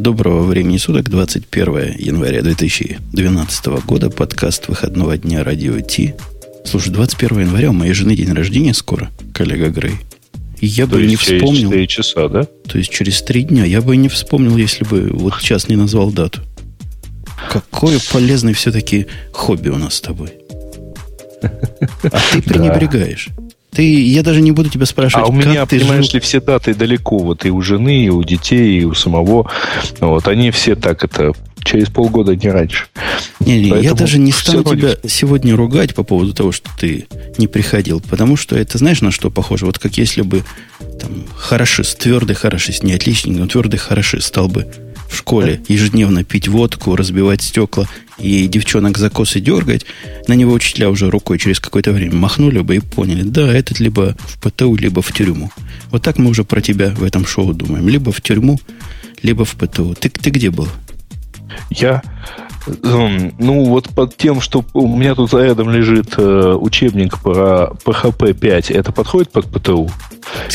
Доброго времени суток, 21 января 2012 года, подкаст выходного дня радио Ти. Слушай, 21 января у моей жены день рождения скоро, коллега Грей. И я То бы не есть через вспомнил, 4 часа, да? то есть через три дня, я бы не вспомнил, если бы вот сейчас не назвал дату. Какое полезное все-таки хобби у нас с тобой. А ты пренебрегаешь. Ты, я даже не буду тебя спрашивать, А у меня, как ты понимаешь жил. ли, все даты далеко. Вот и у жены, и у детей, и у самого. Вот они все так это через полгода не раньше. Не, не, я даже не стану тебя сегодня ругать по поводу того, что ты не приходил, потому что это, знаешь, на что похоже? Вот как если бы там хорошист, твердый хорошист, не отличник, но твердый хорошист стал бы в школе ежедневно пить водку, разбивать стекла и девчонок за косы дергать, на него учителя уже рукой через какое-то время махнули бы и поняли, да, этот либо в ПТУ, либо в тюрьму. Вот так мы уже про тебя в этом шоу думаем. Либо в тюрьму, либо в ПТУ. Ты, ты где был? Я, эм, ну, вот под тем, что у меня тут рядом лежит э, учебник про PHP 5, это подходит под ПТУ?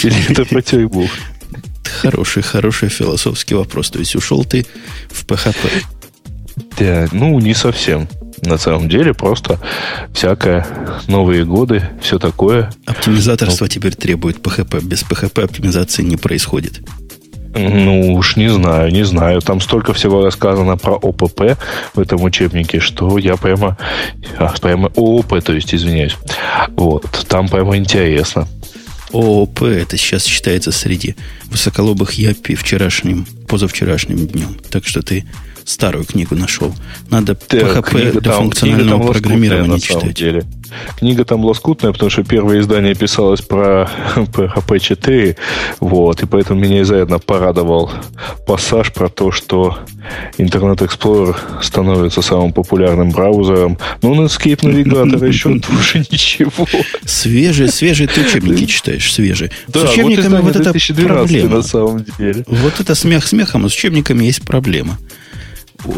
Или это про тюрьму? Хороший, хороший философский вопрос. То есть ушел ты в ПХП. Да, ну, не совсем. На самом деле, просто всякое, новые годы, все такое. Оптимизаторство теперь требует ПХП. Без ПХП оптимизации не происходит. Ну, уж не знаю, не знаю. Там столько всего рассказано про ОПП в этом учебнике, что я прямо... а, прямо ООП, то есть, извиняюсь. Вот, там прямо интересно. ООП это сейчас считается среди высоколобых япи вчерашним, позавчерашним днем. Так что ты старую книгу нашел. Надо книга для там- функционального там программирования читать. деле. Книга там лоскутная, потому что первое издание писалось про PHP 4, вот, и поэтому меня изрядно порадовал пассаж про то, что Internet Explorer становится самым популярным браузером. Ну, Netscape навигатор еще тоже ничего. Свежие, свежие ты учебники читаешь, свежие. Да, с вот учебниками издание вот, это 2012 проблема. на самом деле. Вот это смех смехом, а с учебниками есть проблема.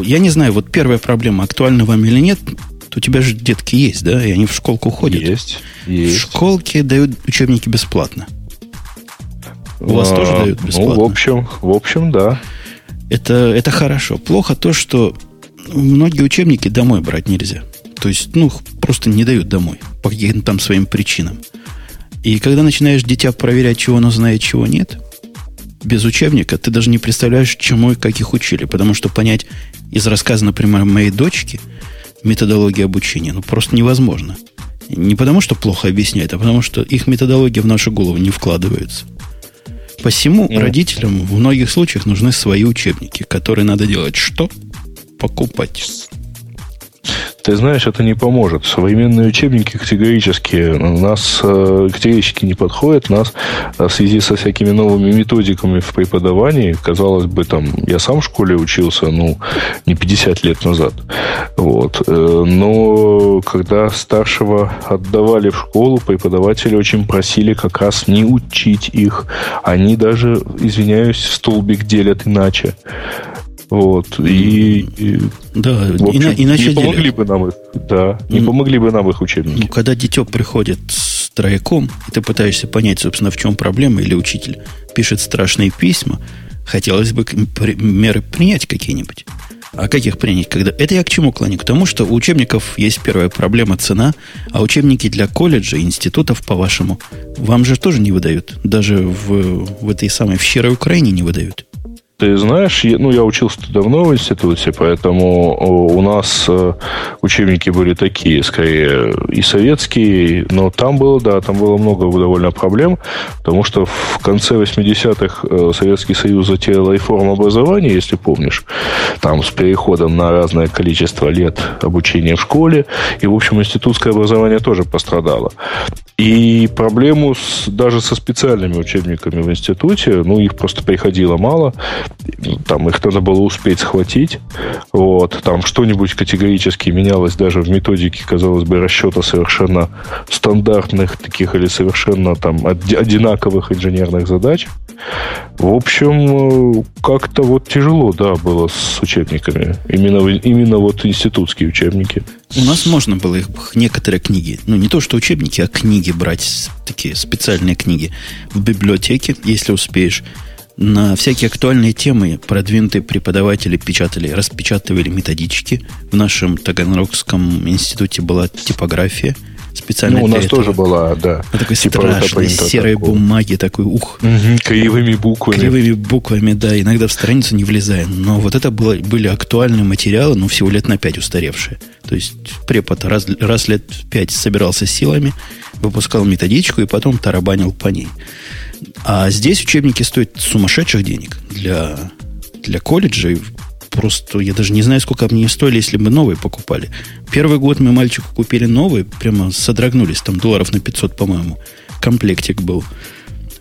Я не знаю, вот первая проблема, актуальна вам или нет, у тебя же детки есть, да, и они в школку ходят. Есть, В есть. школке дают учебники бесплатно. У вас А, тоже дают бесплатно? Ну, в общем, в общем, да. Это, это хорошо. Плохо то, что многие учебники домой брать нельзя. То есть, ну, просто не дают домой по каким-то там своим причинам. И когда начинаешь дитя проверять, чего оно знает, чего нет, без учебника ты даже не представляешь, чему и как их учили. Потому что понять из рассказа, например, моей дочки методологии обучения, ну, просто невозможно. Не потому, что плохо объясняют, а потому, что их методология в нашу голову не вкладывается. Посему Ну. родителям в многих случаях нужны свои учебники, которые надо делать что? Покупать. Ты знаешь, это не поможет. Современные учебники категорически нас э, категорически не подходят. Нас э, в связи со всякими новыми методиками в преподавании, казалось бы, там я сам в школе учился, ну, не 50 лет назад. Вот. Э, Но когда старшего отдавали в школу, преподаватели очень просили как раз не учить их. Они даже, извиняюсь, столбик делят иначе. Вот. И, и Да, в общем, ина- иначе не помогли делят. бы нам их, да, не М. помогли бы нам их учебники. Ну, когда дитё приходит с трояком, и ты пытаешься понять, собственно, в чем проблема, или учитель пишет страшные письма, хотелось бы меры принять какие-нибудь. А как их принять? Когда... Это я к чему клоню? К тому, что у учебников есть первая проблема – цена, а учебники для колледжа, институтов, по-вашему, вам же тоже не выдают. Даже в, в этой самой, в щерой Украине не выдают. Ты знаешь, я- ну, я учился давно в институте, поэтому у нас э, учебники были такие, скорее, и советские, но там было, да, там было много довольно проблем, потому что в конце 80-х э, Советский Союз затеял реформу образования, если помнишь, там с переходом на разное количество лет обучения в школе, и, в общем, институтское образование тоже пострадало. И проблему с, даже со специальными учебниками в институте, ну, их просто приходило мало, там их надо было успеть схватить, вот, там что-нибудь категорически менялось даже в методике, казалось бы, расчета совершенно стандартных таких или совершенно там оди- одинаковых инженерных задач. В общем, э, как-то вот тяжело, да, было с учебниками. Именно, именно вот институтские учебники. У нас можно было их некоторые книги, ну не то что учебники, а книги брать, такие специальные книги в библиотеке, если успеешь. На всякие актуальные темы продвинутые преподаватели печатали, распечатывали методички. В нашем Таганрогском институте была типография – специально Ну, у нас этого. тоже была, да. На такой Типа страшной серой такого. бумаге, такой, ух, Мгм, Кривыми буквами. кривыми буквами, да, иногда в страницу не влезая. Но вот это было, были актуальные материалы, ну, всего лет на пять устаревшие. То есть препод раз, раз лет пять собирался силами, выпускал методичку и потом тарабанил по ней. А здесь учебники стоят сумасшедших денег для, для колледжей. Просто я даже не знаю, сколько бы они стоили, если бы новые покупали. Первый год мы мальчику купили новые, прямо содрогнулись, там долларов на 500, по-моему. Комплектик был.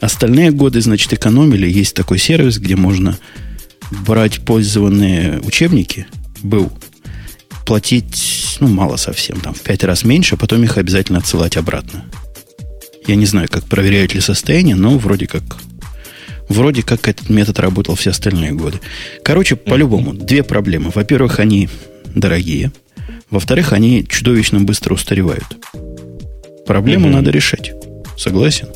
Остальные годы, значит, экономили. Есть такой сервис, где можно брать пользованные учебники, был, платить, ну, мало совсем, там, в пять раз меньше, а потом их обязательно отсылать обратно. Я не знаю, как проверяют ли состояние, но вроде как Вроде как этот метод работал все остальные годы. Короче, по-любому, две проблемы. Во-первых, они дорогие. Во-вторых, они чудовищно быстро устаревают. Проблему Мгм. надо решать. Согласен?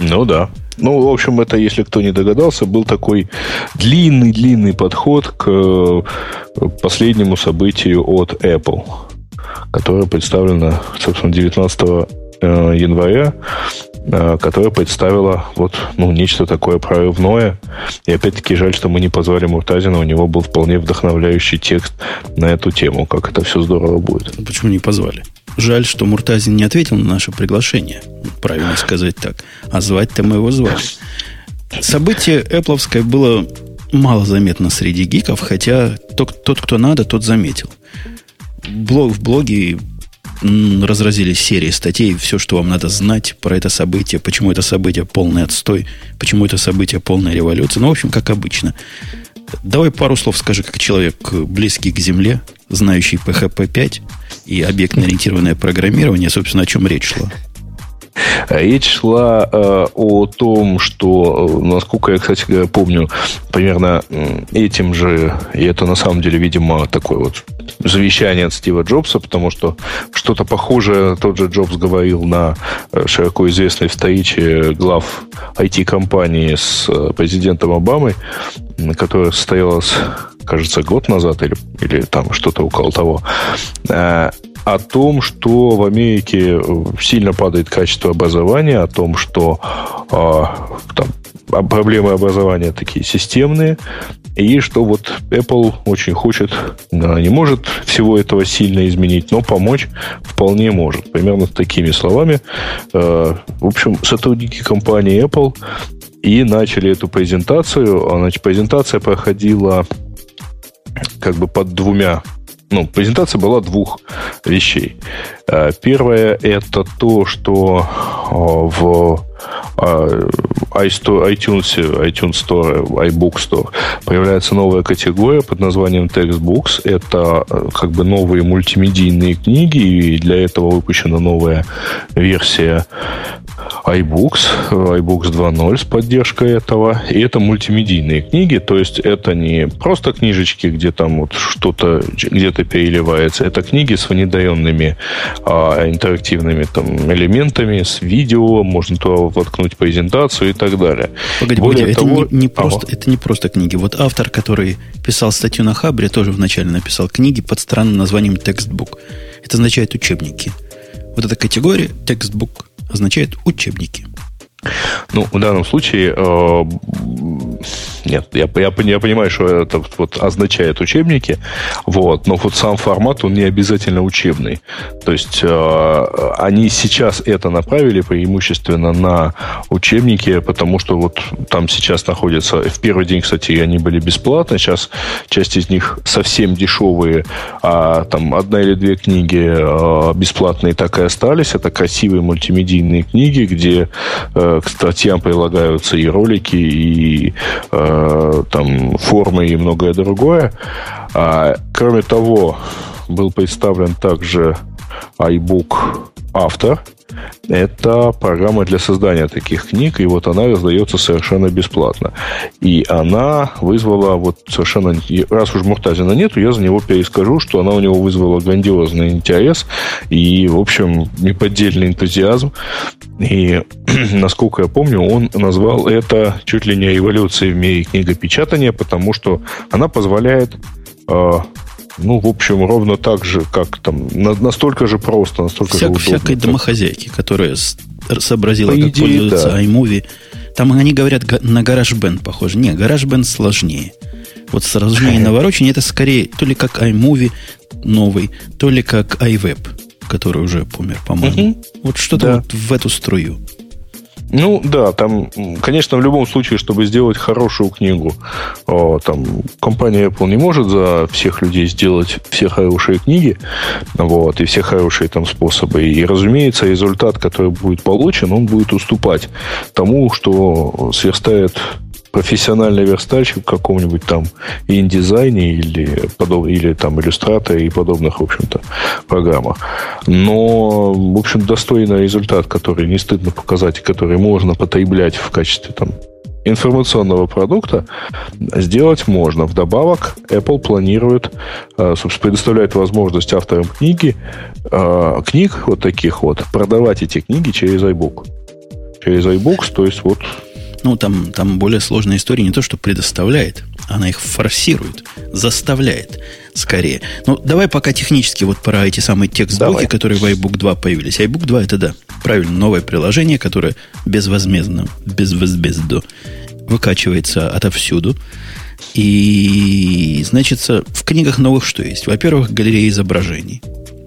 Ну да. Ну, в общем, это, если кто не догадался, был такой длинный-длинный подход к э, последнему событию от Apple, которое представлено, собственно, 19 э, января, э, которое представило вот, ну, нечто такое прорывное. И опять-таки жаль, что мы не позвали Муртазина, у него был вполне вдохновляющий текст на эту тему, как это все здорово будет. Ну, Почему не позвали? Жаль, что Муртазин не ответил на наше приглашение. Правильно сказать так. А звать-то мы его звали. Событие Apple было мало заметно среди гиков, хотя тот, кто надо, тот заметил. Блог, в блоге разразились серии статей, все, что вам надо знать про это событие, почему это событие полный отстой, почему это событие полная революция. Ну, в общем, как обычно. Давай пару слов скажи, как человек э, близкий к земле, знающий PHP 5 и объектно-ориентированное программирование, собственно, о чем речь шла. Речь шла э, о том, что, э, насколько я, кстати помню, примерно этим же, и это на самом деле, видимо, такое вот завещание от Стива Джобса, потому что что-то похожее тот же Джобс говорил на э, широко известной встрече глав IT-компании с э, президентом Обамой, которая состоялась, кажется, год назад или, или там что-то около того. О том, что в Америке э, сильно падает качество образования, о том, что э, там, а проблемы образования такие системные, и что вот Apple очень хочет, да, не может всего этого сильно изменить, но помочь вполне может. Примерно такими словами. Э, в общем, сотрудники компании Apple и начали эту презентацию. Значит, презентация проходила как бы под двумя ну, презентация была двух вещей. Э, Первое это то, что э, в э, iTunes, iTunes Store, iBook Store появляется новая категория под названием Textbooks. Это э, как бы новые мультимедийные книги, и для этого выпущена новая версия iBooks, iBooks 2.0 с поддержкой этого. И это мультимедийные книги, то есть это не просто книжечки, где там вот что-то где-то переливается. Это книги с внедренными а, интерактивными там элементами, с видео, можно туда воткнуть презентацию и так далее. Погоди, Более погоди, того- это, не, не Ага. просто, это не просто книги. Вот автор, который писал статью на Хабре, тоже вначале написал книги под странным названием текстбук. Это означает учебники. Вот эта категория текстбук означает учебники. Ну, в данном случае, э, нет, я, я, я понимаю, что это вот означает учебники, вот, но вот сам формат, он не обязательно учебный. То есть э, они сейчас это направили преимущественно на учебники, потому что вот там сейчас находятся, в первый день, кстати, они были бесплатны, сейчас часть из них совсем дешевые, а там одна или две книги э, бесплатные так и остались. Это красивые мультимедийные книги, где э, к статьям прилагаются и ролики, и э, там формы, и многое другое. А, кроме того, был представлен также iBook автор, Это программа для создания таких книг, и вот она раздается совершенно бесплатно. И она вызвала вот совершенно... Раз уж Муртазина нету, я за него перескажу, что она у него вызвала грандиозный интерес и, в общем, неподдельный энтузиазм. И, насколько я помню, он назвал это чуть ли не эволюцией в мире книгопечатания, потому что она позволяет а, ну, в общем, ровно так же, как там, настолько же просто, настолько Всяк, же удобно. Всякой домохозяйки, которая сообразила, По как идее, пользоваться да. iMovie. Там они говорят на GarageBand похоже. Не, GarageBand сложнее. Вот сложнее наворочение это скорее то ли как iMovie новый, то ли как iWeb, который уже помер, по-моему. Угу. Вот что-то да. вот в эту струю. Ну, да, там, конечно, в любом случае, чтобы сделать хорошую книгу, там, компания Apple не может за всех людей сделать все хорошие книги, вот, и все хорошие там способы. И, разумеется, результат, который будет получен, он будет уступать тому, что сверстает профессиональный верстальщик в каком-нибудь там индизайне или, подоб... или там иллюстраторе и подобных, в общем-то, программах. Но, в общем, достойный результат, который не стыдно показать, который можно потреблять в качестве там информационного продукта сделать можно. Вдобавок, Apple планирует, э, собственно, предоставляет возможность авторам книги, э, книг вот таких вот, продавать эти книги через iBook. Через iBooks, то есть вот ну, там, там более сложная история не то, что предоставляет, она их форсирует, заставляет скорее. Ну, давай пока технически вот про эти самые текстбуки, которые в iBook 2 появились. iBook 2 это да, правильно, новое приложение, которое безвозмездно, безвозмездно выкачивается отовсюду. И, значит, в книгах новых что есть? Во-первых, галерея изображений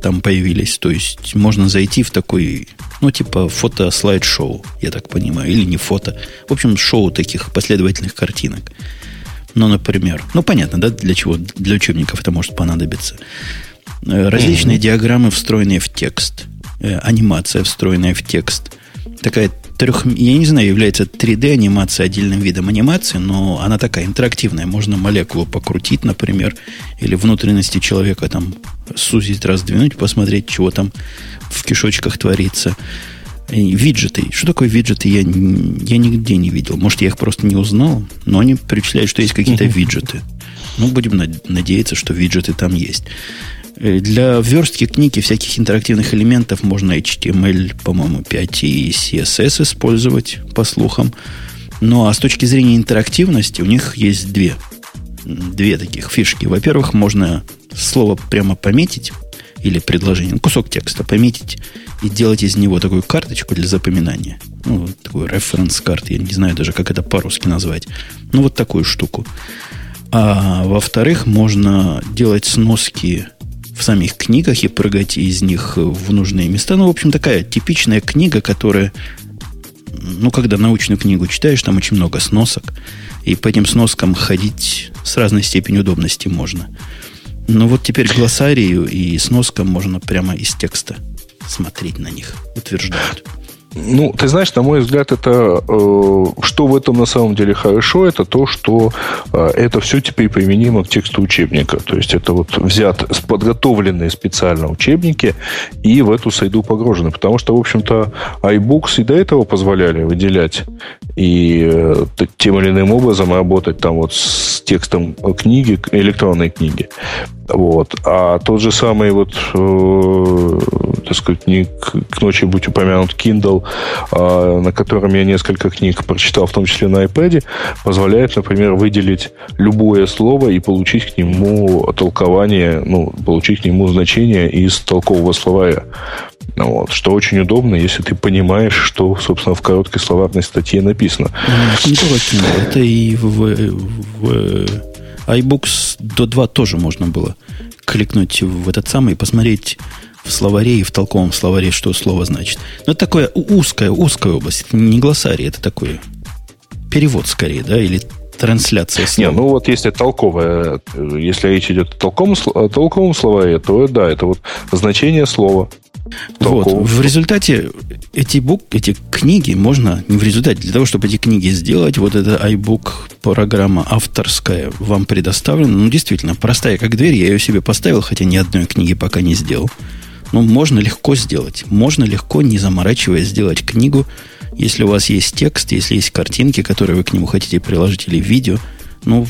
там появились. То есть можно зайти в такой, ну, типа фото-слайд-шоу, я так понимаю, или не фото. В общем, шоу таких последовательных картинок. Ну, например, ну, понятно, да, для чего, для учебников это может понадобиться. Э, различные mm-hmm. диаграммы, встроенные в текст. Э, анимация, встроенная в текст. Такая трех... Я не знаю, является 3D-анимация отдельным видом анимации, но она такая интерактивная. Можно молекулу покрутить, например, или внутренности человека там сузить, раздвинуть, посмотреть, чего там в кишочках творится. Виджеты. Что такое виджеты, я, я нигде не видел. Может, я их просто не узнал, но они перечисляют, что есть какие-то виджеты. Ну, будем надеяться, что виджеты там есть. Э, для верстки книги всяких интерактивных элементов можно HTML, по-моему, 5 и CSS использовать, по слухам. Ну, а с точки зрения интерактивности у них есть две, две таких фишки. Во-первых, можно слово прямо пометить, или предложение, кусок текста пометить и делать из него такую карточку для запоминания. Ну, такую референс-карт, я не знаю даже, как это по-русски назвать. Ну, вот такую штуку. А во-вторых, можно делать сноски в самих книгах и прыгать из них в нужные места. Ну, в общем, такая типичная книга, которая, ну, когда научную книгу читаешь, там очень много сносок, и по этим сноскам ходить с разной степенью удобности можно. Но вот теперь глоссарию и сноскам можно прямо из текста смотреть на них, утверждают. Ну, ты знаешь, на мой взгляд, это э, что в этом на самом деле хорошо, это то, что э, это все теперь применимо к тексту учебника. То есть это вот взят подготовленные специально учебники и в эту среду погружены. Потому что, в общем-то, iBooks и до этого позволяли выделять и э, тем или иным образом работать там вот с текстом книги, электронной книги. Вот. А тот же самый вот, э, так сказать, не к, к ночи будь упомянут Kindle, э, на котором я несколько книг прочитал, в том числе на iPad, позволяет, например, выделить любое слово и получить к нему толкование, ну, получить к нему значение из толкового словаря. Вот, что очень удобно, если ты понимаешь, что, собственно, в короткой словарной статье написано. Не только Kindle, это и в, в iBooks до 2 тоже можно было кликнуть в этот самый и посмотреть в словаре и в толковом словаре, что слово значит. Но это такое узкая, узкая область. Это не глоссарий, это такой перевод скорее, да, или трансляция слова. Не, ну вот если толковое, если речь идет о толковом, о толковом словаре, то да, это вот значение слова. Вот. В результате эти, бук, эти книги можно, не в результате, для того, чтобы эти книги сделать, вот эта iBook программа авторская вам предоставлена. Ну, действительно, простая как дверь. Я ее себе поставил, хотя ни одной книги пока не сделал. Ну, можно легко сделать. Можно легко, не заморачиваясь, сделать книгу, если у вас есть текст, если есть картинки, которые вы к нему хотите приложить, или видео. Ну,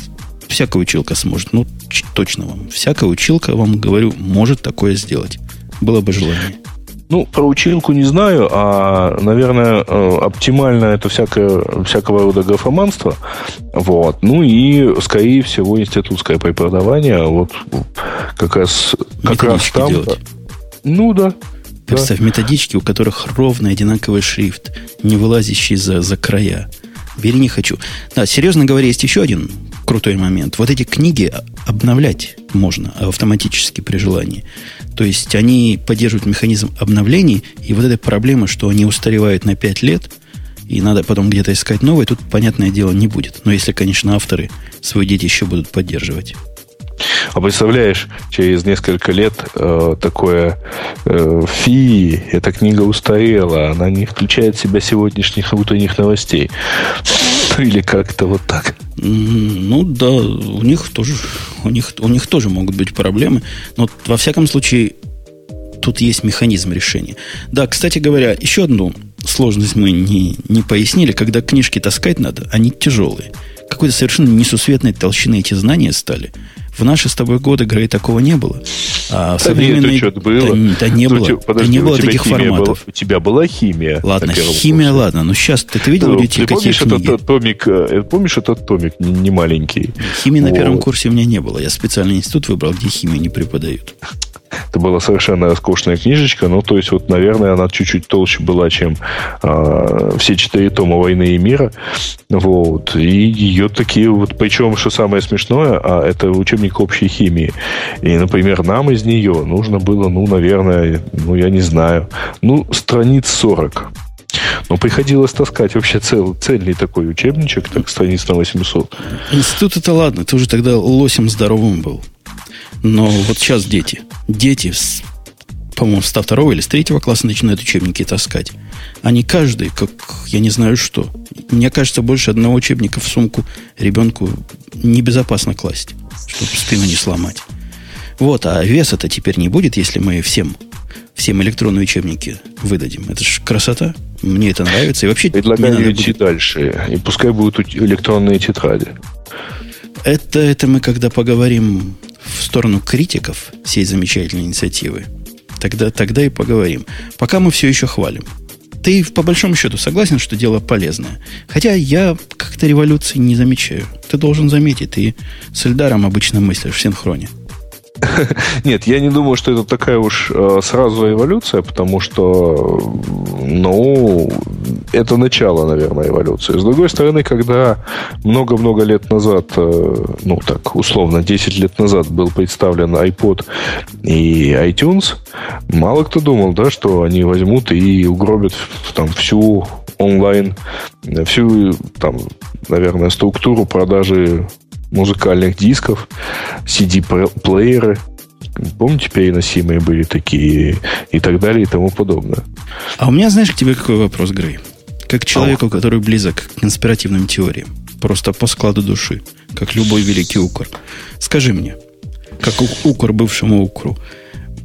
всякая училка сможет. Ну, точно вам. Всякая училка, вам говорю, может такое сделать. Было бы желание. Ну, про училку не знаю, а, наверное, э, оптимально это всякое, всякого рода графоманство. Вот. Ну и, скорее всего, институтское преподавание. Вот как раз, как раз там... Делать. Ну да. Представь, да. методички, у которых ровный одинаковый шрифт, не вылазящий за, за края. Бери не хочу. Да, серьезно говоря, есть еще один крутой момент. Вот эти книги обновлять можно автоматически при желании. То есть они поддерживают механизм обновлений, и вот эта проблема, что они устаревают на 5 лет, и надо потом где-то искать новые, тут, понятное дело, не будет. Но если, конечно, авторы свои дети еще будут поддерживать. А представляешь, через несколько лет э, такое э, фи, эта книга устарела, она не включает в себя сегодняшних утренних новостей. Или как-то вот так. Ну да, у них тоже, у них, у них тоже могут быть проблемы. Но во всяком случае, тут есть механизм решения. Да, кстати говоря, еще одну сложность мы не, не пояснили. Когда книжки таскать надо, они тяжелые. Какой-то совершенно несусветной толщины эти знания стали – в наши с тобой годы, Грей, такого не было. А да современные... Нет, было. Да, да не было. Подожди, да не было таких форматов. Была, у тебя была химия. Ладно, химия, курсе. ладно. Но сейчас ты, ты видел ну, у детей какие помнишь книги? Этот томик, э, помнишь этот томик не, не маленький? Химии вот. на первом курсе у меня не было. Я специальный институт выбрал, где химию не преподают. Это была совершенно роскошная книжечка. Ну, то есть, вот, наверное, она чуть-чуть толще была, чем э, все четыре тома «Войны и мира». Вот. И ее такие вот... Причем, что самое смешное, а это учебник общей химии. И, например, нам из нее нужно было, ну, наверное, ну, я не знаю, ну, страниц 40. Но приходилось таскать вообще цел, цельный такой учебничек, так, страниц на 800. Институт это ладно, ты уже тогда лосем здоровым был. Но вот сейчас дети. Дети, по-моему, с второго или с третьего класса начинают учебники таскать. Они каждый, как я не знаю что. Мне кажется, больше одного учебника в сумку ребенку небезопасно класть, чтобы спину не сломать. Вот, а вес это теперь не будет, если мы всем, всем электронные учебники выдадим. Это же красота. Мне это нравится. И вообще Предлагаю идти будет... дальше. И пускай будут электронные тетради. Это, это мы когда поговорим в сторону критиков всей замечательной инициативы, тогда, тогда и поговорим. Пока мы все еще хвалим. Ты по большому счету согласен, что дело полезное? Хотя я как-то революции не замечаю. Ты должен заметить, ты с Эльдаром обычно мыслишь в синхроне. Нет, я не думаю, что это такая уж э, сразу эволюция, потому что, ну, это начало, наверное, эволюции. С другой стороны, когда много-много лет назад, э, ну, так, условно, 10 лет назад был представлен iPod и iTunes, мало кто думал, да, что они возьмут и угробят там всю онлайн, всю там, наверное, структуру продажи музыкальных дисков, CD-плееры. Помните, переносимые были такие и так далее и тому подобное. А у меня, знаешь, к тебе какой вопрос, Грей? Как человеку, который близок к конспиративным теориям. Просто по складу души. Как любой великий укор. Скажи мне, как укор бывшему укру.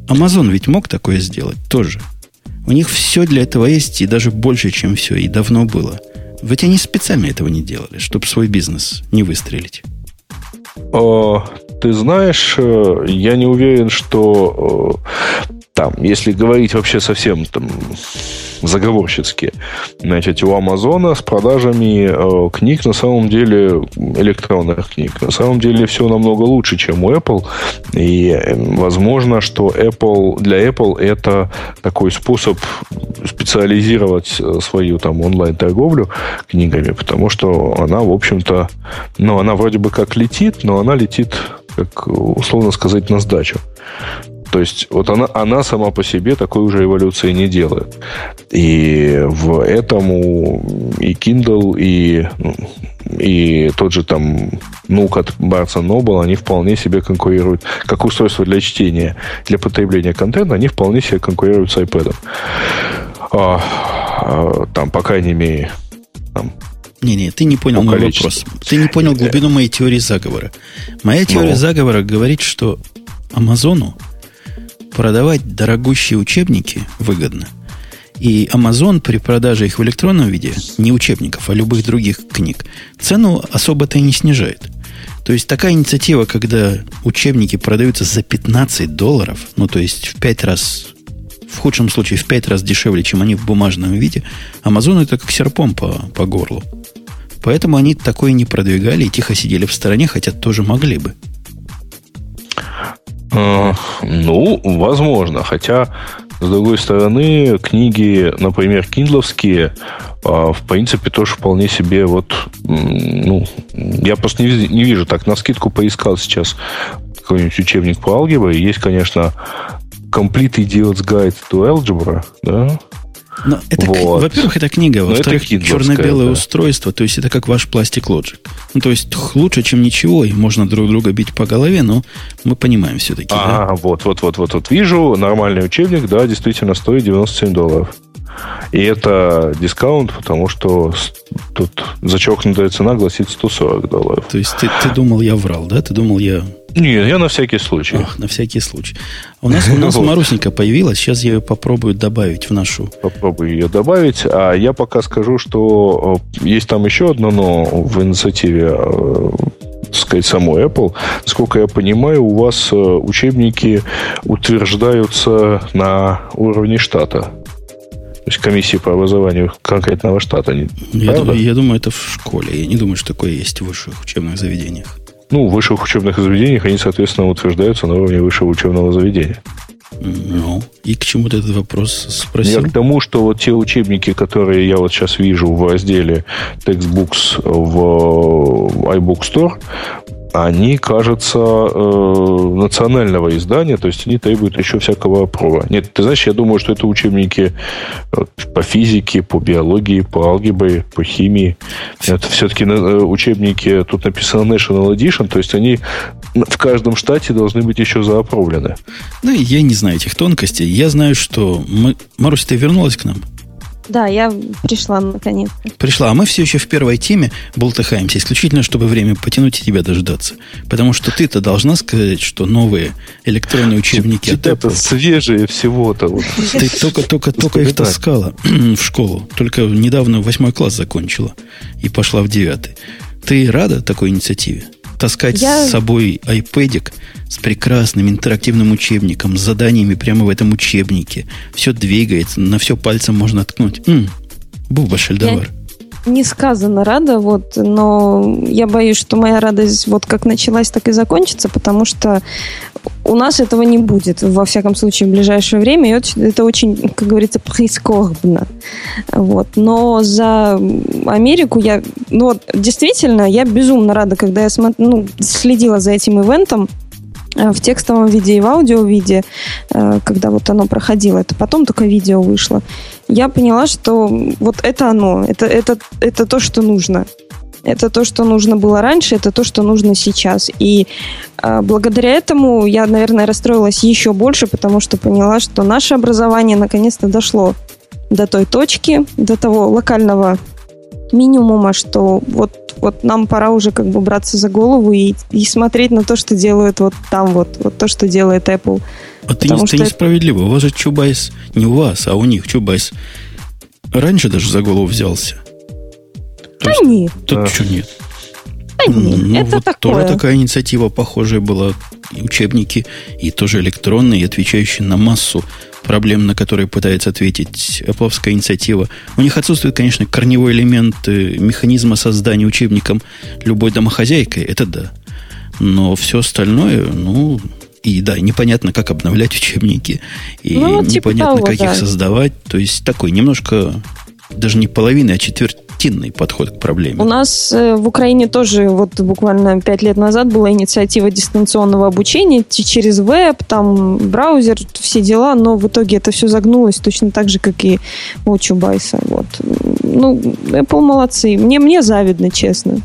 Амазон ведь мог такое сделать тоже. У них все для этого есть, и даже больше, чем все, и давно было. Ведь они специально этого не делали, чтобы свой бизнес не выстрелить. О, ты знаешь, э, я не уверен, что э, там, если говорить вообще совсем там заговорщицки, значит, у Амазона с продажами э, книг на самом деле, электронных книг, на самом деле все намного лучше, чем у Apple. И э, возможно, что Apple, для Apple это такой способ специализировать э, свою там онлайн-торговлю книгами, потому что она, в общем-то, ну, она вроде бы как летит, но она летит, как условно сказать, на сдачу. То есть вот она, она сама по себе такой уже эволюции не делает. И в этому и Kindle, и, и тот же там Nuke от Barnes Noble, они вполне себе конкурируют, как устройство для чтения, для потребления контента, они вполне себе конкурируют с iPad. А, а, там, по крайней мере, там, не-не, ты не понял мой вопрос. Ты не понял глубину моей теории заговора. Моя теория ну. заговора говорит, что Амазону продавать дорогущие учебники выгодно. И Amazon при продаже их в электронном виде, не учебников, а любых других книг, цену особо-то и не снижает. То есть такая инициатива, когда учебники продаются за 15 долларов, ну то есть в 5 раз, в худшем случае в 5 раз дешевле, чем они в бумажном виде, Amazon это как серпом по, по горлу. Поэтому они такое не продвигали и тихо сидели в стороне, хотя тоже могли бы. А, ну, возможно. Хотя, с другой стороны, книги, например, киндловские, а, в принципе, тоже вполне себе вот, ну, я просто не, не вижу, так на скидку поискал сейчас какой-нибудь учебник по алгебре. Есть, конечно, Complete Idiot's Guide to Algebra, да, но это, вот. во-первых, это книга, во-вторых, черно-белое да. устройство, то есть это как ваш пластик Logic. Ну, то есть лучше, чем ничего, и можно друг друга бить по голове, но мы понимаем все-таки. А, да? вот, вот, вот, вот, вот. Вижу, нормальный учебник, да, действительно стоит 97 долларов. И это дискаунт, потому что тут зачеркнутая цена гласит 140 долларов. То есть ты, ты думал, я врал, да? Ты думал, я... Нет, я на всякий случай. Ах, на всякий случай. У нас, у нас Марусенька появилась, сейчас я ее попробую добавить в нашу... Попробую ее добавить, а я пока скажу, что э, есть там еще одно но в инициативе э, сказать, самой Apple. Насколько я понимаю, у вас э, учебники утверждаются на уровне штата. То есть комиссии по образованию конкретного штата. Я, думаю, я думаю, это в школе. Я не думаю, что такое есть в высших учебных заведениях. Ну, в высших учебных заведениях они, соответственно, утверждаются на уровне высшего учебного заведения. Ну, и к чему ты этот вопрос спросил? Я к тому, что вот те учебники, которые я вот сейчас вижу в разделе Textbooks в iBook Store, они, кажется, э, национального издания, то есть они требуют еще всякого права. Нет, ты знаешь, я думаю, что это учебники э, по физике, по биологии, по алгебре, по химии. Это все-таки э, учебники, тут написано National Edition, то есть они в каждом штате должны быть еще заоправлены. Ну, я не знаю этих тонкостей. Я знаю, что мы... Марусь, ты вернулась к нам? Да, я пришла наконец. Пришла, а мы все еще в первой теме болтыхаемся, исключительно, чтобы время потянуть и тебя дождаться. Потому что ты-то должна сказать, что новые электронные учебники от Apple... свежие всего-то. Вот. Ты только-только-только их таскала в школу. Только недавно восьмой класс закончила и пошла в девятый. Ты рада такой инициативе? Таскать я... с собой iPad с прекрасным интерактивным учебником, с заданиями прямо в этом учебнике. Все двигается, на все пальцем можно ткнуть. М-м, Буба Шельдовар. Я несказанно рада, вот, но я боюсь, что моя радость вот как началась, так и закончится, потому что у нас этого не будет, во всяком случае, в ближайшее время. И это очень, как говорится, прискорбно. Вот. Но за Америку я... Ну, вот, действительно, я безумно рада, когда я смотр, ну, следила за этим ивентом э, в текстовом виде и в аудио виде, э, когда вот оно проходило, это потом только видео вышло, я поняла, что вот это оно, это, это, это то, что нужно. Это то, что нужно было раньше, это то, что нужно сейчас. И э, благодаря этому я, наверное, расстроилась еще больше, потому что поняла, что наше образование наконец-то дошло до той точки, до того локального минимума, что вот, вот нам пора уже как бы браться за голову и, и смотреть на то, что делают вот там вот, вот то, что делает Apple. А ты, не, ты несправедливо. У вас же Чубайс, не у вас, а у них Чубайс раньше даже за голову взялся. Да есть, нет. Тут а. что нет? Да нет, ну, это вот такое. Тоже такая инициатива похожая была. Учебники, и тоже электронные, отвечающие на массу проблем, на которые пытается ответить Apple инициатива. У них отсутствует, конечно, корневой элемент э, механизма создания учебников любой домохозяйкой, это да. Но все остальное, ну, и да, непонятно, как обновлять учебники, и ну, типа непонятно, того, как да. их создавать. То есть такой немножко даже не половина, а четвертинный подход к проблеме. У нас э, в Украине тоже вот буквально пять лет назад была инициатива дистанционного обучения через веб, там браузер, все дела, но в итоге это все загнулось точно так же, как и у Чубайса. Вот. Ну, Apple молодцы. Мне, мне завидно, честно.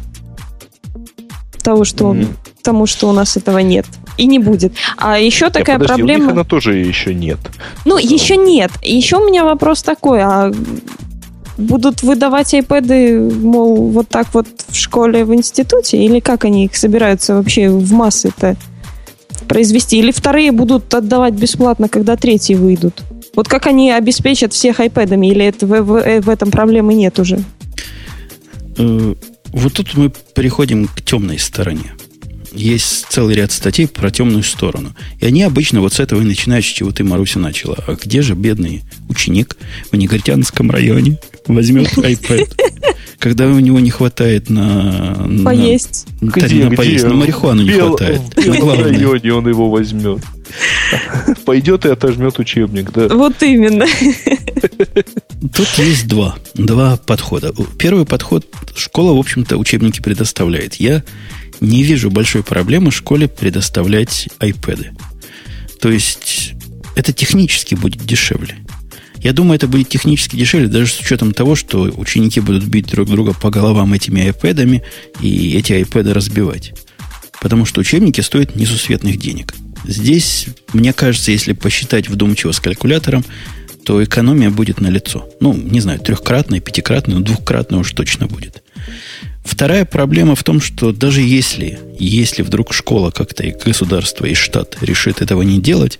Того, что, mm. тому, что у нас этого нет. И не будет. А еще такая подожди, проблема... У них она тоже еще нет. Ну, еще нет. Еще у меня вопрос такой. А будут выдавать iPad, мол, вот так вот в школе, в институте? Или как они их собираются вообще в массы-то произвести. Или вторые будут отдавать бесплатно, когда третьи выйдут. Вот как они обеспечат всех iPad, или это, в, в, в этом проблемы нет уже? Э, вот тут мы переходим к темной стороне. Есть целый ряд статей про темную сторону. И они обычно вот с этого и начинают, с чего ты, Маруся, начала. А где же бедный ученик в Негритянском районе возьмет iPad? Когда у него не хватает на... Поесть. На, где, на где? поесть. На марихуану не Бел, хватает. В белом районе он его возьмет. Пойдет и отожмет учебник, да. Вот именно. Тут есть два. Два подхода. Первый подход. Школа, в общем-то, учебники предоставляет. Я не вижу большой проблемы школе предоставлять iPad. То есть, это технически будет дешевле. Я думаю, это будет технически дешевле, даже с учетом того, что ученики будут бить друг друга по головам этими iPad и эти iPad разбивать. Потому что учебники стоят несусветных денег. Здесь, мне кажется, если посчитать вдумчиво с калькулятором, то экономия будет налицо. Ну, не знаю, трехкратная, пятикратная, но двухкратная уж точно будет. Вторая проблема в том, что даже если, если вдруг школа как-то и государство, и штат решит этого не делать,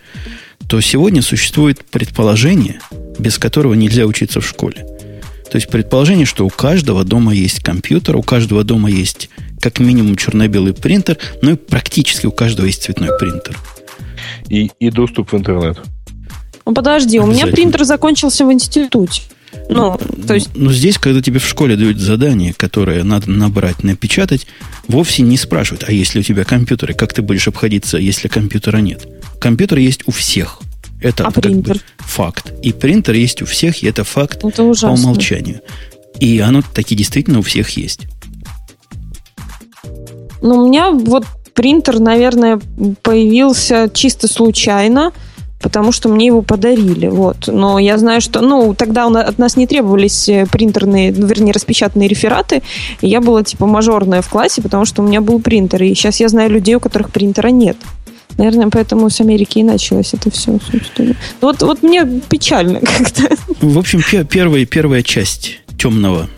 то сегодня существует предположение, без которого нельзя учиться в школе. То есть предположение, что у каждого дома есть компьютер, у каждого дома есть как минимум черно-белый принтер, но и практически у каждого есть цветной принтер. И, и доступ в интернет. Ну, подожди, у меня принтер закончился в институте. Ну, то есть... Но здесь, когда тебе в школе дают задание, которое надо набрать, напечатать, вовсе не спрашивают, а если у тебя компьютеры, как ты будешь обходиться, если компьютера нет? Компьютер есть у всех. Это а принтер? Бы факт. И принтер есть у всех, и это факт это ужасно. по умолчанию. И оно таки действительно у всех есть. Ну, у меня вот принтер, наверное, появился чисто случайно потому что мне его подарили. Вот. Но я знаю, что ну, тогда от нас не требовались э, принтерные, ну, вернее, распечатанные рефераты. И я была типа мажорная в классе, потому что у меня был принтер. И сейчас я знаю людей, у которых принтера нет. Наверное, поэтому с Америки и началось это все, собственно. Вот, вот мне печально как-то. В общем, первая, первая часть темного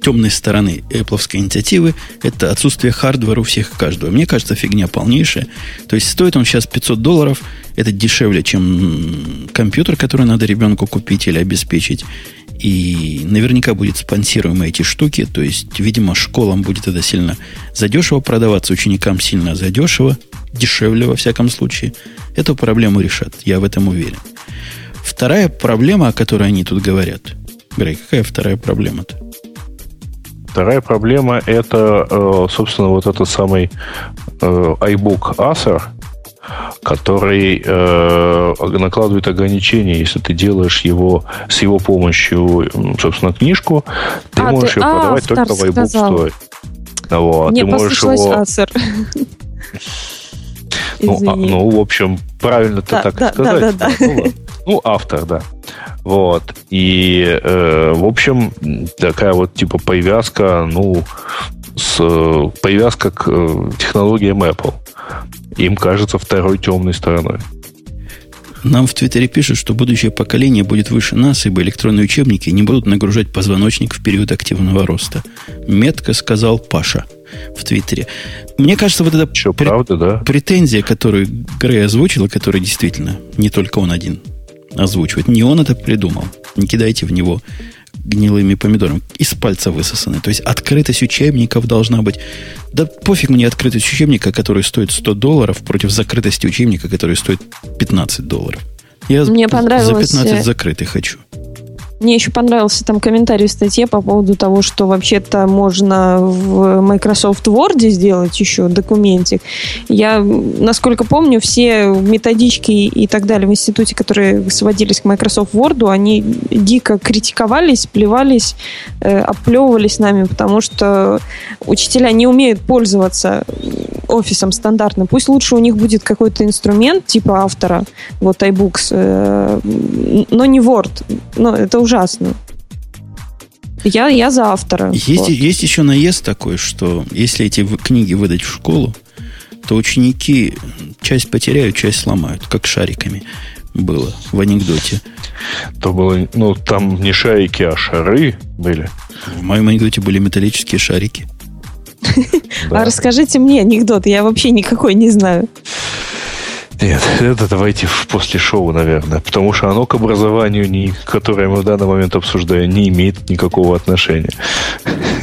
темной стороны Apple инициативы – это отсутствие хардвера у всех и каждого. Мне кажется, фигня полнейшая. То есть стоит он сейчас 500 долларов, это дешевле, чем компьютер, который надо ребенку купить или обеспечить. И наверняка будет спонсируемы эти штуки. То есть, видимо, школам будет это сильно задешево продаваться, ученикам сильно задешево, дешевле во всяком случае. Эту проблему решат, я в этом уверен. Вторая проблема, о которой они тут говорят. Грей, какая вторая проблема-то? Вторая проблема это, э, собственно, вот этот самый э, iBook Acer, который э, накладывает ограничения, если ты делаешь его с его помощью, собственно, книжку, ты а, можешь ты, ее а, продавать только в iBook Store. Вот, Мне ты можешь его... Acer. Ну, а, ну, в общем, правильно ты да, так да, сказать. Да, да, да. Ну, ну, автор, да. Вот. И, э, в общем, такая вот типа повязка, ну, с повязка к э, технологиям Apple. Им кажется второй темной стороной. Нам в Твиттере пишут, что будущее поколение будет выше нас, ибо электронные учебники не будут нагружать позвоночник в период активного роста. Метко сказал Паша в Твиттере. Мне кажется, вот эта Что, пр- правда, да? претензия, которую Грей озвучил, которая действительно не только он один озвучивает, не он это придумал. Не кидайте в него гнилыми помидорами. Из пальца высосаны. То есть открытость учебников должна быть. Да пофиг мне открытость учебника, который стоит 100 долларов, против закрытости учебника, который стоит 15 долларов. Я мне понравилось... за 15 э, закрытый хочу. Мне еще понравился там комментарий в статье по поводу того, что вообще-то можно в Microsoft Word сделать еще документик. Я, насколько помню, все методички и так далее в институте, которые сводились к Microsoft Word, они дико критиковались, плевались, э, оплевывались нами, потому что учителя не умеют пользоваться офисом стандартным. Пусть лучше у них будет какой-то инструмент типа автора, вот iBooks, э, но не Word. Но это уже ужасно. Я, я за автора. Есть, вот. есть еще наезд такой, что если эти книги выдать в школу, то ученики часть потеряют, часть сломают, как шариками было в анекдоте. То было, ну, там не шарики, а шары были. В моем анекдоте были металлические шарики. А расскажите мне анекдот, я вообще никакой не знаю. Нет, это давайте после шоу, наверное. Потому что оно к образованию, которое мы в данный момент обсуждаем, не имеет никакого отношения.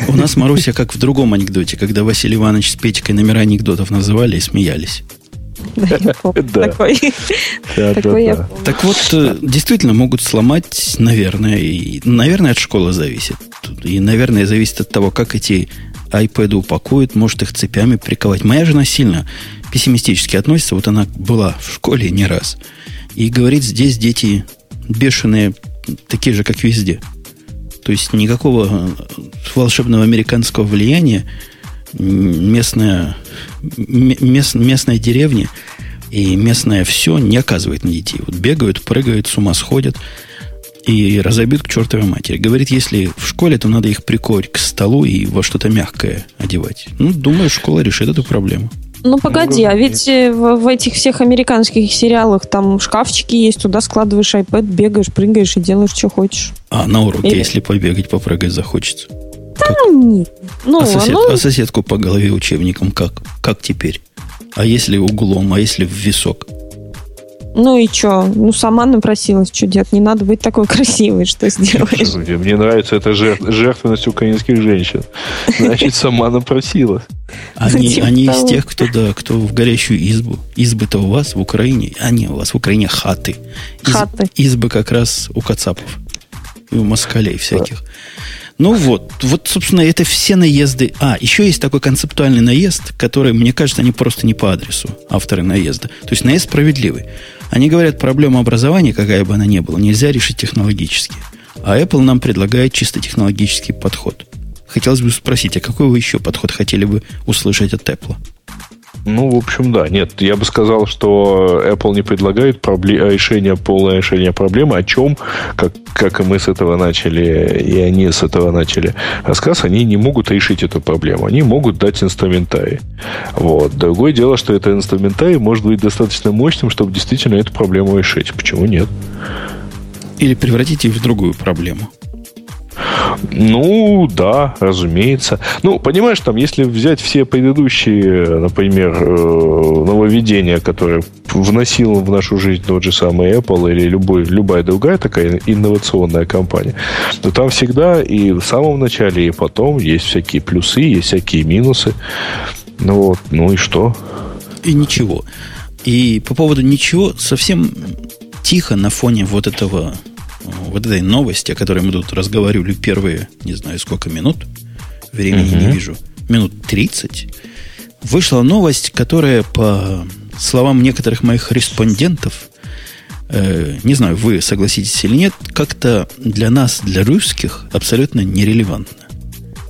У нас, Маруся, как в другом анекдоте, когда Василий Иванович с Петькой номера анекдотов называли и смеялись. Да, Такой. Так вот, э, действительно могут сломать, наверное, и, наверное, от школы зависит. И, наверное, зависит от того, как эти iPad упакуют, может их цепями приковать. Моя жена сильно пессимистически относится. Вот она была в школе не раз. И говорит, здесь дети бешеные, такие же, как везде. То есть никакого э, волшебного американского влияния местная, мест, местная деревня и местное все не оказывает на детей. Вот бегают, прыгают, с ума сходят и разобьют к чертовой матери. Говорит, если в школе, то надо их прикорить к столу и во что-то мягкое одевать. Ну, думаю, школа решит эту проблему. Ну, погоди, а ведь э, в, в этих всех американских сериалах там шкафчики есть, туда складываешь iPad, бегаешь, прыгаешь и делаешь, что хочешь. А на уроке, Или... если побегать, попрыгать захочется? Да как? нет. Ну, а, сосед, оно... а соседку по голове учебником как? Как теперь? А если углом, а если в висок? Ну и что? Ну, сама напросилась, что делать? Не надо быть такой красивой, что сделаешь? Мне нравится эта жертвенность украинских женщин. Значит, сама напросилась. Они, типа они из тех, кто, да, кто в горящую избу. Избы-то у вас в Украине, а не у вас в Украине хаты. Из, хаты. Избы как раз у кацапов и у москалей всяких. Да. Ну вот, вот, собственно, это все наезды. А, еще есть такой концептуальный наезд, который, мне кажется, они просто не по адресу, авторы наезда. То есть наезд справедливый. Они говорят, проблема образования, какая бы она ни была, нельзя решить технологически. А Apple нам предлагает чисто технологический подход. Хотелось бы спросить, а какой вы еще подход хотели бы услышать от Apple? Ну, в общем, да. Нет, я бы сказал, что Apple не предлагает пробле- решение, полное решение проблемы, о чем, как, как и мы с этого начали, и они с этого начали рассказ, они не могут решить эту проблему. Они могут дать инструментарий. Вот. Другое дело, что этот инструментарий может быть достаточно мощным, чтобы действительно эту проблему решить. Почему нет? Или превратить их в другую проблему. Ну, да, разумеется. Ну, понимаешь, там, если взять все предыдущие, например, э, нововведения, которые вносил в нашу жизнь тот же самый Apple или любой, любая другая такая инновационная компания, то там всегда и в самом начале, и потом есть всякие плюсы, есть всякие минусы. Ну вот, ну и что? И ничего. И по поводу ничего совсем тихо на фоне вот этого вот этой новости, о которой мы тут разговаривали первые, не знаю, сколько минут, времени угу. не вижу, минут 30, вышла новость, которая, по словам некоторых моих респондентов, э, не знаю, вы согласитесь или нет, как-то для нас, для русских, абсолютно нерелевантна.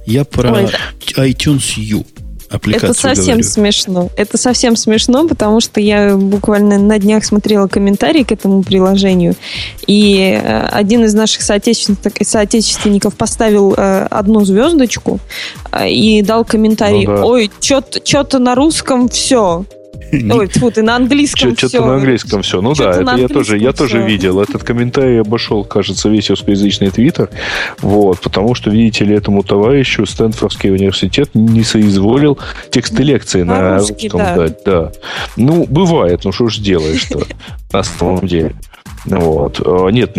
Я про Ой, да. iTunes U аппликацию Это совсем говорю. смешно. Это совсем смешно, потому что я буквально на днях смотрела комментарии к этому приложению, и э, один из наших соотечественников, соотечественников поставил э, одну звездочку э, и дал комментарий, ну, да. ой, что-то на русском все. Ой, фу, ты на английском все. Что-то на английском все. Ну да, это я тоже, я тоже видел. Этот комментарий обошел, кажется, весь русскоязычный твиттер. Вот, потому что, видите ли, этому товарищу Стэнфордский университет не соизволил тексты лекции на, русском да. дать. Да. Ну, бывает, ну что ж делаешь-то на самом деле. Вот. А, нет,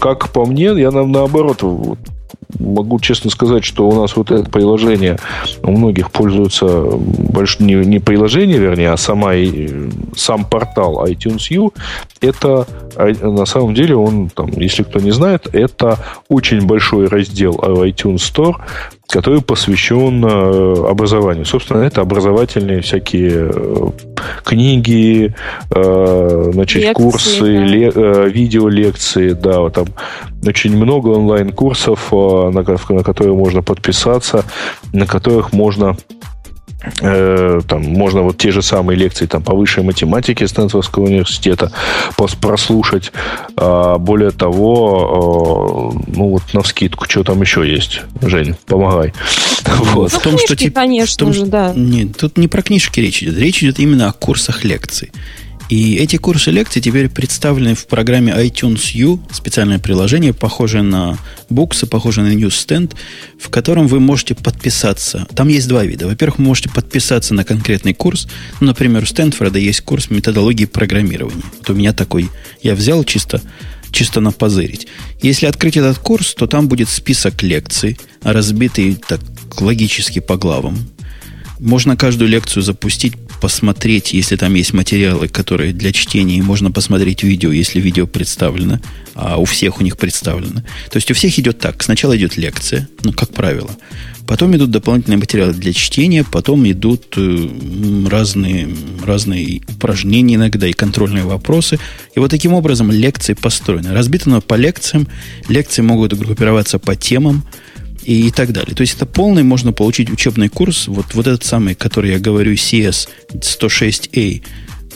как по мне, я наоборот могу честно сказать, что у нас вот это приложение у многих пользуется больше не, не приложение, вернее, а сама, сам портал iTunes U. Это а, на самом деле он, там, если кто не знает, это очень большой раздел iTunes Store, который посвящен э, образованию. Собственно, это образовательные всякие э, книги, э, значит, лекции, курсы, да. ле, видеолекции, да, вот там очень много онлайн-курсов, на, на которые можно подписаться, на которых можно Э, там можно вот те же самые лекции там, по высшей математике Стэнфордского университета прослушать. А, более того, ну вот на вскидку, что там еще есть? Жень, помогай. Вот. Ну, в том, книжки, что, конечно в том, же, да. Нет, тут не про книжки речь идет. Речь идет именно о курсах лекций. И эти курсы лекций теперь представлены в программе iTunes U, специальное приложение, похожее на буксы, похожее на Newsstand, в котором вы можете подписаться. Там есть два вида. Во-первых, вы можете подписаться на конкретный курс. Ну, например, у Стэнфорда есть курс методологии программирования. Вот у меня такой. Я взял чисто, чисто на позырить. Если открыть этот курс, то там будет список лекций, разбитый так логически по главам. Можно каждую лекцию запустить посмотреть, если там есть материалы, которые для чтения, и можно посмотреть видео, если видео представлено, а у всех у них представлено. То есть у всех идет так. Сначала идет лекция, ну, как правило. Потом идут дополнительные материалы для чтения, потом идут э, разные, разные упражнения иногда и контрольные вопросы. И вот таким образом лекции построены. Разбито по лекциям. Лекции могут группироваться по темам и, и так далее. То есть это полный можно получить учебный курс, вот, вот этот самый, который я говорю, CS 106A,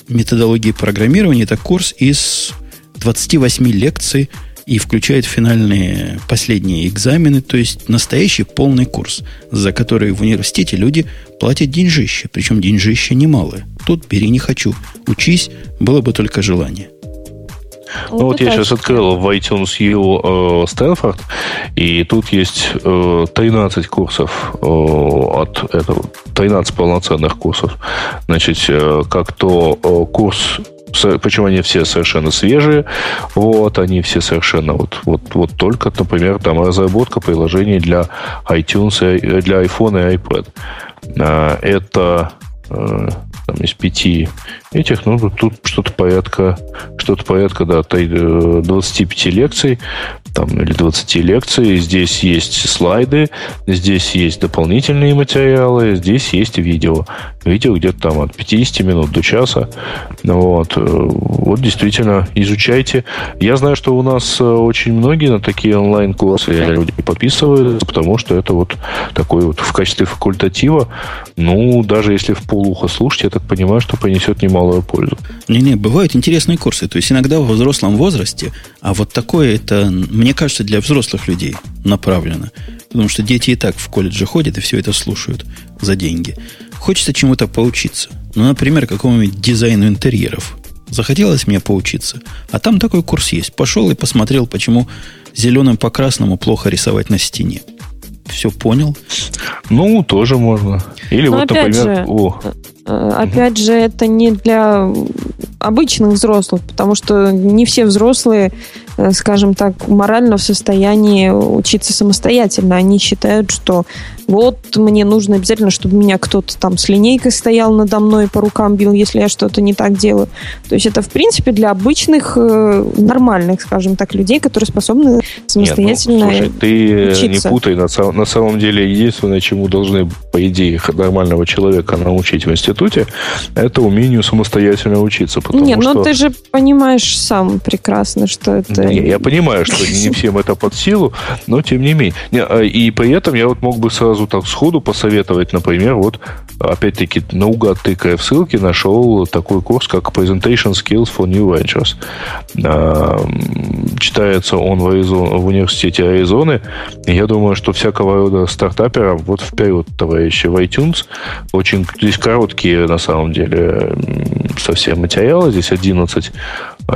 методологии программирования, это курс из 28 лекций и включает финальные последние экзамены, то есть настоящий полный курс, за который в университете люди платят деньжище, причем деньжище немалое. Тут бери не хочу, учись, было бы только желание. Ну, вот, вот я сейчас открыл в iTunes U Стэнфорд, и тут есть э, 13 курсов э, от этого, 13 полноценных курсов. Значит, э, как то э, курс Почему они все совершенно свежие? Вот, они все совершенно вот, вот, вот только, например, там разработка приложений для iTunes, для iPhone и iPad. Э, это э, там из пяти этих, ну, тут что-то порядка, что-то порядка, да, 25 э, лекций, там, или 20 лекций. Здесь есть слайды, здесь есть дополнительные материалы, здесь есть видео. Видео где-то там от 50 минут до часа. Вот, э, вот действительно, изучайте. Я знаю, что у нас э, очень многие на такие онлайн-курсы люди подписываются, потому что это вот такой вот в качестве факультатива. Ну, даже если в полухо слушать, я так понимаю, что принесет немалую пользу. Не-не, бывают интересные курсы. То есть иногда в взрослом возрасте, а вот такое это мне кажется, для взрослых людей направлено. Потому что дети и так в колледже ходят и все это слушают за деньги. Хочется чему-то поучиться. Ну, например, какому-нибудь дизайну интерьеров. Захотелось мне поучиться. А там такой курс есть. Пошел и посмотрел, почему зеленым по красному плохо рисовать на стене. Все понял? Ну, тоже можно. Или Но вот, например... Же, о. Опять же, это не для обычных взрослых, потому что не все взрослые скажем так, морально в состоянии учиться самостоятельно. Они считают, что вот мне нужно обязательно, чтобы меня кто-то там с линейкой стоял надо мной, по рукам бил, если я что-то не так делаю. То есть это, в принципе, для обычных, э, нормальных, скажем так, людей, которые способны самостоятельно Нет, ну, слушай, ты учиться. не путай. На, на самом деле, единственное, чему должны, по идее, нормального человека научить в институте, это умению самостоятельно учиться. Нет, что... но ты же понимаешь сам прекрасно, что это не, я понимаю, что не всем это под силу, но тем не менее. А, и при этом я вот мог бы сразу так сходу посоветовать, например, вот опять-таки наугад тыкая в ссылки, нашел такой курс, как Presentation Skills for New Ventures. А, читается он в, Аризон, в университете Аризоны. Я думаю, что всякого рода стартаперам вот вперед, товарищи, в iTunes. Очень здесь короткие, на самом деле, совсем материалы. Здесь 11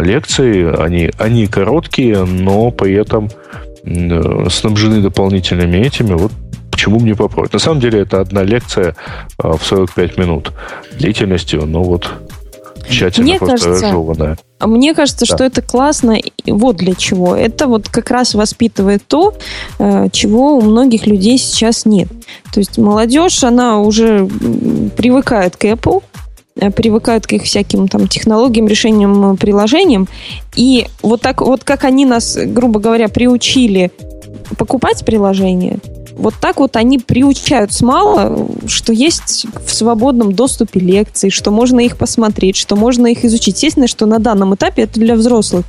лекций. Они, они короткие, но при этом э, снабжены дополнительными этими. Вот почему мне попробовать. На самом деле это одна лекция э, в 45 минут длительностью, но вот тщательно мне просто кажется, разжеванная. Мне кажется, да. что это классно. Вот для чего. Это вот как раз воспитывает то, э, чего у многих людей сейчас нет. То есть молодежь, она уже привыкает к Apple, привыкают к их всяким там технологиям, решениям, э, приложениям. И вот так вот как они нас, грубо говоря, приучили покупать приложения, вот так вот они приучают с мало, что есть в свободном доступе лекции, что можно их посмотреть, что можно их изучить. Естественно, что на данном этапе это для взрослых.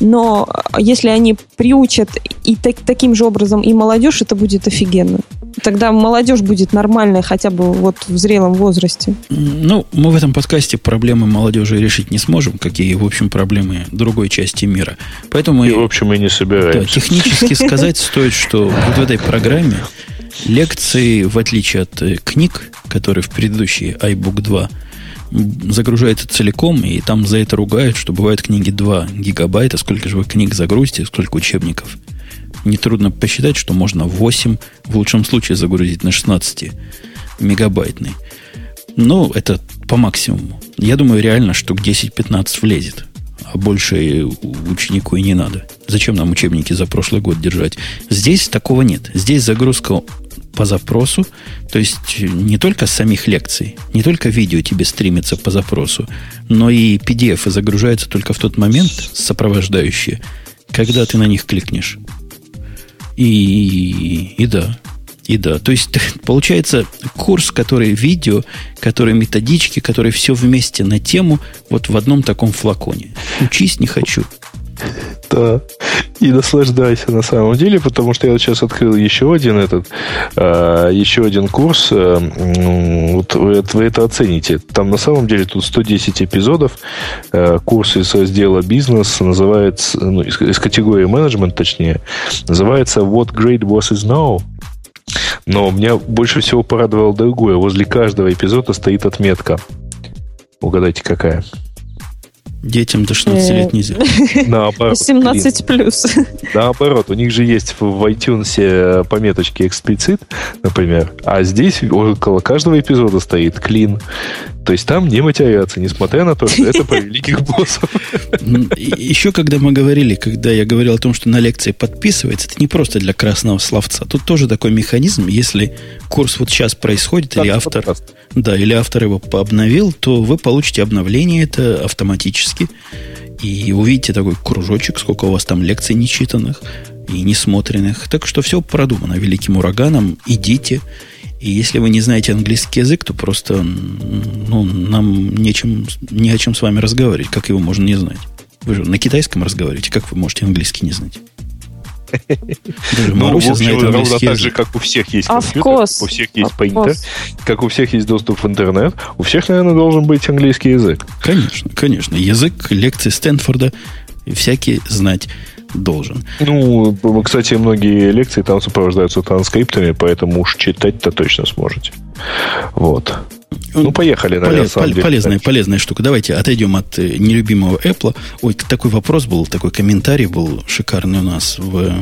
Но э, если они приучат и так, таким же образом и молодежь, это будет офигенно. Тогда молодежь будет нормальная хотя бы вот в зрелом возрасте. Ну, мы в этом подкасте проблемы молодежи решить не сможем, какие, в общем, проблемы другой части мира. Поэтому... И, в общем, мы не собираемся. Да, технически сказать стоит, что вот в этой программе Лекции, в отличие от э, книг, которые в предыдущей iBook 2 загружается целиком, и там за это ругают, что бывают книги 2 гигабайта, сколько же вы книг загрузите, сколько учебников. Нетрудно посчитать, что можно 8, в лучшем случае, загрузить на 16 мегабайтный. Но это по максимуму. Я думаю, реально штук 10-15 влезет. А больше ученику и не надо. Зачем нам учебники за прошлый год держать? Здесь такого нет. Здесь загрузка по запросу, то есть не только самих лекций, не только видео тебе стримится по запросу, но и PDF загружаются только в тот момент, сопровождающие, когда ты на них кликнешь. И, и да, и да. То есть получается курс, который видео, который методички, который все вместе на тему, вот в одном таком флаконе. Учись не хочу. Да. И наслаждайся на самом деле, потому что я вот сейчас открыл еще один этот, э, еще один курс. Э, вот вы, вы это оцените. Там на самом деле тут 110 эпизодов. Э, курс из раздела бизнес называется, ну, из, из категории менеджмент, точнее, называется What Great Bosses Know. Но меня больше всего порадовало другое. Возле каждого эпизода стоит отметка. Угадайте, какая? Детям до 16 лет нельзя. Наоборот. 17 плюс. Наоборот, у них же есть в iTunes э, пометочки эксплицит, например, а здесь около каждого эпизода стоит клин. То есть там не матерятся, несмотря на то, что это про великих боссов. Еще когда мы говорили, когда я говорил о том, что на лекции подписывается, это не просто для красного словца. Тут тоже такой механизм, если курс вот сейчас происходит, или автор, да, или автор его обновил, то вы получите обновление это автоматически. И увидите такой кружочек, сколько у вас там лекций нечитанных и несмотренных. Так что все продумано великим ураганом. Идите, и если вы не знаете английский язык, то просто ну, нам нечем, не о чем с вами разговаривать. Как его можно не знать? Вы же на китайском разговариваете, как вы можете английский не знать? Даже ну, Маруся знает ровно так же, как у всех есть компьютер, у всех есть принтер, как у всех есть доступ в интернет, у всех, наверное, должен быть английский язык. Конечно, конечно. Язык лекции Стэнфорда всякий знать должен. Ну, кстати, многие лекции там сопровождаются транскриптами, поэтому уж читать-то точно сможете. Вот. Ну, поехали, наверное, Полез, пол, полезная, полезная штука. Давайте отойдем от э, нелюбимого Apple. Ой, такой вопрос был, такой комментарий был шикарный у нас в,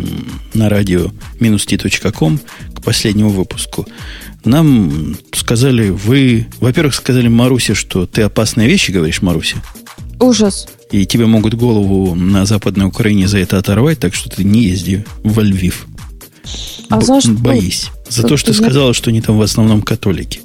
на радио minus.t.com к последнему выпуску. Нам сказали, вы... Во-первых, сказали Марусе, что ты опасные вещи говоришь, Маруся. Ужас. И тебе могут голову на Западной Украине за это оторвать, так что ты не езди в Львив. А Б- за что? Боись. За то, что ты сказала, что они там в основном католики.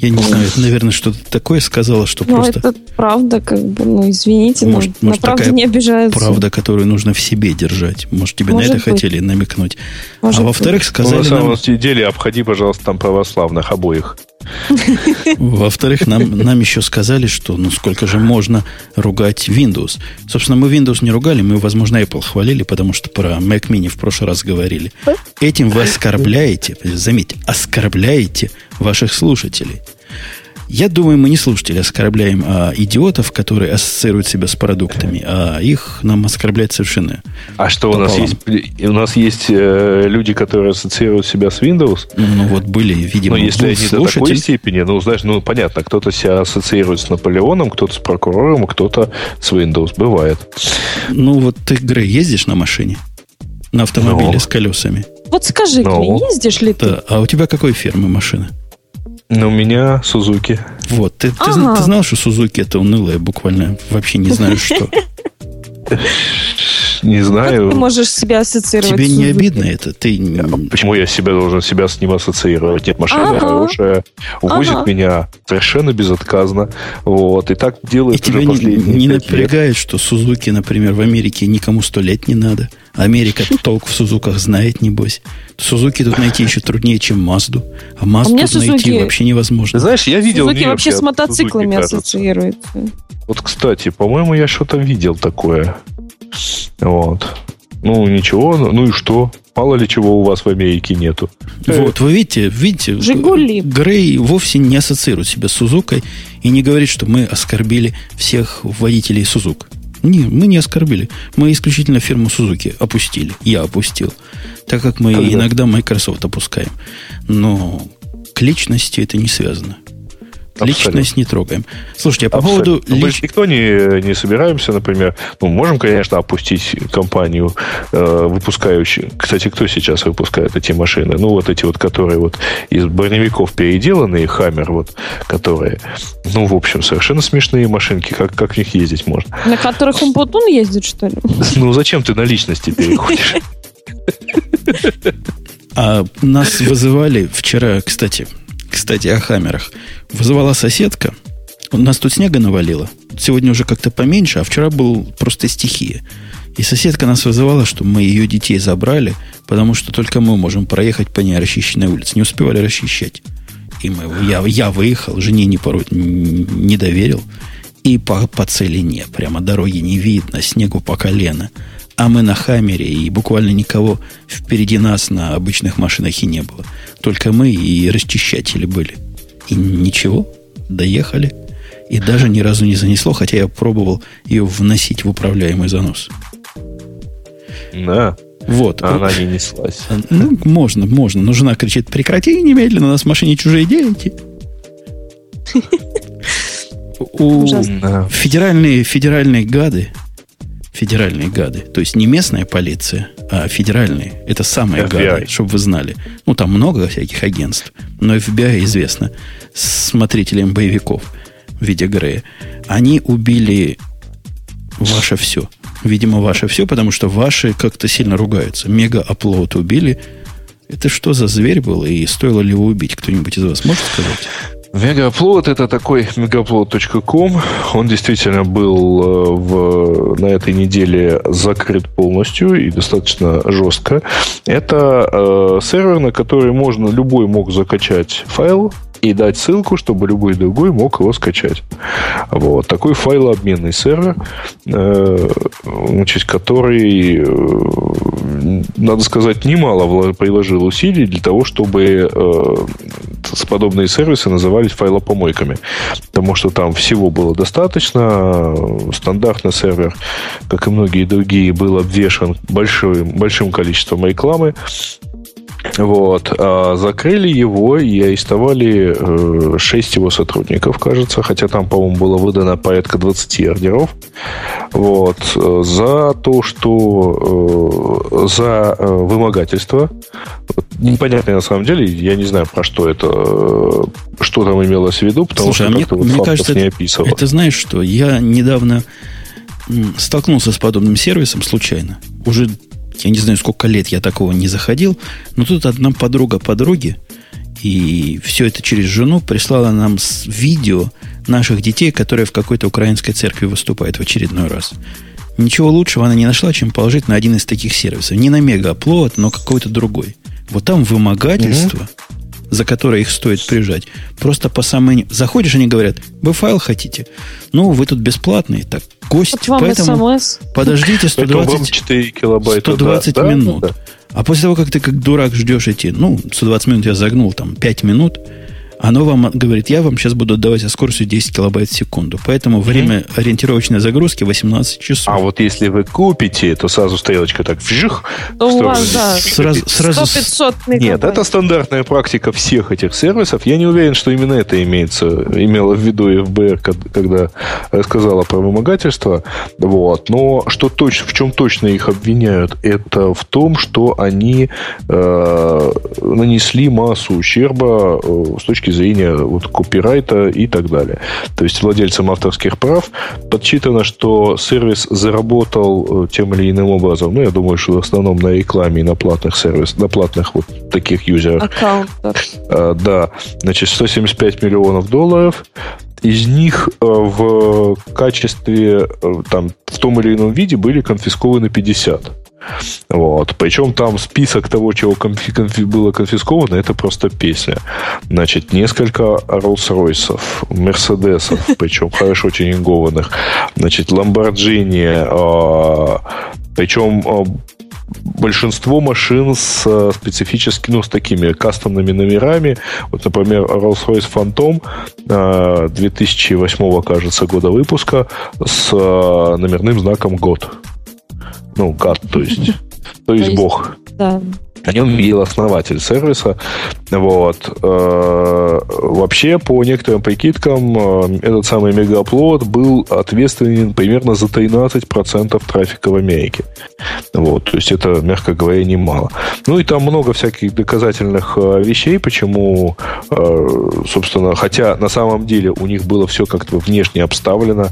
Я не знаю, это, наверное, что-то такое сказала, что ну, просто... это правда, как бы, ну, извините, может, но может, на правду не обижаются. Правда, которую нужно в себе держать. Может, тебе может на это быть. хотели намекнуть. Может а во-вторых, сказали ну, на самом нам... деле, обходи, пожалуйста, там православных обоих. Во-вторых, нам, нам еще сказали, что ну сколько же можно ругать Windows. Собственно, мы Windows не ругали, мы, возможно, Apple хвалили, потому что про Mac Mini в прошлый раз говорили. Этим вы оскорбляете, заметьте, оскорбляете ваших слушателей. Я думаю, мы не слушатели оскорбляем а идиотов, которые ассоциируют себя с продуктами, а их нам оскорблять совершенно. А что, у нас есть, у нас есть э, люди, которые ассоциируют себя с Windows? Ну, ну вот были, видимо, Но если они слушатель... до такой степени, ну, знаешь, ну, понятно, кто-то себя ассоциирует с Наполеоном, кто-то с прокурором, кто-то с Windows. Бывает. Ну, вот ты, Грей, ездишь на машине? На автомобиле Но. с колесами? Вот скажи, Грей, ездишь ли ты? Да. А у тебя какой фирмы машина? Ну, у меня Сузуки. Вот, ты, ага. ты, ты знал, что Сузуки это унылое буквально? Вообще не знаю, что. Не знаю. Как ты можешь себя ассоциировать Тебе не обидно это? Ты... Почему я себя должен себя с ним ассоциировать? Нет, машина ага. хорошая, увозит ага. меня совершенно безотказно. Вот, и так делает и уже тебя не, не напрягает, что Сузуки, например, в Америке никому сто лет не надо. Америка толк в Сузуках знает, небось. Сузуки тут найти еще труднее, чем Мазду. А Мазду а тут Сузуки... найти вообще невозможно. знаешь, я видел... Сузуки вообще с мотоциклами ассоциируется. Вот, кстати, по-моему, я что-то видел такое. Вот. Ну, ничего, ну и что? Мало ли чего у вас в Америке нету. Вот, вы видите, видите, Жигули. Грей вовсе не ассоциирует себя с Сузукой и не говорит, что мы оскорбили всех водителей Сузук. Не, мы не оскорбили. Мы исключительно фирму Сузуки опустили. Я опустил. Так как мы Когда? иногда Microsoft опускаем. Но к личности это не связано. Абсолютно. Личность не трогаем. Слушайте, а по Абсолютно. поводу... Ну, лич... никто не, не собираемся, например... Ну, можем, конечно, опустить компанию, э, выпускающую... Кстати, кто сейчас выпускает эти машины? Ну, вот эти вот, которые вот из броневиков переделанные, Хаммер, вот, которые... Ну, в общем, совершенно смешные машинки. Как, как в них ездить можно? На которых Умпутун ездит, что ли? Ну, зачем ты на личности переходишь? А нас вызывали вчера, кстати, кстати, о хаммерах. Вызывала соседка. У нас тут снега навалило. Сегодня уже как-то поменьше, а вчера был просто стихия. И соседка нас вызывала, что мы ее детей забрали, потому что только мы можем проехать по нерасчищенной улице. Не успевали расчищать. И мы, я, я выехал, жене не, порой, не доверил. И по, по целине, прямо дороги не видно, снегу по колено. А мы на Хаммере, и буквально никого впереди нас на обычных машинах и не было. Только мы и расчищатели были. И ничего, доехали. И даже ни разу не занесло, хотя я пробовал ее вносить в управляемый занос. Да. Вот. А она не неслась. Ну, можно, можно. Но жена кричит, прекрати немедленно, у нас в машине чужие дети. У федеральные, федеральные гады федеральные гады. То есть не местная полиция, а федеральные. Это самые FBI. гады, чтобы вы знали. Ну, там много всяких агентств. Но FBI известно смотрителям боевиков в виде Грея. Они убили ваше все. Видимо, ваше все, потому что ваши как-то сильно ругаются. Мега-аплод убили. Это что за зверь был и стоило ли его убить? Кто-нибудь из вас может сказать? Мегаплод это такой megaplot.com. Он действительно был э, в, на этой неделе закрыт полностью и достаточно жестко. Это э, сервер, на который можно любой мог закачать файл и дать ссылку, чтобы любой другой мог его скачать. Вот. Такой файлообменный сервер, э, значит, который, э, надо сказать, немало приложил усилий для того, чтобы э, подобные сервисы назывались файлопомойками. Потому что там всего было достаточно. Стандартный сервер, как и многие другие, был обвешен большим, большим количеством рекламы. Вот. А закрыли его и арестовали э, 6 его сотрудников, кажется, хотя там, по-моему, было выдано порядка 20 ордеров. Вот. За то, что э, за э, вымогательство. Непонятно на самом деле, я не знаю, про что это, э, что там имелось в виду, потому Слушай, что а мне, вот мне кажется, не описывал. Это знаешь что? Я недавно столкнулся с подобным сервисом случайно. Уже я не знаю, сколько лет я такого не заходил, но тут одна подруга подруги, и все это через жену прислала нам видео наших детей, которые в какой-то украинской церкви выступают в очередной раз. Ничего лучшего она не нашла, чем положить на один из таких сервисов. Не на мегаплод, но какой-то другой. Вот там вымогательство. Mm-hmm за которые их стоит прижать. Просто по самой... Заходишь, они говорят, вы файл хотите? Ну, вы тут бесплатный. Так, гость, вот поэтому СМС. подождите 120, 4 килобайта, 120 да, минут. Да, да. А после того, как ты как дурак ждешь эти, ну, 120 минут я загнул, там, 5 минут, оно вам говорит, я вам сейчас буду давать со скоростью 10 килобайт в секунду. Поэтому mm-hmm. время ориентировочной загрузки 18 часов. А вот если вы купите, то сразу стрелочка так вжих. То у вас, да, сразу, сразу... 100-500 Нет, это стандартная практика всех этих сервисов. Я не уверен, что именно это имеется, имело в виду ФБР, когда рассказала про вымогательство. Вот. Но что точно, в чем точно их обвиняют, это в том, что они э, нанесли массу ущерба э, с точки точки зрения вот, копирайта и так далее. То есть владельцам авторских прав подсчитано, что сервис заработал э, тем или иным образом, ну, я думаю, что в основном на рекламе и на платных сервисах, на платных вот таких юзерах. Аккаунтах. А, да, значит, 175 миллионов долларов. Из них э, в качестве, э, там, в том или ином виде были конфискованы 50. Вот. Причем там список того, чего конфи- конфи- было конфисковано, это просто песня. Значит, несколько Rolls-Royce, Мерседесов, причем хорошо тюнингованных, значит, Lamborghini, а, причем а, большинство машин с э, специфическими, ну, с такими кастомными номерами. Вот, например, Rolls-Royce Phantom 2008, э, кажется, года выпуска с номерным знаком год. Ну, гад, то есть. То есть бог. Да. О нем видел основатель сервиса. Вот. Э, вообще, по некоторым прикидкам, э, этот самый мегаплод был ответственен примерно за 13% трафика в Америке. Вот. То есть это, мягко говоря, немало. Ну и там много всяких доказательных э, вещей, почему, собственно, хотя на самом деле у них было все как-то внешне обставлено,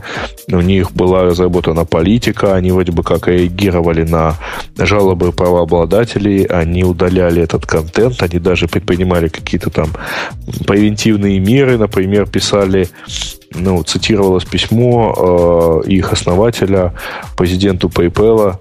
у них была разработана политика, они вроде бы как реагировали на жалобы правообладателей, они удаляли этот контент, они даже предпринимали какие-то там превентивные меры, например, писали, ну, цитировалось письмо э, их основателя, президенту PayPal,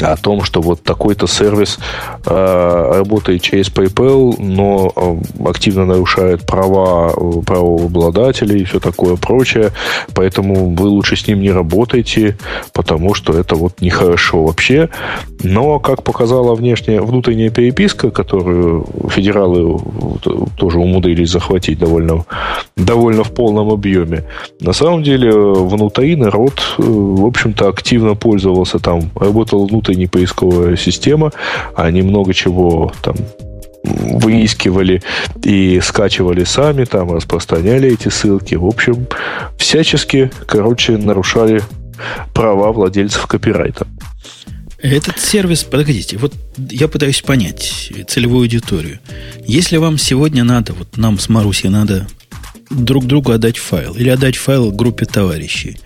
о том, что вот такой-то сервис э, работает через PayPal, но э, активно нарушает права э, правообладателей и все такое прочее, поэтому вы лучше с ним не работайте, потому что это вот нехорошо вообще. Но, как показала внешняя, внутренняя переписка, которую федералы тоже умудрились захватить довольно, довольно в полном объеме, на самом деле внутри народ, э, в общем-то, активно пользовался там, работал внутренняя поисковая система. Они много чего там выискивали и скачивали сами, там распространяли эти ссылки. В общем, всячески, короче, нарушали права владельцев копирайта. Этот сервис, подождите, вот я пытаюсь понять целевую аудиторию. Если вам сегодня надо, вот нам с Марусей надо друг другу отдать файл или отдать файл группе товарищей,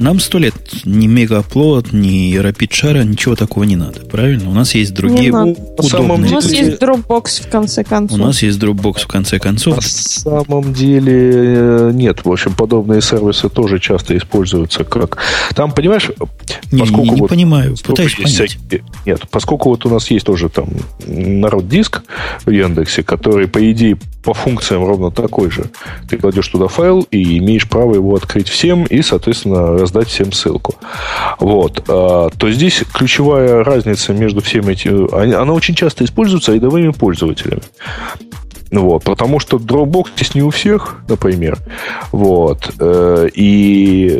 нам сто лет ни мегаплод, ни рапидшара, ничего такого не надо, правильно? У нас есть другие удобные. У нас есть Dropbox в конце концов. У нас есть Dropbox в конце концов. На самом деле э, нет. В общем, подобные сервисы тоже часто используются как... Там, понимаешь, не, поскольку... Не, не вот, понимаю, пытаюсь понять. Всякие... Нет, поскольку вот у нас есть тоже там народ диск в Яндексе, который, по идее, по функциям ровно такой же. Ты кладешь туда файл и имеешь право его открыть всем и, соответственно, раздать всем ссылку. Вот. А, то здесь ключевая разница между всеми этими... Она очень часто используется рядовыми пользователями. Вот, потому что Dropbox здесь не у всех, например. Вот. Э, и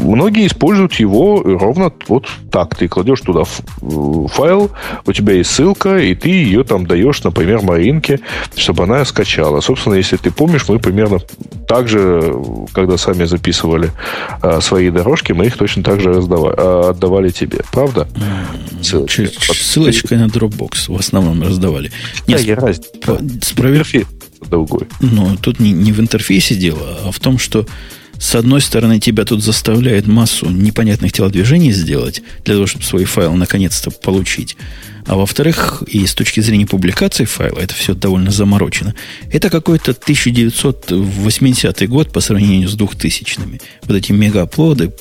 многие используют его ровно вот так. Ты кладешь туда файл, у тебя есть ссылка, и ты ее там даешь, например, Маринке, чтобы она скачала. Собственно, если ты помнишь, мы примерно так же, когда сами записывали э, свои дорожки, мы их точно так же раздавали, э, отдавали тебе. Правда? Ссылочкой. Ссылочкой на Dropbox в основном раздавали. Нет, да, раз... интерфейс другой. Ну, тут не, не в интерфейсе дело, а в том, что с одной стороны, тебя тут заставляет массу непонятных телодвижений сделать, для того, чтобы свой файл наконец-то получить. А во-вторых, и с точки зрения публикации файла, это все довольно заморочено. Это какой-то 1980 год по сравнению с 2000-ми. Вот эти мегаплоды,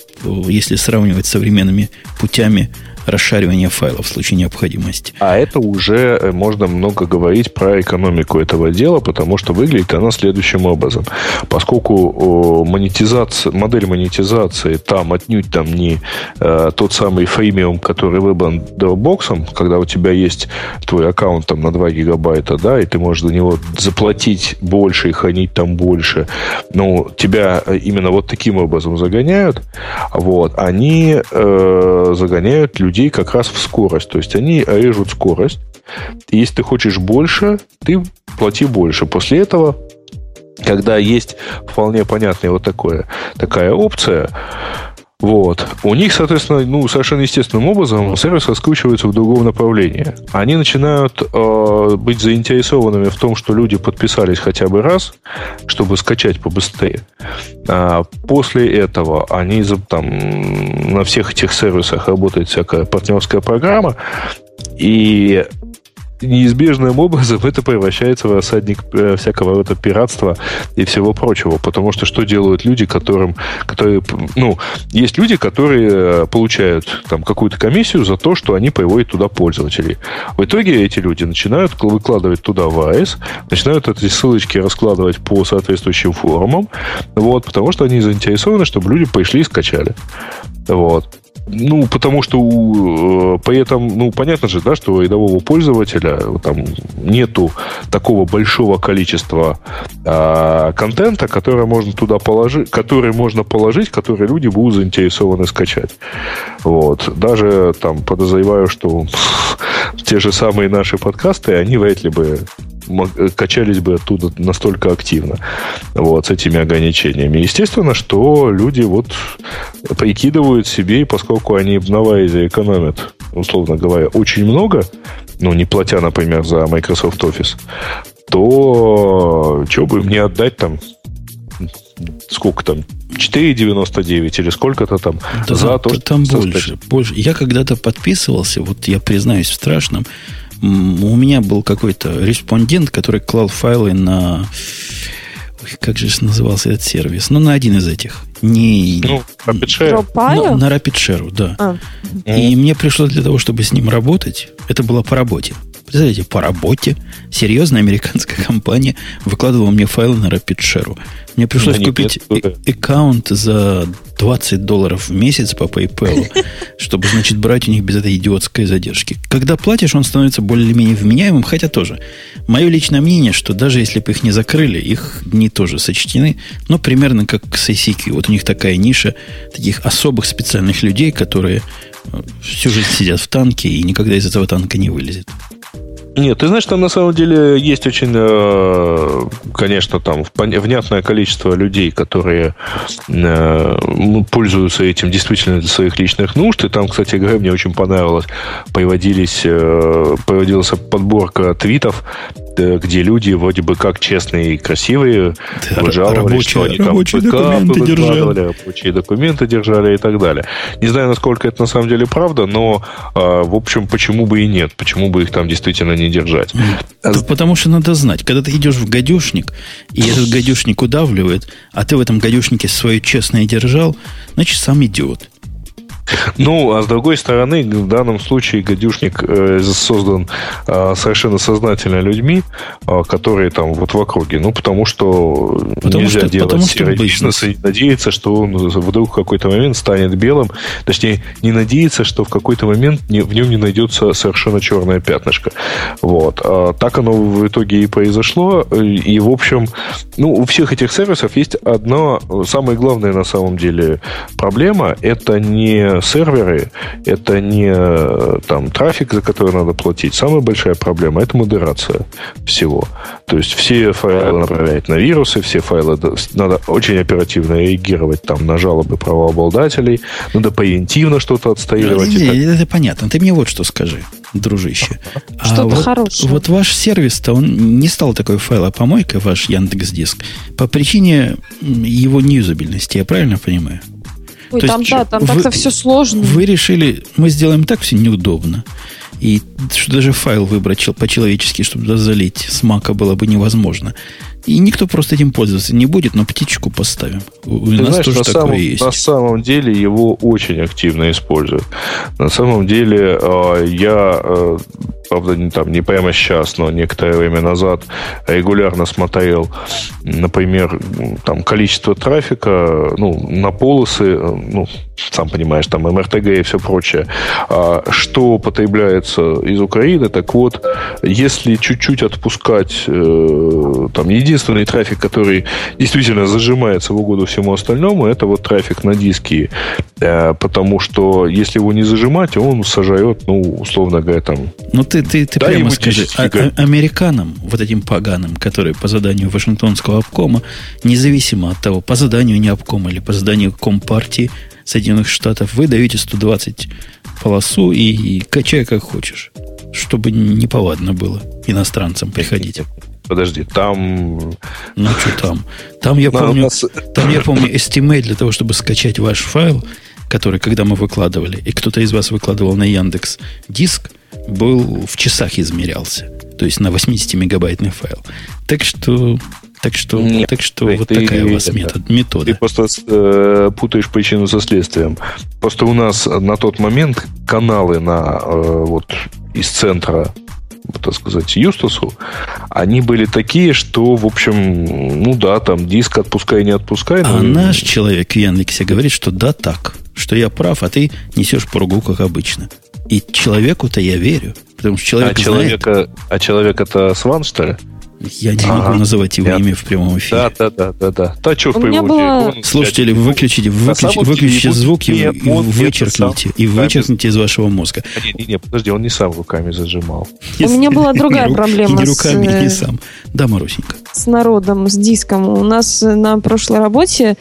если сравнивать с современными путями расшаривания файлов в случае необходимости. А это уже э, можно много говорить про экономику этого дела, потому что выглядит она следующим образом. Поскольку монетизация, модель монетизации там отнюдь там не э, тот самый фримиум, который выбран Dropbox, когда у тебя есть твой аккаунт там на 2 гигабайта, да, и ты можешь за него заплатить больше и хранить там больше, но тебя э, именно вот таким образом загоняют, вот, они э, загоняют людей людей как раз в скорость. То есть они режут скорость. И если ты хочешь больше, ты плати больше. После этого когда есть вполне понятная вот такое, такая опция, вот. У них, соответственно, ну, совершенно естественным образом сервис раскручивается в другом направлении. Они начинают э, быть заинтересованными в том, что люди подписались хотя бы раз, чтобы скачать побыстрее. А после этого они там, на всех этих сервисах работает всякая партнерская программа, и неизбежным образом это превращается в рассадник э, всякого рода пиратства и всего прочего. Потому что что делают люди, которым, которые, ну, есть люди, которые э, получают там какую-то комиссию за то, что они приводят туда пользователей. В итоге эти люди начинают выкладывать туда ВАЭС, начинают эти ссылочки раскладывать по соответствующим форумам, вот, потому что они заинтересованы, чтобы люди пришли и скачали. Вот. Ну, потому что у, э, при этом, ну, понятно же, да, что у рядового пользователя там нету такого большого количества а, контента, который можно туда положить, который можно положить, который люди будут заинтересованы скачать. Вот. Даже там подозреваю, что те же самые наши подкасты, они вряд ли бы качались бы оттуда настолько активно вот, с этими ограничениями. Естественно, что люди вот прикидывают себе, поскольку они в Новайзе экономят, условно говоря, очень много, ну, не платя, например, за Microsoft Office, то что бы мне отдать там сколько там, 4,99 или сколько-то там да, за то, что... Там больше, больше. Я когда-то подписывался, вот я признаюсь в страшном, у меня был какой-то респондент, который клал файлы на... Ой, как же назывался этот сервис? Ну, на один из этих. Не... Ну, RapidShare. На, на RapidShare, да. А. И мне пришлось для того, чтобы с ним работать, это было по работе. Представляете, по работе серьезная американская компания выкладывала мне файлы на RapidShare. Мне пришлось купить э- аккаунт за 20 долларов в месяц по PayPal, чтобы, значит, брать у них без этой идиотской задержки. Когда платишь, он становится более-менее вменяемым, хотя тоже. Мое личное мнение, что даже если бы их не закрыли, их дни тоже сочтены, но примерно как с ICQ. Вот у них такая ниша таких особых специальных людей, которые э, всю жизнь сидят в танке и никогда из этого танка не вылезет. Нет, ты знаешь, там на самом деле есть очень, э, конечно, там внятное количество людей, которые э, пользуются этим действительно для своих личных нужд. И там, кстати говоря, мне очень понравилось, приводились, э, приводилась подборка твитов где люди вроде бы как честные и красивые, да, жаловались, рабочие, что они там документы держали. рабочие документы держали и так далее. Не знаю, насколько это на самом деле правда, но, а, в общем, почему бы и нет? Почему бы их там действительно не держать? Да, потому что надо знать, когда ты идешь в гадюшник, и этот гадюшник удавливает, а ты в этом гадюшнике свое честное держал, значит, сам идиот. Ну, а с другой стороны, в данном случае гадюшник э, создан э, совершенно сознательно людьми, э, которые там вот в округе. Ну, потому что потому нельзя что, делать серый бизнес и надеяться, что он вдруг в какой-то момент станет белым. Точнее, не надеяться, что в какой-то момент не, в нем не найдется совершенно черное пятнышко. Вот. А так оно в итоге и произошло. И, в общем, ну, у всех этих сервисов есть одна, самая главная на самом деле проблема. Это не серверы, это не э, там трафик, за который надо платить. Самая большая проблема – это модерация всего. То есть все файлы направлять на вирусы, все файлы надо очень оперативно реагировать там на жалобы правообладателей, надо превентивно что-то отстаивать. Не, не, это понятно. Ты мне вот что скажи, дружище. Что-то а вот, хорошее. Вот ваш сервис-то, он не стал такой файлопомойкой, ваш Яндекс Диск, по причине его неюзабельности, я правильно понимаю? Ой, То там, есть, да, там вы, так-то все сложно. Вы решили, мы сделаем так все неудобно. И что даже файл выбрать по-человечески, чтобы туда залить с мака было бы невозможно. И никто просто этим пользоваться не будет, но птичку поставим. У Ты нас знаешь, тоже на такое самом, есть. На самом деле его очень активно используют. На самом деле а, я э, правда, не, там, не прямо сейчас, но некоторое время назад регулярно смотрел, например, там, количество трафика ну, на полосы, ну, сам понимаешь, там МРТГ и все прочее, а, что потребляется из Украины, так вот, если чуть-чуть отпускать э, там единственный трафик, который действительно зажимается в угоду всему остальному, это вот трафик на диски, э, потому что если его не зажимать, он сожрет, ну, условно говоря, там... Ну, ты, ты, ты да, прямо скажи, а, а, американам, вот этим поганым, которые по заданию Вашингтонского обкома, независимо от того, по заданию не обкома или по заданию Компартии, Соединенных Штатов, вы даете 120 полосу и, и качай как хочешь, чтобы неповадно было иностранцам приходить. Подожди, там... Ну, что там? Там я помню, нас... там я помню estimate для того, чтобы скачать ваш файл, который, когда мы выкладывали, и кто-то из вас выкладывал на Яндекс диск, был в часах измерялся. То есть на 80-мегабайтный файл. Так что так что, Нет, так что вот ты, такая у вас метод, метода. Ты просто э, путаешь причину со следствием. Просто у нас на тот момент каналы на, э, вот, из центра так сказать, Юстасу, они были такие, что, в общем, ну да, там диск отпускай, не отпускай. А наш человек в Яндексе говорит, что да, так, что я прав, а ты несешь поругу, как обычно. И человеку-то я верю, потому что человек а знает... Человека, а человек это Сван, что ли? Я не ага. могу называть его Нет. имя в прямом эфире. Да, да, да, да, да. Тачок У меня была... Слушатели, выключите, выключите, выключите звук и, и вычеркните, и вычеркните из вашего мозга. Не, не, не, подожди, он не сам руками зажимал. У меня была другая проблема. Не руками, не э, сам. Да, Марусенька. С народом, с диском. У нас на прошлой работе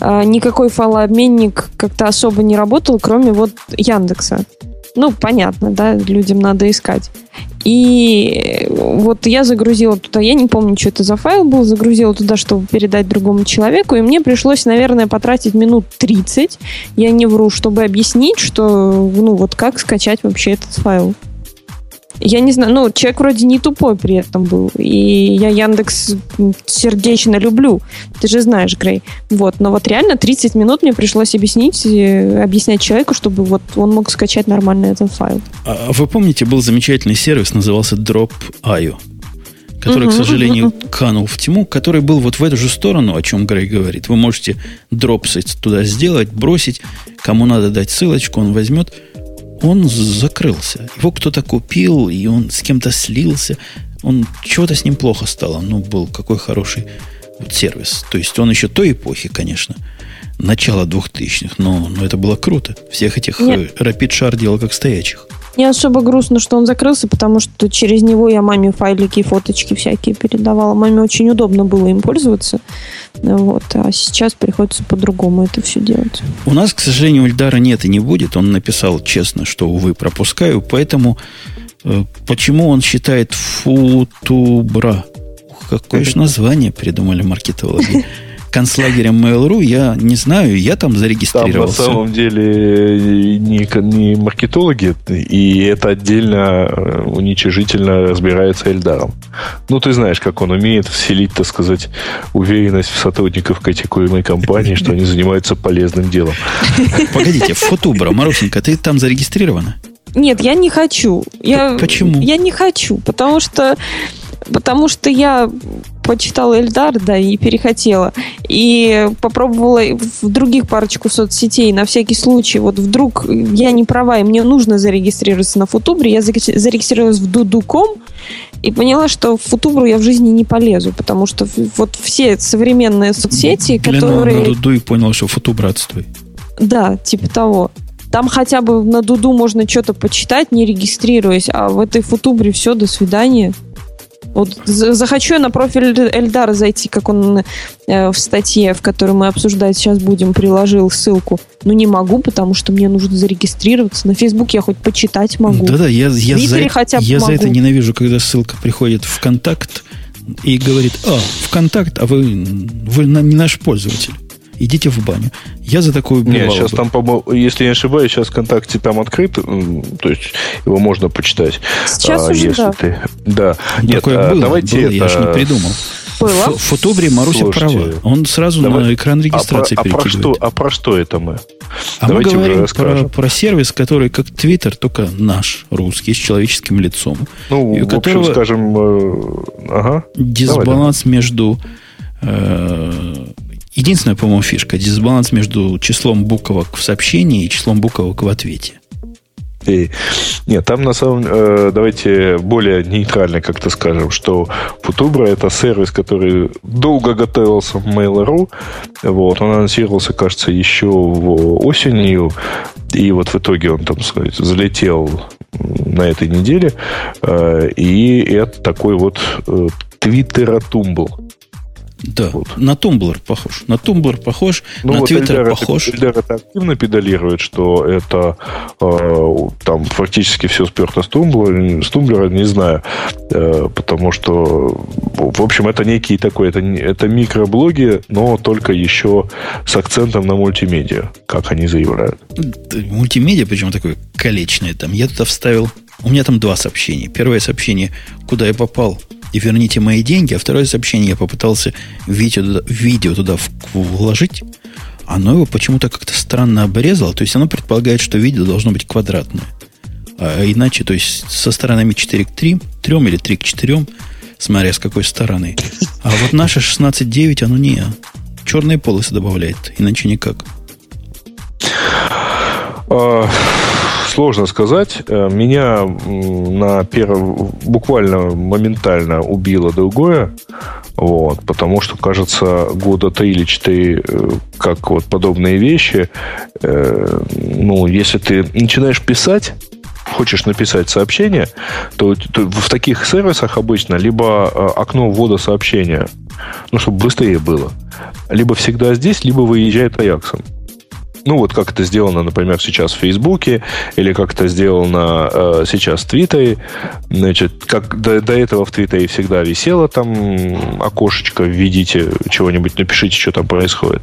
а, никакой файлообменник как-то особо не работал, кроме вот Яндекса. Ну, понятно, да, людям надо искать. И вот я загрузила туда, я не помню, что это за файл был, загрузила туда, чтобы передать другому человеку, и мне пришлось, наверное, потратить минут 30, я не вру, чтобы объяснить, что, ну, вот как скачать вообще этот файл. Я не знаю, ну, человек вроде не тупой при этом был. И я Яндекс сердечно люблю. Ты же знаешь, Грей. Вот. Но вот реально 30 минут мне пришлось объяснить, э, объяснять человеку, чтобы вот он мог скачать нормально этот файл. А, а вы помните, был замечательный сервис, назывался Drop.io который, uh-huh, к сожалению, uh-huh. канул в тьму, который был вот в эту же сторону, о чем Грей говорит. Вы можете дропсить туда сделать, бросить, кому надо дать ссылочку, он возьмет он закрылся. Его кто-то купил, и он с кем-то слился. Он чего-то с ним плохо стало. Ну, был какой хороший вот сервис. То есть он еще той эпохи, конечно, начала 2000-х, но, но это было круто. Всех этих Нет. Э, Rapid Share делал как стоячих. Не особо грустно, что он закрылся, потому что через него я маме файлики и фоточки всякие передавала. Маме очень удобно было им пользоваться. Вот. А сейчас приходится по-другому это все делать. У нас, к сожалению, Ильдара нет и не будет. Он написал честно, что, увы, пропускаю. Поэтому э, почему он считает футубра? Какое же название придумали маркетологи? концлагерем Mail.ru, я не знаю, я там зарегистрировался. Там на самом деле не, не маркетологи, и это отдельно э, уничижительно разбирается Эльдаром. Ну, ты знаешь, как он умеет вселить, так сказать, уверенность в сотрудников критикуемой компании, что они занимаются полезным делом. Погодите, Фотубра, Марусенька, ты там зарегистрирована? Нет, я не хочу. Я, Почему? Я не хочу, потому что потому что я почитала Эльдар, да, и перехотела. И попробовала в других парочку соцсетей на всякий случай. Вот вдруг я не права, и мне нужно зарегистрироваться на Футубре. Я зарегистрировалась в Дудуком и поняла, что в Футубру я в жизни не полезу, потому что вот все современные соцсети, Глянул которые... на Дуду и понял, что Футубр отстой. Да, типа того. Там хотя бы на Дуду можно что-то почитать, не регистрируясь, а в этой Футубре все, до свидания. Вот захочу я на профиль Эльдара зайти, как он э, в статье, в которой мы обсуждать сейчас будем, приложил ссылку. Но не могу, потому что мне нужно зарегистрироваться. На Facebook я хоть почитать могу. Да-да, я, я, за, хотя я могу. за это ненавижу, когда ссылка приходит в контакт и говорит, а, ВКонтакт, а вы, вы не наш пользователь идите в баню. Я за такую Нет, сейчас бы. там, по если я не ошибаюсь, сейчас ВКонтакте там открыт, то есть его можно почитать. Сейчас а, уже если да. Ты... Да. Нет, Такое а, было, давайте было, это... я же не придумал. Было. В Фотубре Маруся Слушайте, права. Он сразу давай, на экран регистрации а про, а про что, а про что это мы? А Давайте мы говорим про, про сервис, который как Твиттер, только наш, русский, с человеческим лицом. Ну, и у в общем, скажем, э, ага. Дисбаланс давай, между э, Единственная, по-моему, фишка – дисбаланс между числом буквок в сообщении и числом буквок в ответе. И, нет, там на самом э, давайте более нейтрально как-то скажем, что Футубра это сервис, который долго готовился в Mail.ru. Вот, он анонсировался, кажется, еще в осенью. И вот в итоге он там, сказать, залетел на этой неделе. Э, и это такой вот э, Твиттератумбл. Да, вот. на Тумблер похож. На Тумблер похож, ну, на вот Твиттер похож. Эльдар это активно педалирует, что это э, там фактически все сперто с Тумблера, с Тумблера не знаю, э, потому что, в общем, это некий такой, это, это микроблоги, но только еще с акцентом на мультимедиа, как они заявляют. Мультимедиа, причем такой колечный там. Я туда вставил, у меня там два сообщения. Первое сообщение, куда я попал – и верните мои деньги. А второе сообщение я попытался видео туда, видео туда вложить. Оно его почему-то как-то странно обрезало. То есть оно предполагает, что видео должно быть квадратное. А иначе, то есть со сторонами 4 к 3, 3 или 3 к 4, смотря с какой стороны. А вот наше 16.9, оно не. Черные полосы добавляет, иначе никак. Сложно сказать. Э, меня на перв... буквально моментально убило другое. Вот, потому что, кажется, года три или четыре, э, как вот подобные вещи, э, ну, если ты начинаешь писать, хочешь написать сообщение, то, то в таких сервисах обычно либо окно ввода сообщения, ну, чтобы быстрее было, либо всегда здесь, либо выезжает Аяксом. Ну, вот как это сделано, например, сейчас в Фейсбуке, или как это сделано э, сейчас в Твиттере. Значит, как до, до этого в Твиттере всегда висело там окошечко, введите чего-нибудь, напишите, что там происходит.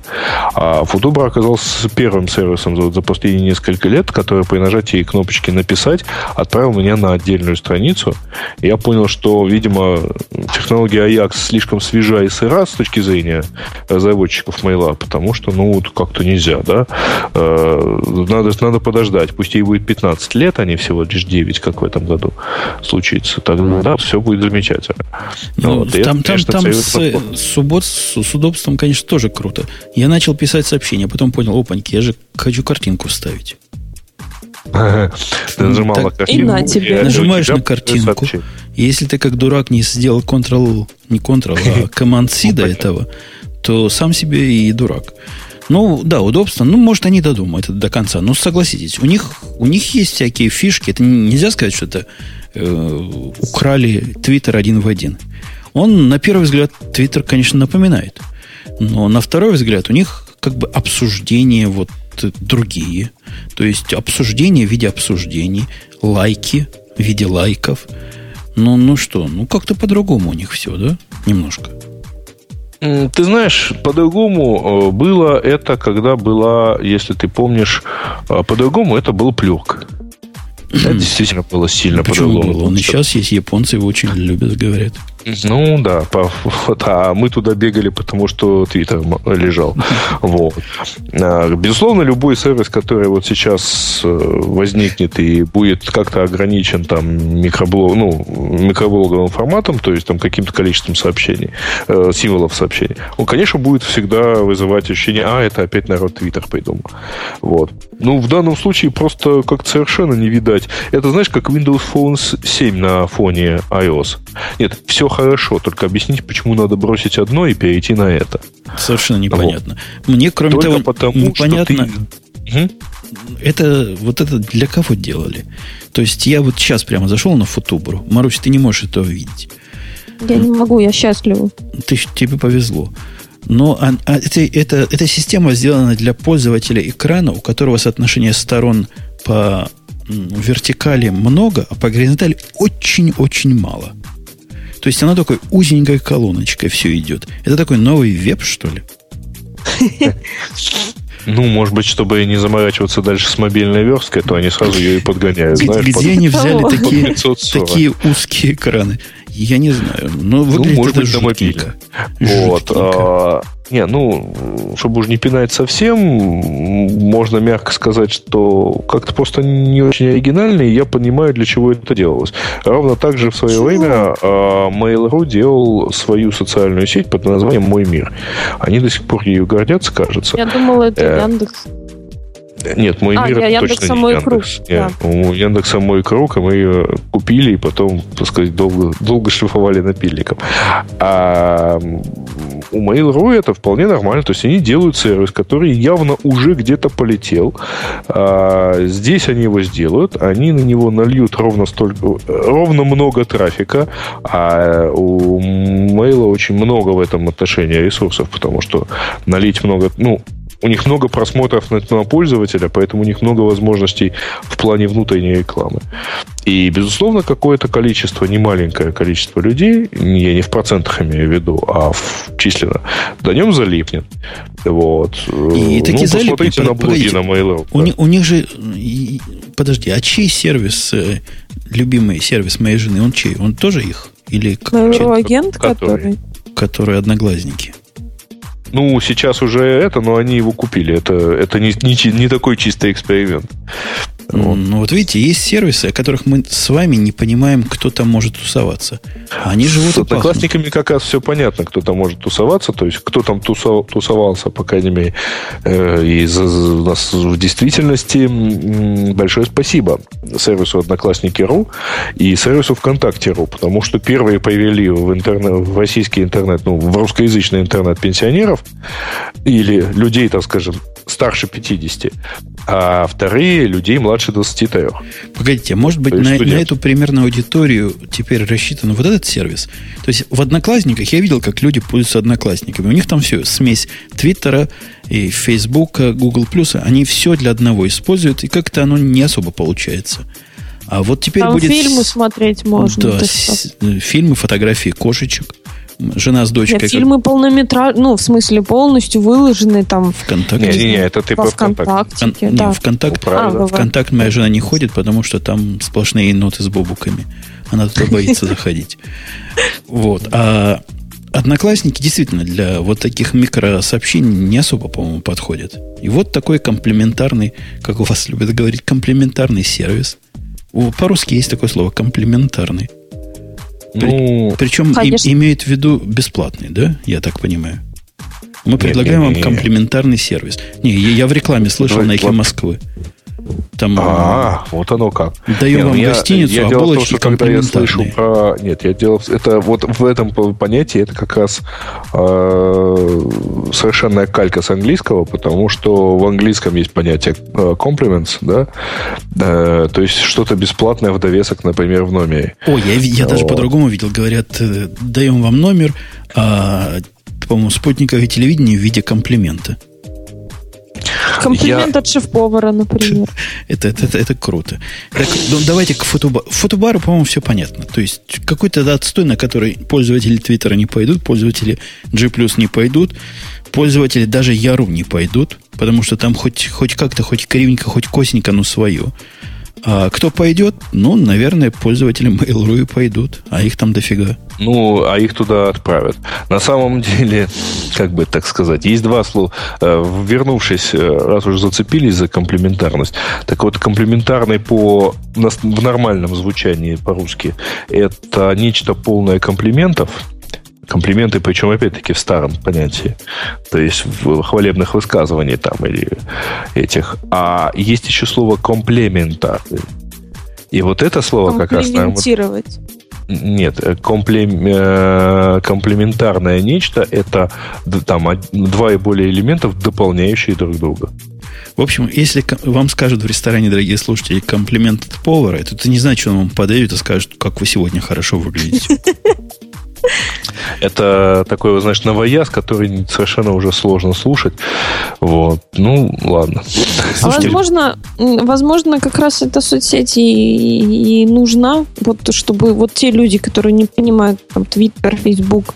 А Футубра оказался первым сервисом за, за последние несколько лет, который при нажатии кнопочки «Написать» отправил меня на отдельную страницу. Я понял, что, видимо, технология Ajax слишком свежа и сыра с точки зрения разработчиков мейла, потому что, ну, вот как-то нельзя, да. Э, надо, надо подождать. Пусть ей будет 15 лет, а не всего лишь 9, как в этом году случится. Тогда да, все будет замечательно. Ну, вот, там, это, там, там с, с, убот, с, с удобством, конечно, тоже круто. Я начал писать сообщение, потом понял, опаньки, я же хочу картинку вставить. Ты нажимал на картинку. И на тебе. Нажимаешь на картинку. Если ты как дурак не сделал Ctrl, не Ctrl, а Command-C до этого, то сам себе и дурак. Ну, да, удобство. Ну, может, они додумают это до конца. Но согласитесь, у них, у них есть всякие фишки. Это нельзя сказать, что это э, украли Твиттер один в один. Он, на первый взгляд, Твиттер, конечно, напоминает. Но на второй взгляд у них как бы обсуждения вот другие. То есть обсуждения в виде обсуждений, лайки в виде лайков. Ну, ну что, ну как-то по-другому у них все, да? Немножко. Ты знаешь, по-другому э, было это, когда была, если ты помнишь, э, по-другому это был плюк. Это действительно было сильно по-другому. Он и сейчас есть, японцы его очень любят, говорят. Ну да, по, вот, а мы туда бегали, потому что Твиттер лежал. Вот. А, безусловно, любой сервис, который вот сейчас э, возникнет и будет как-то ограничен там микроблог, ну, микроблоговым форматом, то есть там каким-то количеством сообщений, э, символов сообщений, он, конечно, будет всегда вызывать ощущение, а, это опять народ Твиттер придумал. Вот. Ну, в данном случае просто как-то совершенно не видать. Это, знаешь, как Windows Phone 7 на фоне iOS. Нет, все хорошо, только объясните, почему надо бросить одно и перейти на это. Совершенно непонятно. Вот. Мне, кроме только того, потому, непонятно, ты... это вот это для кого делали? То есть я вот сейчас прямо зашел на фотубру. Марусь, ты не можешь этого видеть. Я не могу, я счастлива. Ты, тебе повезло. Но а, а, это, это, эта система сделана для пользователя экрана, у которого соотношение сторон по вертикали много, а по горизонтали очень-очень мало. То есть она такой узенькой колоночкой все идет. Это такой новый веб, что ли? Ну, может быть, чтобы не заморачиваться дальше с мобильной версткой, то они сразу ее и подгоняют. Знаешь, Где под... они взяли такие, такие узкие экраны? Я не знаю. Но ну, выглядит ну, может это быть, жутенько. Вот. Не, ну, чтобы уже не пинать совсем, можно мягко сказать, что как-то просто не очень оригинально, и я понимаю, для чего это делалось. Ровно так же в свое Чего? время а, Mail.ru делал свою социальную сеть под названием «Мой мир». Они до сих пор ею гордятся, кажется. Я думала, это э, Яндекс. Нет, мой а, мир это Яндекс точно не Яндекс. Круг, Нет, да. У Яндекса мой круг, и мы ее купили, и потом, так сказать, долго, долго шлифовали напильником. А у Mail.ru это вполне нормально. То есть они делают сервис, который явно уже где-то полетел. А, здесь они его сделают, они на него нальют ровно столько, ровно много трафика, а у Mail очень много в этом отношении ресурсов, потому что налить много, ну, у них много просмотров на, на пользователя, поэтому у них много возможностей в плане внутренней рекламы. И, безусловно, какое-то количество, немаленькое количество людей, я не в процентах имею в виду, а в, численно, на нем залипнет. Вот. И, ну, такие посмотрите на блоги на Mail.ru. У, да. у них же... Подожди, а чей сервис, э, любимый сервис моей жены, он чей? Он тоже их? Или Mail.ru агент, который? Который одноглазники. Ну, сейчас уже это, но они его купили. Это, это не, не, не такой чистый эксперимент. Ну, вот видите, есть сервисы, о которых мы с вами не понимаем, кто там может тусоваться. Они живут С одноклассниками как раз все понятно, кто там может тусоваться, то есть кто там тусовался, по крайней мере. Э, и у нас в действительности большое спасибо сервису Одноклассники.ру и сервису ВКонтакте.ру, потому что первые повели в, интернет, в российский интернет, ну, в русскоязычный интернет пенсионеров или людей, так скажем, старше 50, а вторые людей младше 23. Погодите, а может быть, на, на эту примерно аудиторию теперь рассчитан вот этот сервис? То есть в Одноклассниках я видел, как люди пользуются Одноклассниками. У них там все, смесь Твиттера и Фейсбука, Google+, они все для одного используют, и как-то оно не особо получается. А вот теперь Там будет... фильмы смотреть можно. Да, с... фильмы, фотографии кошечек жена с дочкой. Нет, фильмы полнометражные, ну, в смысле, полностью выложены там. Вконтакте. Не, не, не это ты по ВКонтакте. Кон... Да. Не, ВКонтакт, а, ВКонтакт моя жена не ходит, потому что там сплошные ноты с бобуками. Она туда боится заходить. Вот. А Одноклассники действительно для вот таких микросообщений не особо, по-моему, подходят. И вот такой комплементарный, как у вас любят говорить, комплементарный сервис. По-русски есть такое слово комплементарный. Ну, Причем и, имеет в виду бесплатный, да? Я так понимаю. Мы предлагаем не, не, не, вам комплементарный сервис. Не, я, я в рекламе слышал на эхе Москвы. Там, а, вот оно как. Даем Нет, вам ну, я, гостиницу, я а дело в том, что когда я слышу про... Нет, я делал... Это вот в этом понятии это как раз э, совершенная калька с английского, потому что в английском есть понятие э, compliments, да? Э, то есть что-то бесплатное в довесок, например, в номере. О, я, я даже по-другому видел. Говорят, э, даем вам номер, а, по-моему, спутниковое телевидение в виде комплимента. Комплимент я... от шеф-повара, например. это, это, это, это круто. Так, ну, давайте к фотобару. Фотобару, по-моему, все понятно. То есть, какой-то отстой, на который пользователи Твиттера не пойдут, пользователи G+, не пойдут, пользователи даже Яру не пойдут, потому что там хоть, хоть как-то, хоть кривенько, хоть косенько, но свое. А кто пойдет? Ну, наверное, пользователи Mail.ru пойдут, а их там дофига. Ну, а их туда отправят. На самом деле, как бы так сказать, есть два слова. Э, вернувшись, э, раз уже зацепились за комплементарность, так вот, комплементарный по, в нормальном звучании по-русски это нечто полное комплиментов, комплименты, причем опять-таки в старом понятии, то есть в хвалебных высказываний там или этих. А есть еще слово комплемента. И вот это слово как раз... Комплиментировать. Нет, э, комплем, э, комплементарное нечто это там два и более элементов, дополняющие друг друга. В общем, если вам скажут в ресторане, дорогие слушатели, комплимент от повара, то это не значит, что он вам подают и скажет, как вы сегодня хорошо выглядите. Это такой, знаешь, новояз, который совершенно уже сложно слушать. Вот. Ну, ладно. А возможно, возможно, как раз эта соцсеть и, и нужна, вот чтобы вот те люди, которые не понимают там Twitter, Facebook,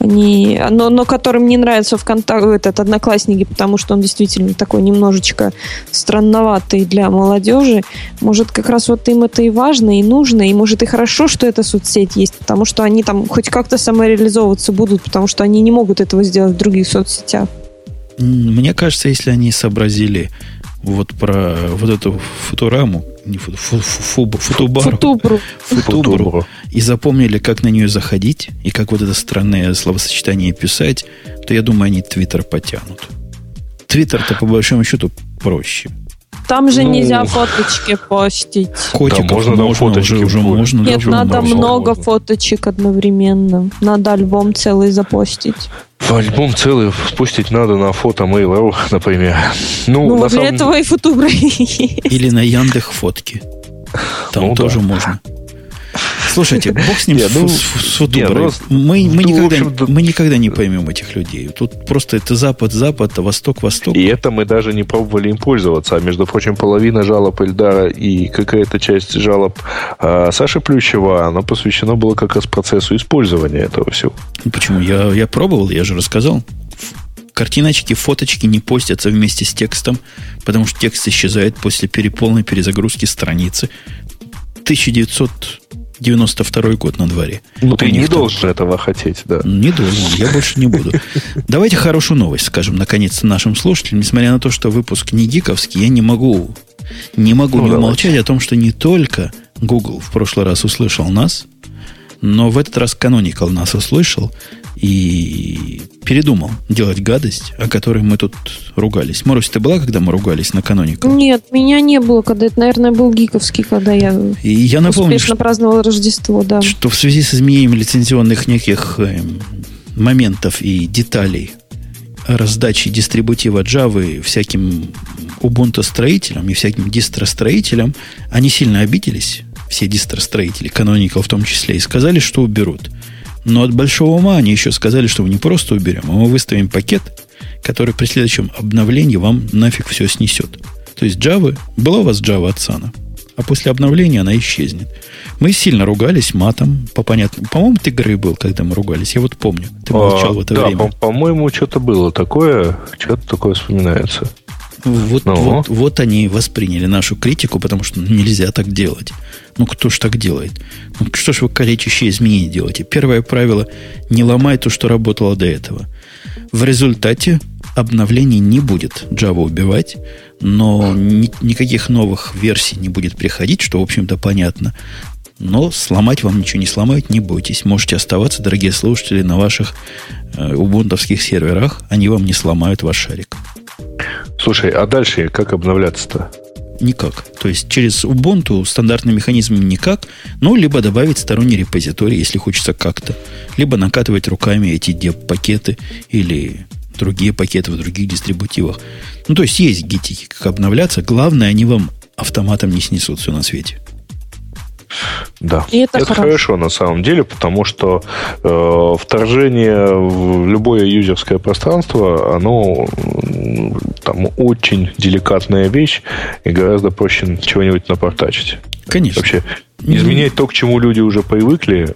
они, но, но которым не нравится ВКонтакте этот Одноклассники, потому что он действительно такой немножечко странноватый для молодежи. Может, как раз вот им это и важно, и нужно, и может и хорошо, что эта соцсеть есть, потому что они там хоть как-то самореализовываться будут, потому что они не могут этого сделать в других соцсетях. Мне кажется, если они сообразили вот про вот эту футураму, не фу, фу, фу, фу, футубару, футубру. футубру, и запомнили, как на нее заходить, и как вот это странное словосочетание писать, то я думаю, они Твиттер потянут. Твиттер-то по большому счету проще. Там же ну, нельзя фоточки постить. Котиков да, можно, можно фоточки уже, уже можно. Нет, даже надо можно. много фоточек одновременно. Надо альбом целый запостить. Альбом целый спустить надо на фото Mail.ru, например. Ну, ну для самом... этого и фотубры Или на Яндекс фотки. Там ну, тоже да. можно. Слушайте, бог с ним, нет, ну, с, с футуброй. Ну, мы, мы, ну, никогда, мы никогда не поймем этих людей. Тут просто это запад-запад, а восток-восток. И это мы даже не пробовали им пользоваться. А между прочим, половина жалоб Эльдара и какая-то часть жалоб э, Саши Плющева, она посвящена была как раз процессу использования этого всего. Ну, почему? Я, я пробовал, я же рассказал картиночки, фоточки не постятся вместе с текстом, потому что текст исчезает после переполной перезагрузки страницы. 1900 92 год на дворе. Ну, ты не должен этого хотеть, да. Не должен, я больше не буду. Давайте хорошую новость скажем, наконец-то, нашим слушателям. Несмотря на то, что выпуск не гиковский, я не могу, не могу ну, не давайте. умолчать о том, что не только Google в прошлый раз услышал нас, но в этот раз Canonical нас услышал и передумал делать гадость, о которой мы тут ругались. Марусь, ты была, когда мы ругались на канонику? Нет, меня не было, когда это, наверное, был гиковский, когда я, и я напомню, успешно праздновал Рождество, да. Что в связи с изменением лицензионных неких э, моментов и деталей раздачи дистрибутива Java всяким Ubuntu строителям и всяким дистростроителям, они сильно обиделись, все дистростроители, Canonical в том числе, и сказали, что уберут. Но от большого ума они еще сказали, что мы не просто уберем, а мы выставим пакет, который при следующем обновлении вам нафиг все снесет. То есть Java, была у вас Java от Сана, а после обновления она исчезнет. Мы сильно ругались матом, по понятному. По-моему, ты игры был, когда мы ругались. Я вот помню. Ты молчал а, в это да, время. По- по-моему, что-то было такое, что-то такое вспоминается. Вот, ну. вот, вот они восприняли нашу критику, потому что нельзя так делать. Ну, кто ж так делает? Ну, что ж вы калечащие изменения делаете? Первое правило – не ломай то, что работало до этого. В результате обновлений не будет Java убивать, но ни, никаких новых версий не будет приходить, что, в общем-то, понятно. Но сломать вам ничего не сломают, не бойтесь. Можете оставаться, дорогие слушатели, на ваших э, убунтовских серверах. Они вам не сломают ваш шарик. Слушай, а дальше как обновляться-то? Никак. То есть через Ubuntu стандартным механизмом никак, ну, либо добавить сторонний репозиторий, если хочется как-то. Либо накатывать руками эти деп-пакеты или другие пакеты в других дистрибутивах. Ну, то есть есть гитики, как обновляться. Главное, они вам автоматом не снесут все на свете. Да, И это, это хорошо. хорошо на самом деле, потому что э, вторжение в любое юзерское пространство, оно там очень деликатная вещь и гораздо проще чего-нибудь напортачить. Конечно. Вообще, изменять то, к чему люди уже привыкли,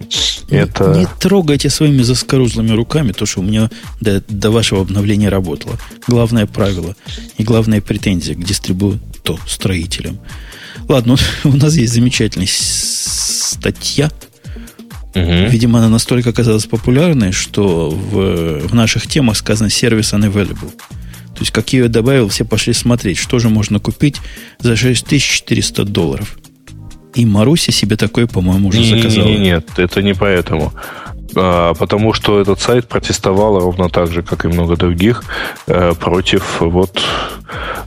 не, это... Не трогайте своими заскорузлыми руками то, что у меня до, до вашего обновления работало. Главное правило и главная претензия к дистрибуту строителям – Ладно, у нас есть замечательная статья. Угу. Видимо, она настолько оказалась популярной, что в, в наших темах сказано сервис unavailable. То есть, как я ее добавил, все пошли смотреть, что же можно купить за 6400 долларов. И Маруся себе такое, по-моему, уже заказала. Нет, нет, это не поэтому. А, потому что этот сайт протестовал ровно так же, как и много других, э, против вот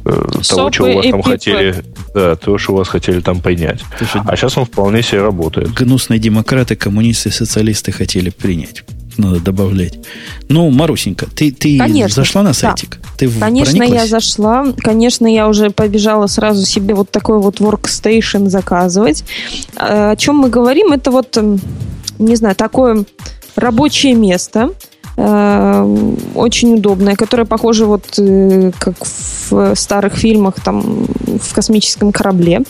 э, того, чего у вас там хотели, да, того, что у вас хотели там принять. А сейчас он вполне себе работает. Гнусные демократы, коммунисты, социалисты хотели принять надо добавлять. Ну, Марусенька, ты, ты конечно, зашла на сайтик? Да. Ты конечно, прониклась? я зашла. Конечно, я уже побежала сразу себе вот такой вот workstation заказывать. А, о чем мы говорим? Это вот, не знаю, такое рабочее место, э, очень удобное, которое похоже вот э, как в старых фильмах там в космическом корабле.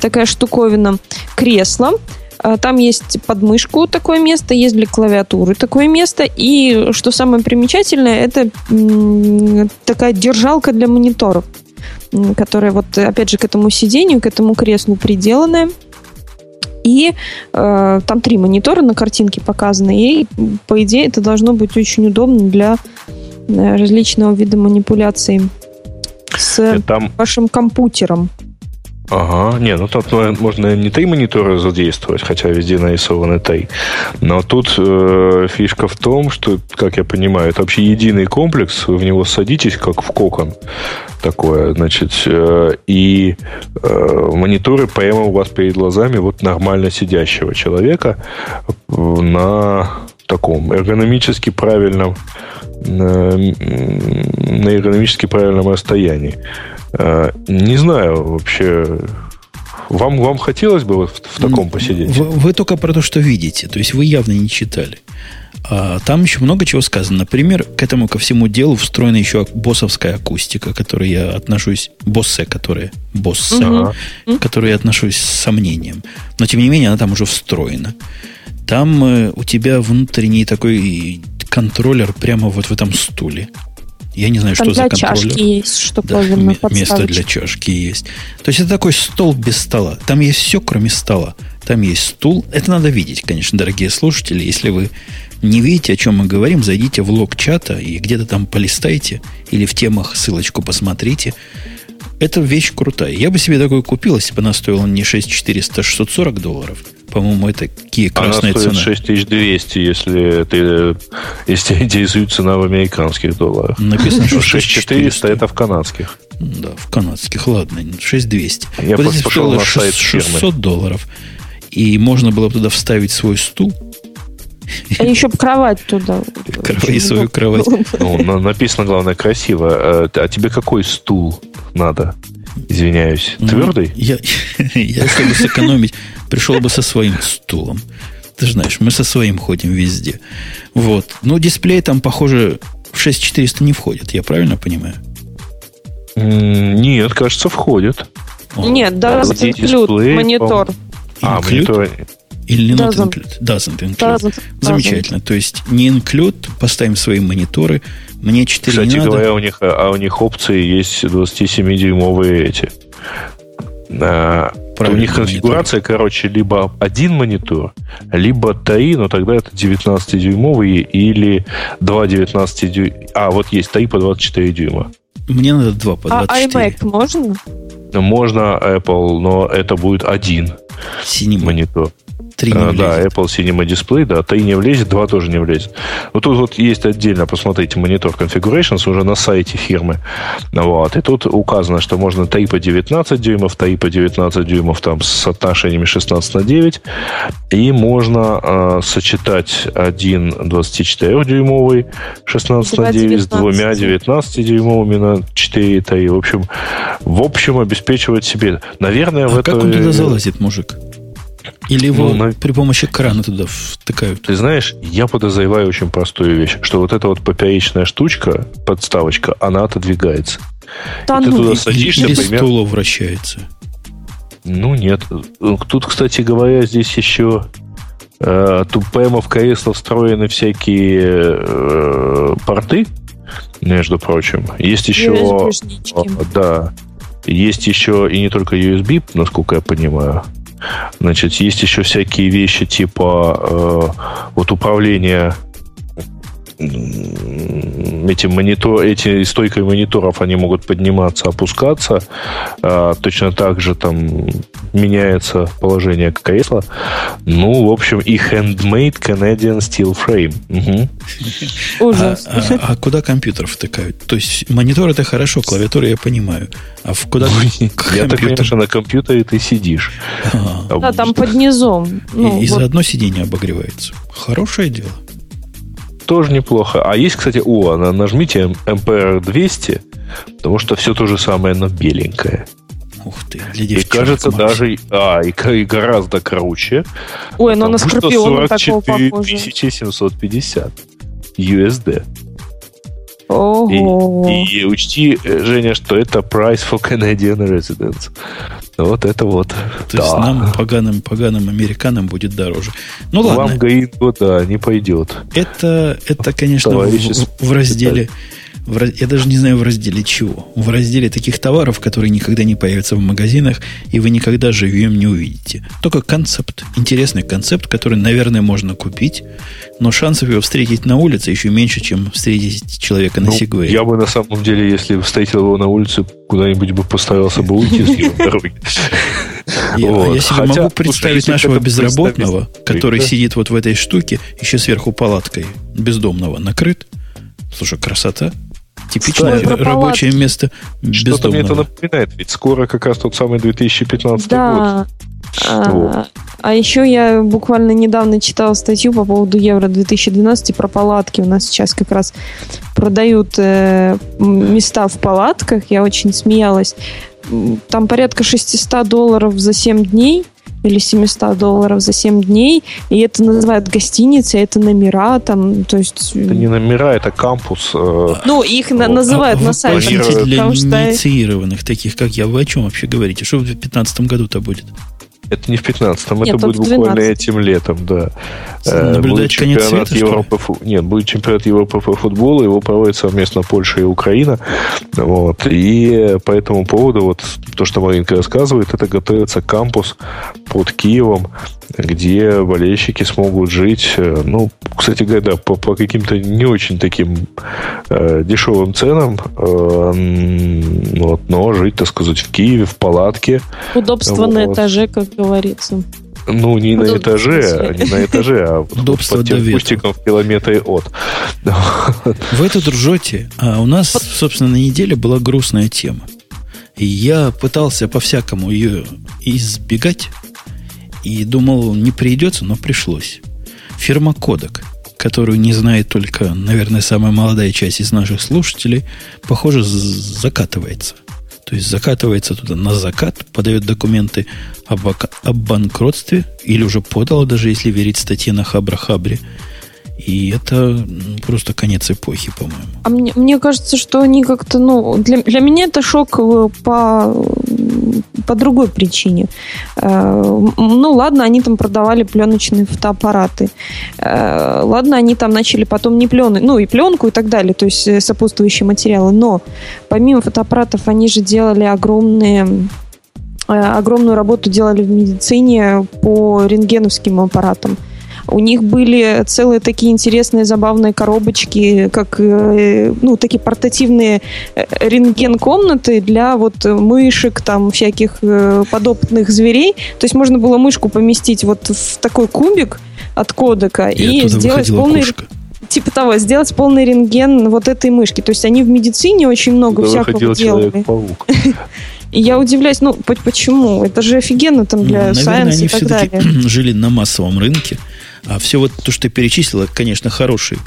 Такая штуковина. Кресло. Э, там есть подмышку такое место, есть для клавиатуры такое место. И что самое примечательное, это такая держалка для мониторов, которая вот опять же к этому сидению, к этому креслу приделанная. И э, там три монитора на картинке показаны. И, по идее, это должно быть очень удобно для э, различного вида манипуляций с там... вашим компьютером. Ага, не, ну тут можно не три монитора задействовать, хотя везде нарисованы три. Но тут э, фишка в том, что, как я понимаю, это вообще единый комплекс, вы в него садитесь, как в кокон такое, значит, э, и э, мониторы прямо у вас перед глазами вот нормально сидящего человека на таком эргономически правильном на, на эргономически правильном расстоянии. Э, не знаю вообще. Вам, вам хотелось бы вот в, в таком посидеть? Вы, вы только про то, что видите. То есть вы явно не читали. А, там еще много чего сказано. Например, к этому ко всему делу встроена еще боссовская акустика, к которой я отношусь, боссе, которые, босса, угу. к которой я отношусь с сомнением. Но, тем не менее, она там уже встроена. Там э, у тебя внутренний такой контроллер прямо вот в этом стуле. Я не знаю, Там что за контроллер. чашки есть, что Да, место для чашки есть. То есть это такой стол без стола. Там есть все, кроме стола. Там есть стул. Это надо видеть, конечно, дорогие слушатели. Если вы не видите, о чем мы говорим, зайдите в лог чата и где-то там полистайте или в темах ссылочку посмотрите. Это вещь крутая. Я бы себе такой купил, если бы она стоила не 6400, а 640 долларов. По-моему, это такие Она красная стоит цена. 6200, если ты если тебя интересует цена в американских долларах. Написано, что 6400 это в канадских. Да, в канадских, ладно, 6200. Я вот просто если пошел на сайт 600 долларов, и можно было бы туда вставить свой стул, А еще бы кровать туда. Кровать и свою кровать. Ну, на- написано, главное, красиво. Э, А тебе какой стул надо? Извиняюсь. Ну, Твердый? Я, я, чтобы сэкономить, пришел бы со своим стулом. Ты же знаешь, мы со своим ходим везде. Вот. Но дисплей там, похоже, в 6400 не входит. Я правильно понимаю? Нет, кажется, входит. О, Нет, да, дисплей, монитор. А, include монитор. Или not Doesn't. include? Doesn't include. Doesn't- Замечательно. То есть не include, поставим свои мониторы. Мне 4 Кстати не надо. говоря, у них, а у них опции есть 27-дюймовые эти. А, у них конфигурация, короче, либо один монитор, либо три, но тогда это 19-дюймовые или два 19 дюйма. А, вот есть три по 24 дюйма. Мне надо 2 по А 24. iMac можно? Можно Apple, но это будет один Cinema. монитор. 3 не да, влезет. Apple Cinema Display, да, 3 не влезет, 2 тоже не влезет. Вот тут вот есть отдельно, посмотрите, монитор Configurations уже на сайте фирмы. Вот, и тут указано, что можно 3 по 19 дюймов, 3 по 19 дюймов там с соотношениями 16 на 9, и можно э, сочетать один 24-дюймовый 16 на Два 9 с двумя 19. 19-дюймовыми на 4 и 3. В общем, в общем, обеспечивать себе. Наверное, в А это... как он туда залазит, мужик? Или его Ну, на- при помощи крана туда втыкают? Ты знаешь, я подозреваю очень простую вещь, что вот эта вот поперечная штучка, подставочка, она отодвигается. Да И ты ну, туда Или, садишься, или примерно- стула вращается. Ну, нет. Тут, кстати говоря, здесь еще э, тут прямо в кресло встроены всякие э, порты, между прочим. Есть еще... Да. Есть еще и не только USB, насколько я понимаю. Значит, есть еще всякие вещи типа э, вот управления м, этим монитор, эти стойкой мониторов, они могут подниматься, опускаться. А, точно так же там меняется положение кресла. Ну, в общем, и handmade Canadian steel frame. Мгм. А, Ужас. а- а куда компьютер втыкают? То есть монитор это хорошо, клавиатуру я понимаю. А в куда Я так понимаю, что на компьютере ты сидишь. А, Да, там под низом. Ну, и, вот заодно сиденье обогревается. Хорошее дело. Тоже неплохо. А есть, кстати, о, на- нажмите MPR 200, потому что все то же самое, но беленькое. Ух ты, для И кажется, Макс. даже а, и, и гораздо круче. Ой, ну на Скорпиона такого 44 похоже. 750 USD. Ого. И, и учти, э, Женя, что это price for Canadian residents. Вот это вот. То есть да. нам, поганым, поганым американцам, будет дороже. Ну Вам ладно, Гринго, да, не пойдет. это, это конечно, в, Товарищи в- в разделе... в я даже не знаю в разделе чего. В разделе таких товаров, которые никогда не появятся в магазинах, и вы никогда живьем не увидите. Только концепт. Интересный концепт, который, наверное, можно купить, но шансов его встретить на улице еще меньше, чем встретить человека на Ну, Сигвее. я бы на самом деле, если встретил его на улице, куда-нибудь бы постарался бы уйти с его дороги. Я, а Вот. я себе Хотя, могу представить нашего безработного, представить, который да? сидит вот в этой штуке, еще сверху палаткой бездомного накрыт. Слушай, красота. Типичное Кстати, рабочее место Что-то мне это бездомного. напоминает, ведь скоро как раз тот самый 2015 год. Да. А, Вот. а еще я буквально недавно читала статью по поводу Евро 2012 про палатки. У нас сейчас как раз продают э, места в палатках. Я очень смеялась. Там порядка 600 долларов за 7 дней или 700 долларов за 7 дней, и это называют гостиницей, это номера, там, то есть... Это не номера, это кампус. э, Ну, их на- называют А на сайте. для что- инициированных таких, как я. Вы о чем вообще говорите? Что в 2015 году-то будет? Это не в 15-м, это будет буквально этим летом, да. Э, наблюдать конец света, Европы, фу... Нет, будет чемпионат Европы по футболу, его проводит совместно Польша и Украина. Вот. И по этому поводу, вот то, что Маринка рассказывает, это готовится кампус под Киевом, где болельщики смогут жить, э, ну, кстати говоря, да, по, по каким-то не очень таким э, дешевым ценам, э, вот, но жить, так сказать, в Киеве, в палатке. Удобство вот. на этаже, как говорится. Ну, не на этаже, не на этаже, а под тем кустиком в километре от. Вы это дружете, а у нас, собственно, на неделе была грустная тема. И я пытался по-всякому ее избегать, и думал, не придется, но пришлось. Фирма Кодек, которую не знает только, наверное, самая молодая часть из наших слушателей, похоже, закатывается. То есть закатывается туда на закат, подает документы об, об банкротстве, или уже подала, даже если верить статье на Хабра-Хабре. И это просто конец эпохи, по-моему. А мне, мне кажется, что они как-то, ну, для, для меня это шок э, по, по другой причине. Э, ну, ладно, они там продавали пленочные фотоаппараты. Э, ладно, они там начали потом не плены, ну, и пленку и так далее, то есть сопутствующие материалы. Но помимо фотоаппаратов они же делали огромные огромную работу делали в медицине по рентгеновским аппаратам. У них были целые такие интересные, забавные коробочки, как э, ну, такие портативные э, рентген-комнаты для вот мышек, там, всяких э, подопытных зверей. То есть можно было мышку поместить вот в такой кубик от кодека и, и сделать полный... Кошка типа того, сделать полный рентген вот этой мышки. То есть они в медицине очень много Туда всякого делали. И я удивляюсь, ну, почему? Это же офигенно там для ну, Наверное, они и так далее. жили на массовом рынке, а все вот то, что ты перечислила, конечно, хороший,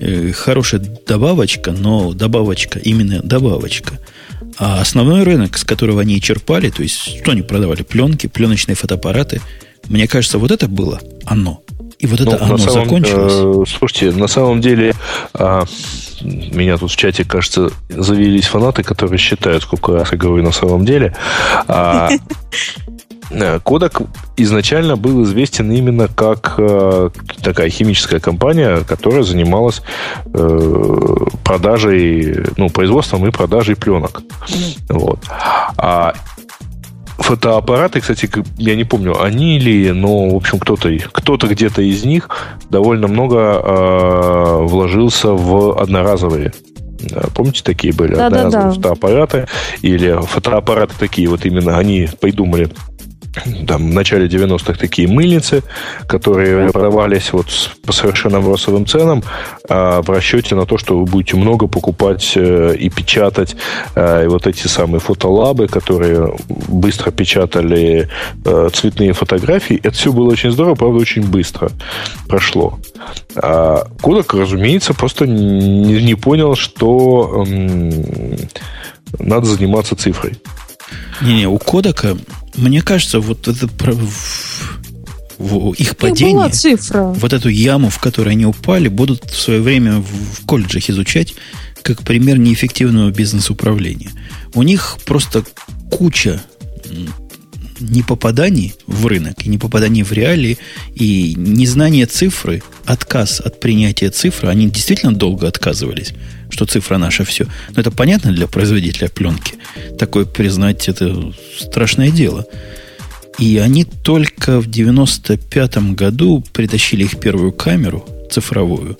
э, хорошая добавочка, но добавочка, именно добавочка. А основной рынок, с которого они черпали, то есть что они продавали? Пленки, пленочные фотоаппараты. Мне кажется, вот это было оно. И вот это ну, оно самом, закончилось. Э, слушайте, на самом деле, э, меня тут в чате, кажется, завелись фанаты, которые считают, сколько раз я говорю на самом деле. Э, Кодек изначально был известен именно как э, такая химическая компания, которая занималась э, продажей, ну, производством и продажей пленок. Вот. А фотоаппараты, кстати, я не помню, они или, но, в общем, кто-то кто-то где-то из них довольно много э, вложился в одноразовые Помните, такие были да, одноразовые да, да. фотоаппараты? Или фотоаппараты такие, вот именно они придумали там, в начале 90-х такие мыльницы, которые продавались вот по совершенно бросовым ценам а в расчете на то, что вы будете много покупать э, и печатать э, и вот эти самые фотолабы, которые быстро печатали э, цветные фотографии. Это все было очень здорово, правда, очень быстро прошло. А Кодек, разумеется, просто не, не понял, что эм, надо заниматься цифрой. Не-не, у Кодека мне кажется, вот это в их падение, была цифра. вот эту яму, в которой они упали, будут в свое время в колледжах изучать как пример неэффективного бизнес-управления. У них просто куча непопаданий в рынок, и непопаданий в реалии, и незнание цифры, отказ от принятия цифры, они действительно долго отказывались, что цифра наша все. Но это понятно для производителя пленки. Такое признать это страшное дело. И они только в 95 году притащили их первую камеру цифровую.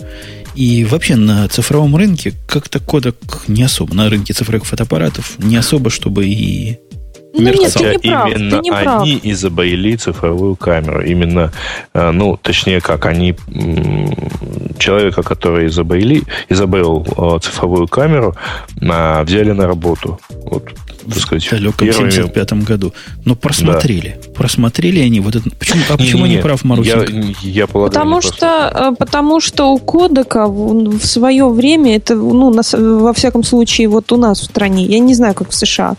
И вообще на цифровом рынке как-то кодек не особо, на рынке цифровых фотоаппаратов не особо, чтобы и ну, нет, ты не прав, именно ты не прав. они изобрели цифровую камеру. Именно, э, ну, точнее как, они человека, который изобрели, изобрел э, цифровую камеру, взяли на работу. Вот так сказать, в далеком первыми... 75 году. Но просмотрели. Да. Просмотрели они вот это. Почему, а почему не, не прав Марусенко? Я, я полагаю, потому, что, э, потому что у кодека в, в свое время, это, ну, на, во всяком случае, вот у нас в стране, я не знаю, как в США,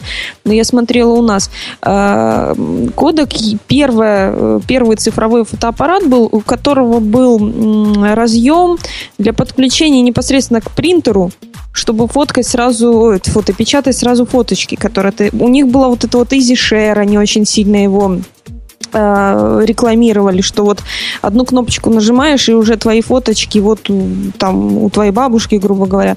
но я смотрела у нас, э, кодек, первое, э, первый цифровой фотоаппарат был, у которого был разъем для подключения непосредственно к принтеру, чтобы фоткать сразу, фотопечатать сразу фоточки, которые ты... У них была вот эта вот Easy Share, они очень сильно его Э, рекламировали, что вот одну кнопочку нажимаешь, и уже твои фоточки вот там у твоей бабушки, грубо говоря.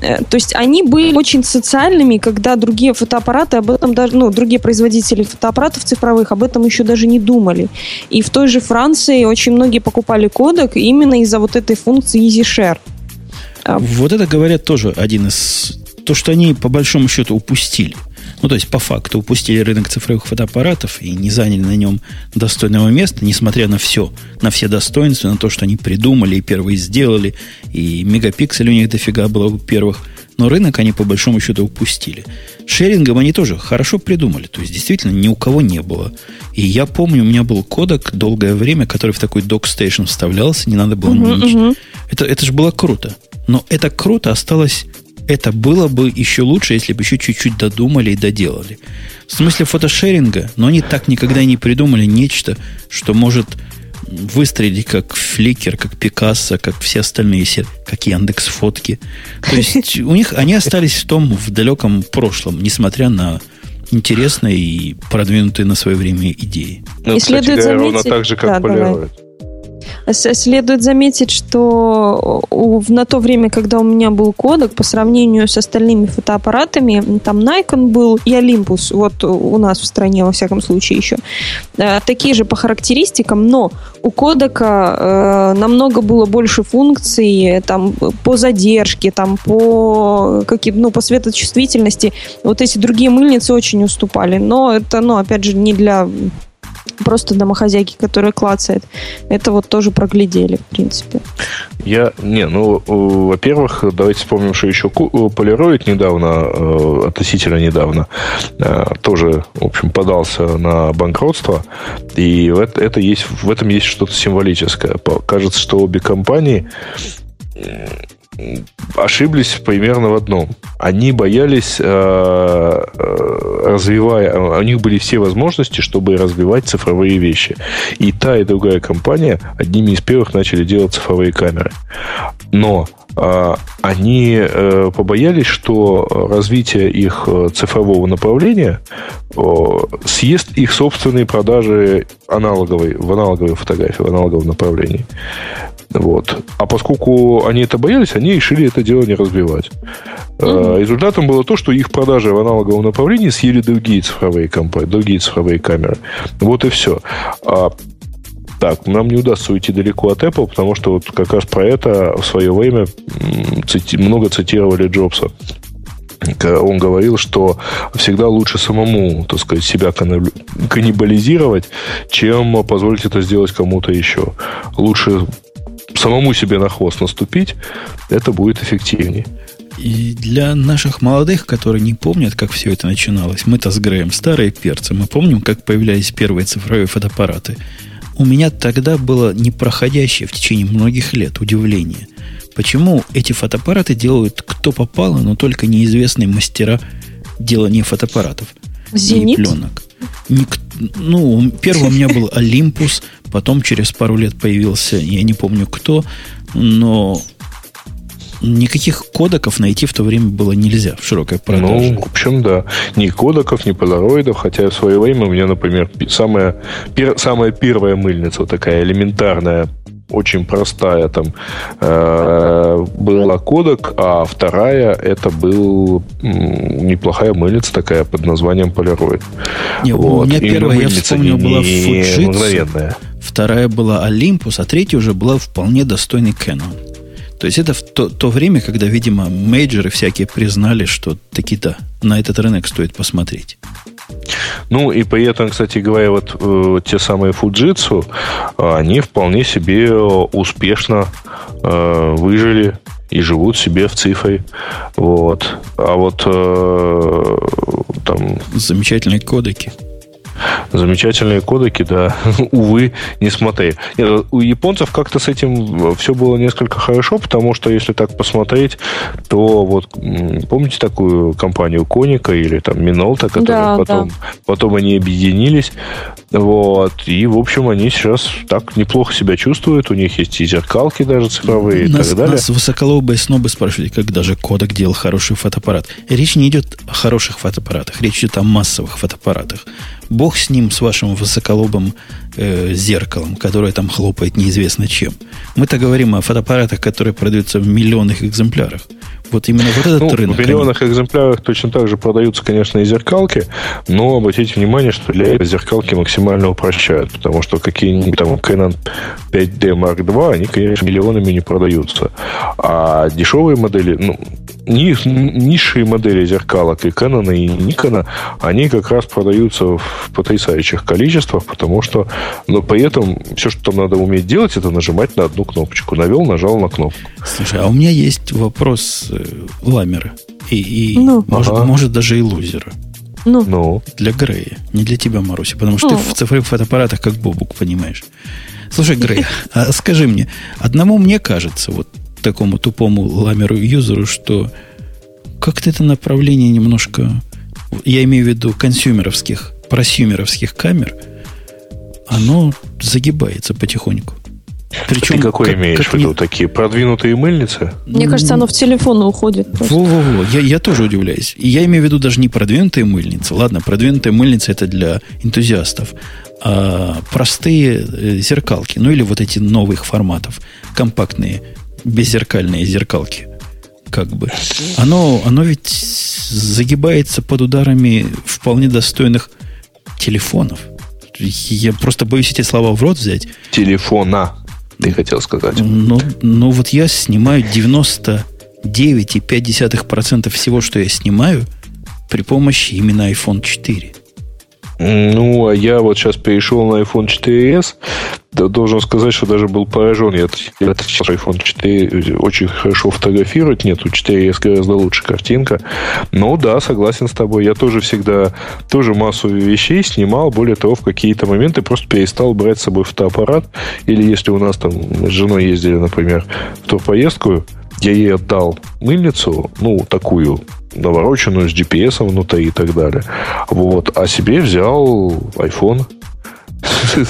Э, то есть они были очень социальными, когда другие фотоаппараты об этом даже, ну, другие производители фотоаппаратов цифровых об этом еще даже не думали. И в той же Франции очень многие покупали кодек именно из-за вот этой функции Easy Share. Вот это, говорят, тоже один из... То, что они, по большому счету, упустили. Ну, то есть, по факту, упустили рынок цифровых фотоаппаратов и не заняли на нем достойного места, несмотря на все, на все достоинства, на то, что они придумали и первые сделали, и мегапиксель у них дофига было у первых. Но рынок они, по большому счету, упустили. Шерингом они тоже хорошо придумали. То есть, действительно, ни у кого не было. И я помню, у меня был кодек долгое время, который в такой док-стейшн вставлялся, не надо было uh-huh, ничего. Uh-huh. Это, это же было круто. Но это круто осталось это было бы еще лучше, если бы еще чуть-чуть додумали и доделали. В смысле фотошеринга, но они так никогда и не придумали нечто, что может выстрелить как Фликер, как Пикассо, как все остальные, как Яндекс Фотки. То есть у них они остались в том в далеком прошлом, несмотря на интересные и продвинутые на свое время идеи. Ну, и кстати следует говоря, заметить... ровно так же, как да, Polaroid. Давай. Следует заметить, что на то время, когда у меня был кодек, по сравнению с остальными фотоаппаратами, там Nikon был и Olympus, вот у нас в стране, во всяком случае, еще, э, такие же по характеристикам, но у кодека э, намного было больше функций там, по задержке, там, по, каким, ну, по светочувствительности. Вот эти другие мыльницы очень уступали. Но это, ну, опять же, не для просто домохозяйки, которая клацает. Это вот тоже проглядели, в принципе. Я, не, ну, во-первых, давайте вспомним, что еще Polaroid недавно, э, относительно недавно, э, тоже, в общем, подался на банкротство, и это, это есть, в этом есть что-то символическое. Кажется, что обе компании ошиблись примерно в одном. Они боялись, э, э, развивая, у них были все возможности, чтобы развивать цифровые вещи. И та, и другая компания одними из первых начали делать цифровые камеры. Но они побоялись, что развитие их цифрового направления съест их собственные продажи аналоговой, в аналоговой фотографии, в аналоговом направлении. Вот. А поскольку они это боялись, они решили это дело не развивать. Mm-hmm. Результатом было то, что их продажи в аналоговом направлении съели другие цифровые компании, другие цифровые камеры. Вот и все. Так, нам не удастся уйти далеко от Apple, потому что вот как раз про это в свое время цити- много цитировали Джобса. Он говорил, что всегда лучше самому, так сказать, себя каннибализировать, чем позволить это сделать кому-то еще. Лучше самому себе на хвост наступить, это будет эффективнее. И для наших молодых, которые не помнят, как все это начиналось, мы-то с Греем старые перцы, мы помним, как появлялись первые цифровые фотоаппараты. У меня тогда было непроходящее в течение многих лет удивление. Почему эти фотоаппараты делают кто попало, но только неизвестные мастера делания фотоаппаратов Зенит? и пленок. Ник, ну, первый у меня был Олимпус, потом через пару лет появился, я не помню кто, но никаких кодеков найти в то время было нельзя в широкой продаже. Ну, в общем, да. Ни кодеков, ни полароидов, хотя в свое время у меня, например, самая, пер, самая первая мыльница, вот такая элементарная, очень простая там э, была кодек, а вторая это был неплохая мыльница такая под названием Polaroid. Не, вот. У меня И первая, я вспомнил, была Fujitsu, вторая была Olympus, а третья уже была вполне достойный Canon. То есть это в то, то время, когда, видимо, мейджеры всякие признали, что таки да, на этот рынок стоит посмотреть. Ну и при этом, кстати говоря, вот э, те самые Fujitsu, они вполне себе успешно э, выжили и живут себе в цифре. Вот. А вот э, там... Замечательные кодеки. Замечательные кодеки, да. Увы, не смотри. Нет, у японцев как-то с этим все было несколько хорошо, потому что если так посмотреть, то вот помните такую компанию Коника или там Минолта, которая да, потом, да. потом они объединились. Вот. И, в общем, они сейчас так неплохо себя чувствуют. У них есть и зеркалки даже цифровые нас, и так далее. Нас высоколобые снобы спрашивали, как даже кодек делал хороший фотоаппарат. Речь не идет о хороших фотоаппаратах, речь идет о массовых фотоаппаратах. Бог с ним, с вашим высоколобым э, зеркалом, которое там хлопает неизвестно чем. Мы-то говорим о фотоаппаратах, которые продаются в миллионных экземплярах. Вот именно вот этот ну, рынок. В миллионных они... экземплярах точно так же продаются, конечно, и зеркалки, но обратите внимание, что для этого зеркалки максимально упрощают, потому что какие-нибудь там Canon 5D Mark II, они, конечно, миллионами не продаются. А дешевые модели, ну, низшие модели зеркалок и Canon, и Nikon, они как раз продаются в потрясающих количествах, потому что, но при этом все, что там надо уметь делать, это нажимать на одну кнопочку. Навел, нажал на кнопку. Слушай, а у меня есть вопрос э, ламера. И, и ну. может, ага. может даже и лузера. Ну. ну. Для Грея. Не для тебя, Маруся, потому что ну. ты в цифровых фотоаппаратах как бобук, понимаешь. Слушай, Грей, а скажи мне, одному мне кажется, вот такому тупому ламеру-юзеру, что как-то это направление немножко, я имею в виду консюмеровских, просюмеровских камер, оно загибается потихоньку. Причем, Ты какой как, имеешь как в виду? Не... Такие продвинутые мыльницы? Мне кажется, оно в телефон уходит. Во-во-во, я, я тоже удивляюсь. И я имею в виду даже не продвинутые мыльницы. Ладно, продвинутые мыльницы это для энтузиастов. А простые э, зеркалки, ну или вот эти новых форматов, компактные, беззеркальные зеркалки, как бы. Оно, оно ведь загибается под ударами вполне достойных телефонов. Я просто боюсь эти слова в рот взять. Телефона ты хотел сказать. Ну, ну вот я снимаю 99,5% всего, что я снимаю, при помощи именно iPhone 4. Ну, а я вот сейчас перешел на iPhone 4s. Должен сказать, что даже был поражен. Я, я iPhone 4 очень хорошо фотографирует. Нет, у 4s гораздо лучше картинка. Но да, согласен с тобой. Я тоже всегда тоже массу вещей снимал. Более того, в какие-то моменты просто перестал брать с собой фотоаппарат. Или если у нас там с женой ездили, например, в турпоездку, я ей отдал мыльницу, ну, такую навороченную с GPS внутри и так далее. Вот. А себе взял iPhone.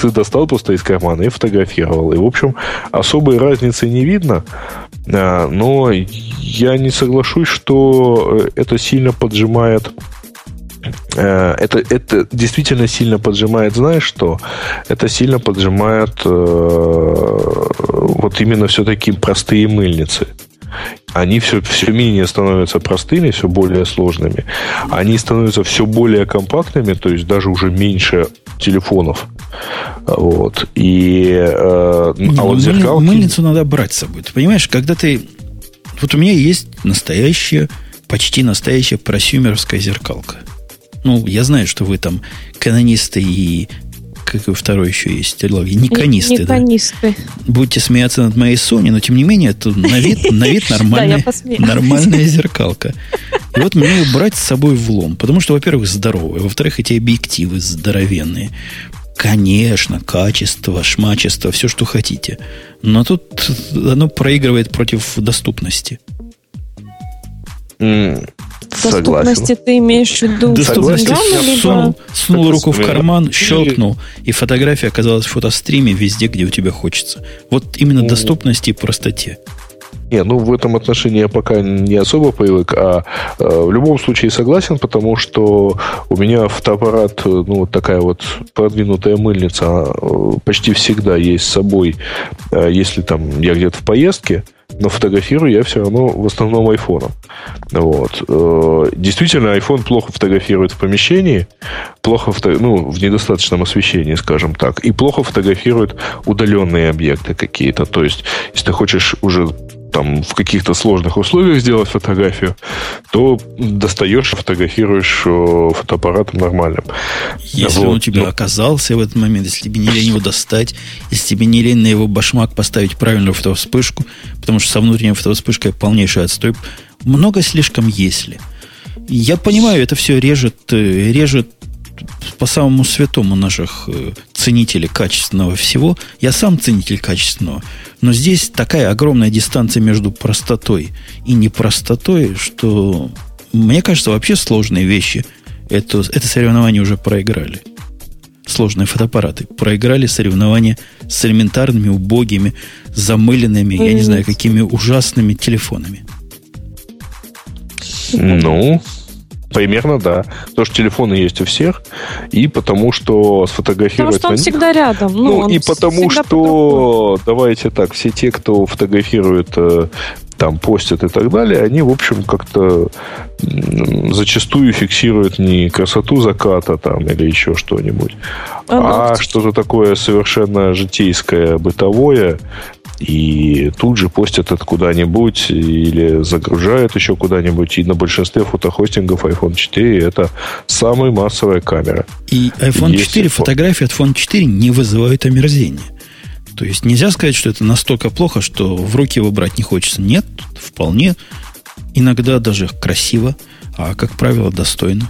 Достал просто из кармана и фотографировал. И, в общем, особой разницы не видно. А, но я не соглашусь, что э, это сильно поджимает э, это, это действительно сильно поджимает, знаешь что? Это сильно поджимает э, вот именно все-таки простые мыльницы они все, все менее становятся простыми, все более сложными. Они становятся все более компактными, то есть даже уже меньше телефонов. Вот. И, э, а вот зеркалки... Мыльницу надо брать с собой. Ты понимаешь, когда ты... Вот у меня есть настоящая, почти настоящая просюмеровская зеркалка. Ну, я знаю, что вы там канонисты и какой второй еще есть логи? Никонисты. Никонисты. Да. Будете смеяться над моей Sony, но тем не менее, это на вид, на вид нормальная, нормальная зеркалка. И вот мне ее брать с собой в лом. Потому что, во-первых, здоровая. Во-вторых, эти объективы здоровенные. Конечно, качество, шмачество, все, что хотите. Но тут оно проигрывает против доступности. Mm. Доступности ты имеешь в виду? Доступности либо... сунул, сунул руку в карман, щелкнул, и фотография оказалась в фотостриме везде, где у тебя хочется. Вот именно доступности и простоте. Не, ну в этом отношении я пока не особо привык, а э, в любом случае согласен, потому что у меня фотоаппарат, э, ну вот такая вот продвинутая мыльница э, почти всегда есть с собой, э, если там я где-то в поездке, но фотографирую я все равно в основном айфоном. Вот. Э, действительно, iPhone плохо фотографирует в помещении, плохо фото... ну, в недостаточном освещении, скажем так, и плохо фотографирует удаленные объекты какие-то. То есть, если ты хочешь уже там в каких-то сложных условиях сделать фотографию, то достаешь, фотографируешь э, фотоаппаратом нормальным. Если вот. он у тебя ну, оказался в этот момент, если тебе не лень его достать, если тебе не лень на его башмак поставить правильную фотовспышку, потому что со внутренней фотовспышкой полнейший отстой, много слишком если. Я понимаю, это все режет, э, режет по самому святому наших э, ценителей качественного всего. Я сам ценитель качественного. Но здесь такая огромная дистанция между простотой и непростотой, что мне кажется, вообще сложные вещи это, это соревнование уже проиграли. Сложные фотоаппараты. Проиграли соревнования с элементарными, убогими, замыленными, я не знаю, какими ужасными телефонами. Ну, Примерно, да. Потому что телефоны есть у всех, и потому что сфотографировать... Потому что он всегда рядом. Ну, ну и потому что, давайте так, все те, кто фотографирует э, там постят и так далее, они, в общем, как-то зачастую фиксируют не красоту заката там или еще что-нибудь, а, а что-то такое совершенно житейское, бытовое, и тут же постят это куда-нибудь или загружают еще куда-нибудь. И на большинстве фотохостингов iPhone 4 это самая массовая камера. И iPhone Есть 4, фотографии от iPhone 4 не вызывают омерзения. То есть нельзя сказать, что это настолько плохо, что в руки его брать не хочется. Нет, вполне. Иногда даже красиво, а, как правило, достойно.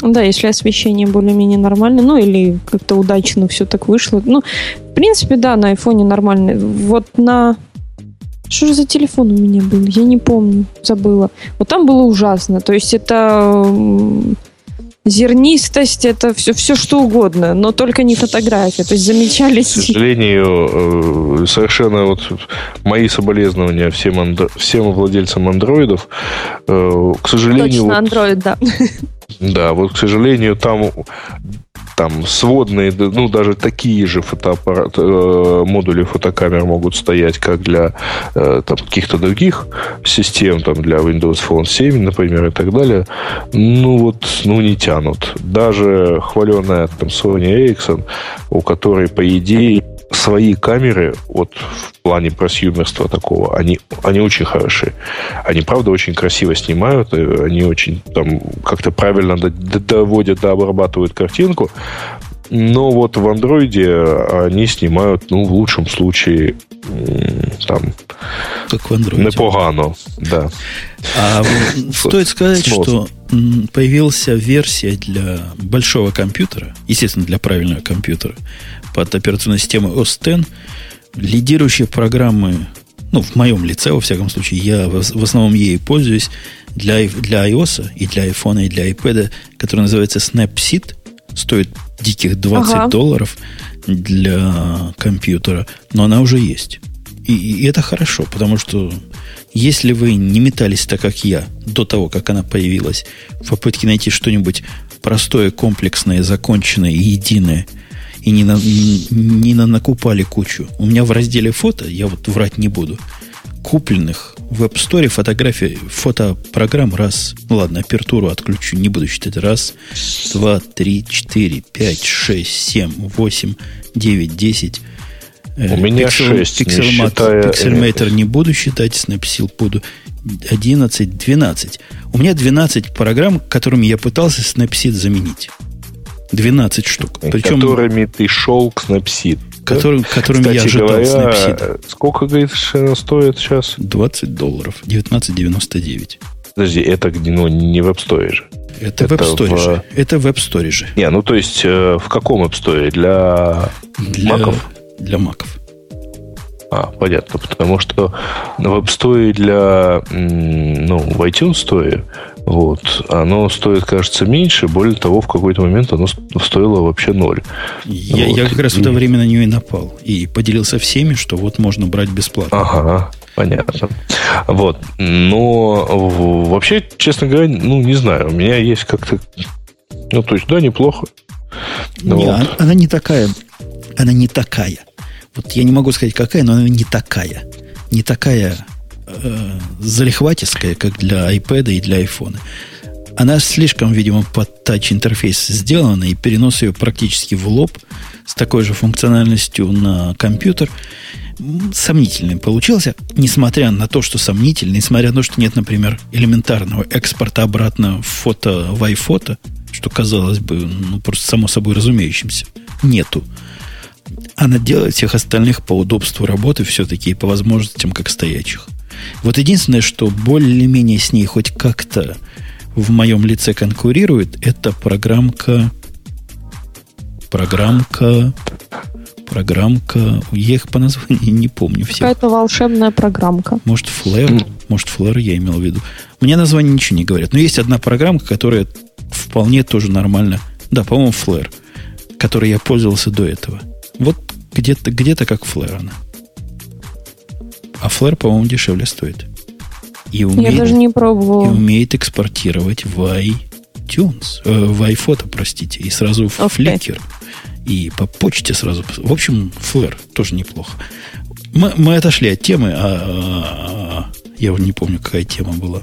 Да, если освещение более-менее нормальное, ну или как-то удачно все так вышло. Ну, в принципе, да, на айфоне нормально. Вот на... Что же за телефон у меня был? Я не помню, забыла. Вот там было ужасно. То есть это зернистость, это все, все что угодно, но только не фотография. То есть замечали... К сожалению, э, совершенно вот мои соболезнования всем, андро... всем владельцам андроидов. Э, к сожалению... Точно, андроид, да. Да, вот, к сожалению, там там сводные, ну, даже такие же фотоаппарат, э, модули фотокамер могут стоять, как для э, там, каких-то других систем, там, для Windows Phone 7, например, и так далее. Ну, вот, ну, не тянут. Даже хваленная там Sony Ericsson, у которой, по идее, свои камеры, вот в плане просъюмерства такого, они, они очень хороши. Они, правда, очень красиво снимают, они очень там как-то правильно доводят, да, обрабатывают картинку. Но вот в андроиде они снимают, ну, в лучшем случае, там... Как в андроиде. Непогано, да. А стоит сказать, что появилась версия для большого компьютера, естественно, для правильного компьютера, под операционной системой OS X, лидирующие программы, ну, в моем лице, во всяком случае, я в, в основном ей пользуюсь для, для iOS и для iPhone и для iPad, который называется Snapseed, стоит диких 20 ага. долларов для компьютера, но она уже есть. И, и это хорошо, потому что если вы не метались так, как я, до того, как она появилась, в попытке найти что-нибудь простое, комплексное, законченное и единое – и не, на, не на накупали кучу. У меня в разделе фото, я вот врать не буду, купленных в App Store фотографии, фотопрограмм раз, ну ладно, апертуру отключу, не буду считать, раз, два, три, четыре, пять, шесть, семь, восемь, девять, десять. Э, У меня Pixel, 6, Pixel не не буду считать, Snapseal буду. 11, 12. У меня 12 программ, которыми я пытался Snapseed заменить. 12 штук. Причем, которыми ты шел к Snapseed. Который, которыми Кстати я ожидал говоря, Snapseed. Сколько, говорит, стоит сейчас? 20 долларов. 19,99. Подожди, это ну, не в App Store же. Это, это в App Store в... же. Это в App Store же. Не, ну то есть э, в каком App Store? Для, для маков? Для маков. А, понятно, потому что в App Store для, ну, в iTunes Store вот. Оно стоит, кажется, меньше. Более того, в какой-то момент оно стоило вообще ноль. Я, вот. я как раз в это время на нее и напал. И поделился всеми, что вот можно брать бесплатно. Ага, понятно. Вот. Но вообще, честно говоря, ну, не знаю. У меня есть как-то... Ну, то есть, да, неплохо. Не, вот. она, она не такая. Она не такая. Вот я не могу сказать, какая, но она не такая. Не такая э, залихватистская, как для iPad и для iPhone. Она слишком, видимо, под тач-интерфейс сделана, и перенос ее практически в лоб с такой же функциональностью на компьютер сомнительный получился, несмотря на то, что сомнительный, несмотря на то, что нет, например, элементарного экспорта обратно в фото в iPhoto, что казалось бы, ну, просто само собой разумеющимся, нету. Она делает всех остальных по удобству работы все-таки и по возможностям как стоячих. Вот единственное, что более-менее с ней хоть как-то в моем лице конкурирует, это программка... Программка... Программка... Я их по названию не помню все. Какая-то волшебная программка. Может, Flare? Может, Flare я имел в виду. Мне название ничего не говорят. Но есть одна программка, которая вполне тоже нормально... Да, по-моему, Flare, которой я пользовался до этого. Вот где-то где как Flare она. А Flare, по-моему, дешевле стоит. И умеет, Я даже не пробовала. И умеет экспортировать в iTunes, э, в iPhoto, простите, и сразу в okay. Flickr, и по почте сразу. В общем, Flare тоже неплохо. Мы, мы отошли от темы, а, а, а я уже не помню, какая тема была.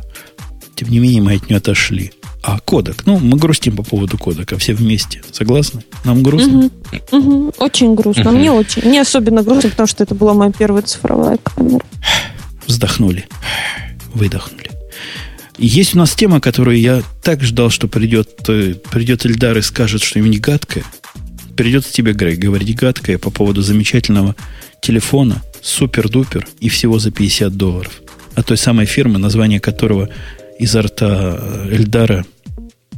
Тем не менее, мы от нее отошли. А кодек? Ну, мы грустим по поводу кодека, все вместе. Согласны? Нам грустно? Угу. Угу. Очень грустно. Угу. Мне очень. Мне особенно грустно, потому что это была моя первая цифровая камера. Вздохнули. Выдохнули. Есть у нас тема, которую я так ждал, что придет, э, придет Эльдар и скажет, что им не гадкое. Придется тебе, Грей, говорить гадкое по поводу замечательного телефона, супер-дупер и всего за 50 долларов. От той самой фирмы, название которого изо рта Эльдара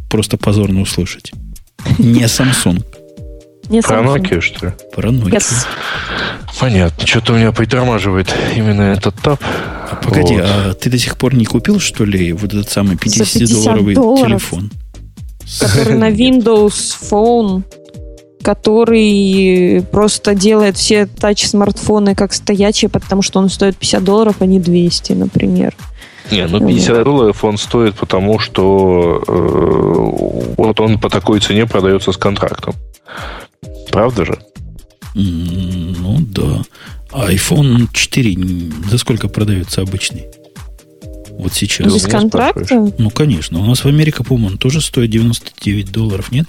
просто позорно услышать. Не Samsung. Не Про Nokia, что ли? Про Nokia. Yes. Понятно. Что-то у меня притормаживает именно этот тап. А погоди, вот. а ты до сих пор не купил, что ли, вот этот самый 50-долларовый 50 телефон? Который на Windows Phone, который просто делает все тач-смартфоны как стоячие, потому что он стоит 50 долларов, а не 200, например. Не, ну 50 долларов он стоит, потому что э, вот он по такой цене продается с контрактом. Правда же? Ну да. А iPhone 4 за сколько продается обычный? Вот сейчас. Без контракта? Ну, конечно. У нас в Америке, по-моему, он тоже стоит 99 долларов, нет?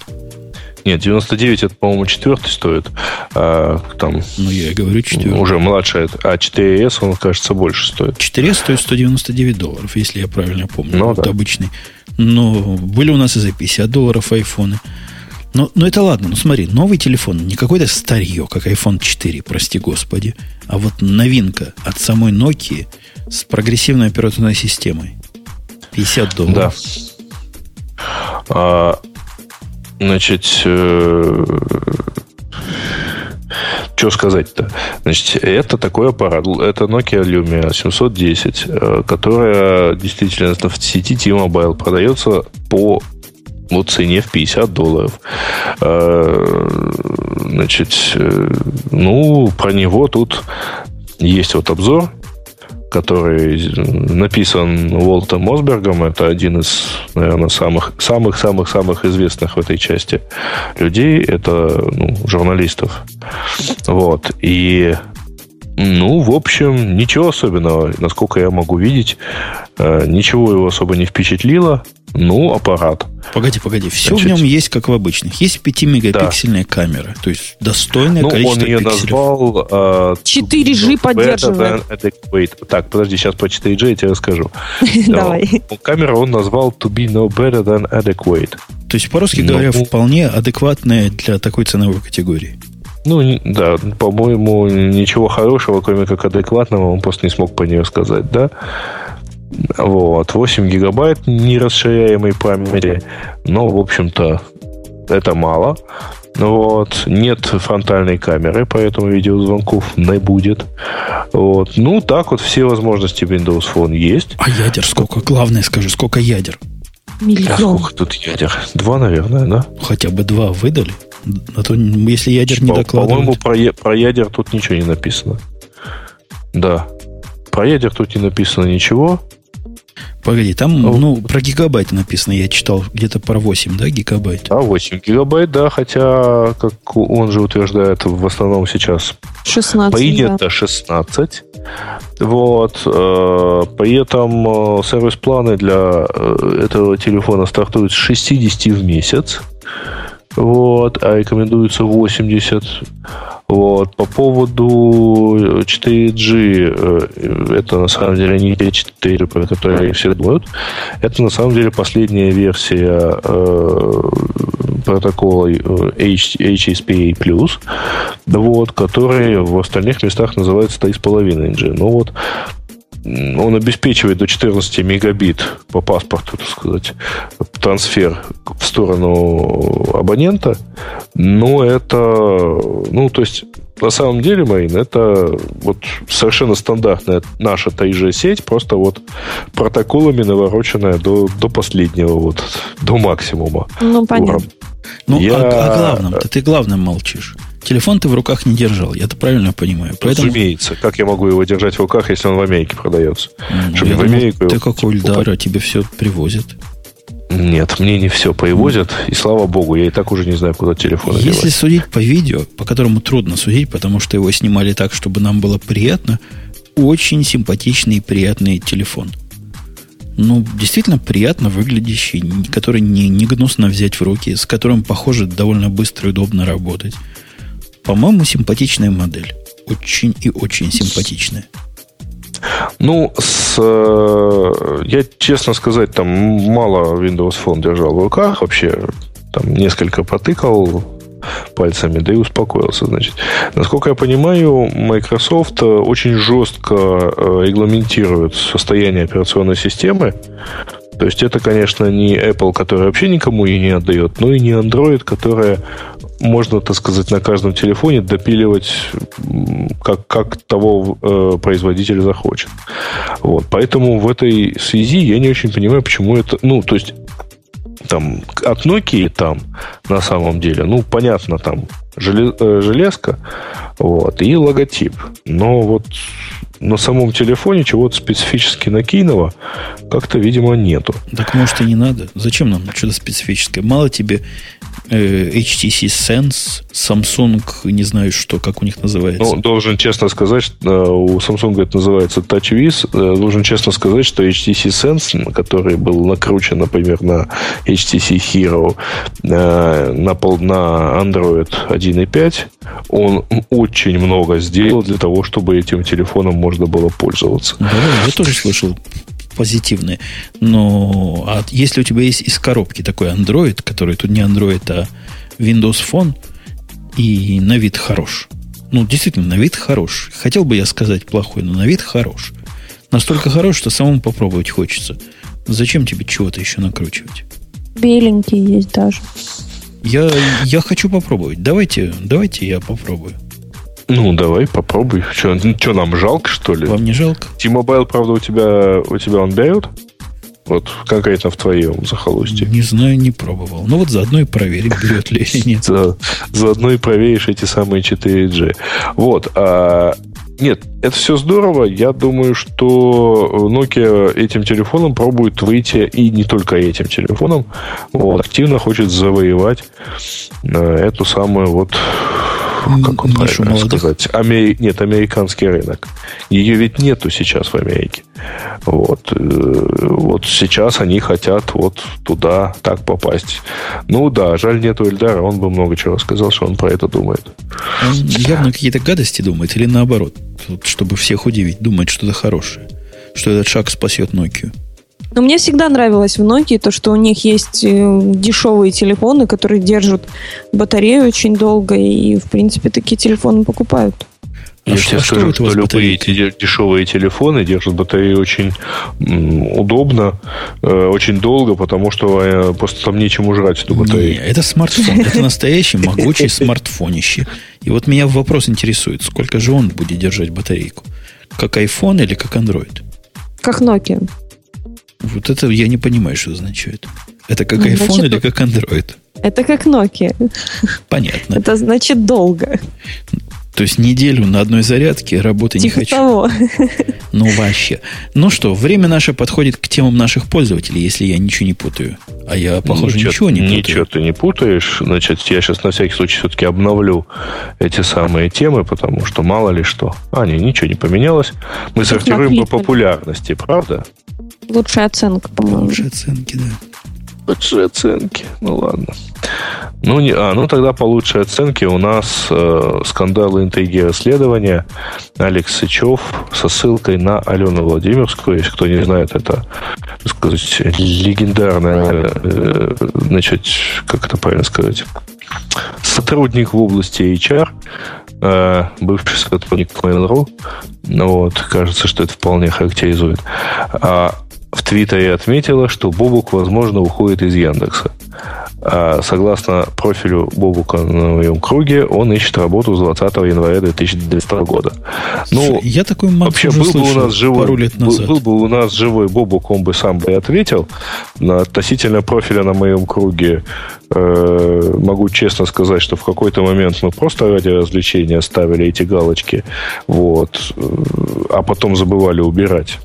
Нет, 99 это, по-моему, четвертый стоит. А, там, ну, я и говорю четвертый. Уже младший. А 4S, он, кажется, больше стоит. 4S стоит 199 долларов, если я правильно помню. Ну, вот да. обычный. Но были у нас и за 50 долларов айфоны. Но, но это ладно, ну смотри, новый телефон, не какое-то старье, как iPhone 4, прости господи, а вот новинка от самой Nokia с прогрессивной операционной системой. 50 долларов. Да. А, значит, э, что сказать-то? Значит, это такой аппарат. Это Nokia Lumia 710, э, которая действительно в сети T-Mobile продается по вот цене в 50 долларов. Э, значит, ну, про него тут есть вот обзор, который написан Уолтом Мосбергом. Это один из, наверное, самых, самых, самых, самых известных в этой части людей. Это ну, журналистов. Вот. И ну, в общем, ничего особенного, насколько я могу видеть. Э, ничего его особо не впечатлило. Ну, аппарат. Погоди, погоди. Все Значит, в нем есть, как в обычных. Есть 5-мегапиксельная да. камера. То есть достойное ну, количество он ее пикселей. назвал... Э, 4G поддерживает. Так, подожди, сейчас по 4G я тебе расскажу. Давай. Камера он назвал to be no better than adequate. То есть, по-русски говоря, ну, вполне адекватная для такой ценовой категории. Ну, да, по-моему, ничего хорошего, кроме как адекватного, он просто не смог по нее сказать, да? Вот, 8 гигабайт нерасширяемой памяти, но, в общем-то, это мало. Вот. Нет фронтальной камеры, поэтому видеозвонков не будет. Вот. Ну, так вот все возможности Windows Phone есть. А ядер сколько? Главное скажи, сколько ядер? Миллион. А сколько тут ядер? Два, наверное, да? Хотя бы два выдали. А то, если ядер не докладывает... По-моему, про, про ядер тут ничего не написано. Да. Про ядер тут не написано ничего. Погоди, там, ну, ну про гигабайт написано, я читал где-то про 8, да, гигабайт? А, 8 гигабайт, да, хотя, как он же утверждает, в основном сейчас 16, по идее, да. это 16. Вот. Э, при этом э, сервис-планы для э, этого телефона стартуют с 60 в месяц вот, а рекомендуется 80. Вот. По поводу 4G, э, это на самом деле не те 4, про которые все думают. Это на самом деле последняя версия э, протокола э, HSPA+, вот, который в остальных местах называется 3,5G. Ну вот, он обеспечивает до 14 мегабит по паспорту, так сказать, трансфер в сторону абонента. Но это, ну, то есть, на самом деле, Марин, это вот совершенно стандартная наша 3G-сеть, просто вот протоколами навороченная до, до последнего, вот, до максимума. Ну, понятно. Ну, Я... о, о главном, ты, ты главном молчишь. Телефон ты в руках не держал, я это правильно понимаю. Поэтому... Разумеется. Как я могу его держать в руках, если он в Америке продается? Ну, Чтобы в Америку ты как у Ильдара, тебе все привозят. Нет, мне не все привозят, и слава богу, я и так уже не знаю, куда телефон Если девать. судить по видео, по которому трудно судить, потому что его снимали так, чтобы нам было приятно, очень симпатичный и приятный телефон. Ну, действительно приятно выглядящий, который не, не гнусно взять в руки, с которым, похоже, довольно быстро и удобно работать. По-моему, симпатичная модель. Очень и очень симпатичная. Ну, с, э, я, честно сказать, там мало Windows Phone держал в руках вообще. Там несколько потыкал пальцами, да и успокоился, значит. Насколько я понимаю, Microsoft очень жестко э, регламентирует состояние операционной системы. То есть это, конечно, не Apple, который вообще никому и не отдает, но и не Android, которая можно, так сказать, на каждом телефоне допиливать, как, как того э, производитель захочет. Вот. Поэтому в этой связи я не очень понимаю, почему это... Ну, то есть там от Nokia там на самом деле, ну, понятно, там э, железка, вот, и логотип. Но вот на самом телефоне чего-то специфически накинного как-то, видимо, нету. Так может и не надо. Зачем нам что-то специфическое? Мало тебе э, HTC Sense, Samsung, не знаю что, как у них называется. Ну, должен честно сказать, что э, у Samsung это называется TouchWiz. Э, должен честно сказать, что HTC Sense, который был накручен, например, на HTC Hero, э, на, пол, на Android 1.5, он очень много сделал для того, чтобы этим телефоном можно было пользоваться. Да, я тоже слышал позитивные. Но а если у тебя есть из коробки такой Android, который тут не Android, а Windows Phone, и на вид хорош. Ну, действительно, на вид хорош. Хотел бы я сказать плохой, но на вид хорош. Настолько хорош, что самому попробовать хочется. Зачем тебе чего-то еще накручивать? Беленький есть даже. Я, я хочу попробовать. Давайте, давайте я попробую. Ну, давай, попробуй. Что, нам жалко, что ли? Вам не жалко? T-Mobile, правда, у тебя, у тебя он берет? Вот конкретно в твоем захолустье. Не знаю, не пробовал. Ну вот заодно и проверим, берет ли или нет. За, заодно и проверишь эти самые 4G. Вот. А, нет, это все здорово. Я думаю, что Nokia этим телефоном пробует выйти, и не только этим телефоном, вот, активно хочет завоевать э, эту самую вот как он Нишу правильно молодых. сказать? Амери... Нет, американский рынок. Ее ведь нету сейчас в Америке. Вот. Э, вот сейчас они хотят вот туда так попасть. Ну да, жаль нету Эльдара, он бы много чего сказал, что он про это думает. Он явно какие-то гадости думает, или наоборот, чтобы всех удивить, думает что-то хорошее. Что этот шаг спасет Nokia. Но мне всегда нравилось в Nokia то, что у них есть э, дешевые телефоны, которые держат батарею очень долго, и, в принципе, такие телефоны покупают. Я тебе а скажу, что, что любые эти дешевые телефоны держат батарею очень удобно, э, очень долго, потому что э, просто там нечему жрать эту батарею. Не, это смартфон. Это настоящий могучий смартфонище. И вот меня вопрос интересует, сколько же он будет держать батарейку? Как iPhone или как Android? Как Nokia. Вот это я не понимаю, что означает. Это как ну, iPhone значит, или как Android? Это как Nokia. Понятно. Это значит долго. То есть неделю на одной зарядке работы типа не хочу. Того. Ну, вообще. Ну что, время наше подходит к темам наших пользователей, если я ничего не путаю. А я, похоже, ничего, ничего не путаю. Ничего ты не путаешь. Значит, я сейчас на всякий случай все-таки обновлю эти самые темы, потому что мало ли что. А, не, ничего не поменялось. Мы сортируем по популярности, правда? Лучшая оценка, по-моему. Лучшие оценки, да. Лучшие оценки. Ну ладно. Ну, не, а, ну тогда по лучшей оценке у нас э, скандалы, интриги, расследования. Алекс Сычев со ссылкой на Алену Владимирскую. Если кто не знает, это, так сказать, легендарная, э, значит, как это правильно сказать, сотрудник в области HR, э, бывший сотрудник Mail.ru. Ну вот, кажется, что это вполне характеризует. А в Твиттере отметила, что Бобук, возможно, уходит из Яндекса. А согласно профилю Бобука на моем круге, он ищет работу с 20 января 2010 года. Ну, я такой вообще был бы у нас живой, пару лет назад. Был, был бы у нас живой Бобук, он бы сам бы ответил. На относительно профиля на моем круге э, могу честно сказать, что в какой-то момент мы просто ради развлечения ставили эти галочки, вот, э, а потом забывали убирать.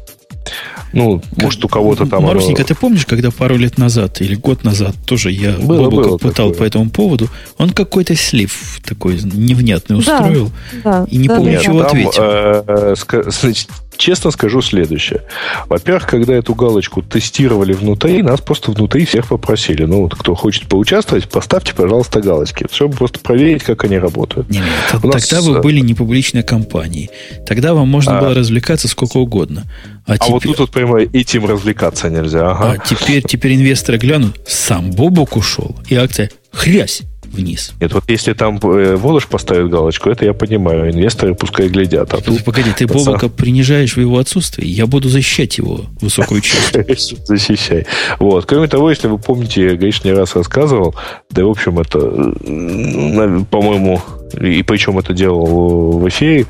Ну, может, у кого-то там... Марусенька, оно... ты помнишь, когда пару лет назад или год назад тоже я было, Бобука было пытал такое. по этому поводу, он какой-то слив такой невнятный устроил да, и не да, помню, да, чего ответил. Э, значит, честно скажу следующее. Во-первых, когда эту галочку тестировали внутри, нас просто внутри всех попросили. Ну, вот кто хочет поучаствовать, поставьте, пожалуйста, галочки, чтобы просто проверить, как они работают. Нет, тогда нас... вы были не публичной компанией. Тогда вам можно а... было развлекаться сколько угодно. А, а теперь... вот тут вот прямо этим развлекаться нельзя. Ага. А теперь, теперь инвесторы глянут, сам Бобок ушел, и акция хрясь вниз. Нет, вот если там э, Волош поставит галочку, это я понимаю. Инвесторы пускай глядят. А тут, Погоди, ты Бобока сам... принижаешь в его отсутствии. Я буду защищать его высокую честь. Защищай. Вот. Кроме того, если вы помните, я, Гриш не раз рассказывал, да, в общем, это, по-моему, и причем это делал в эфире,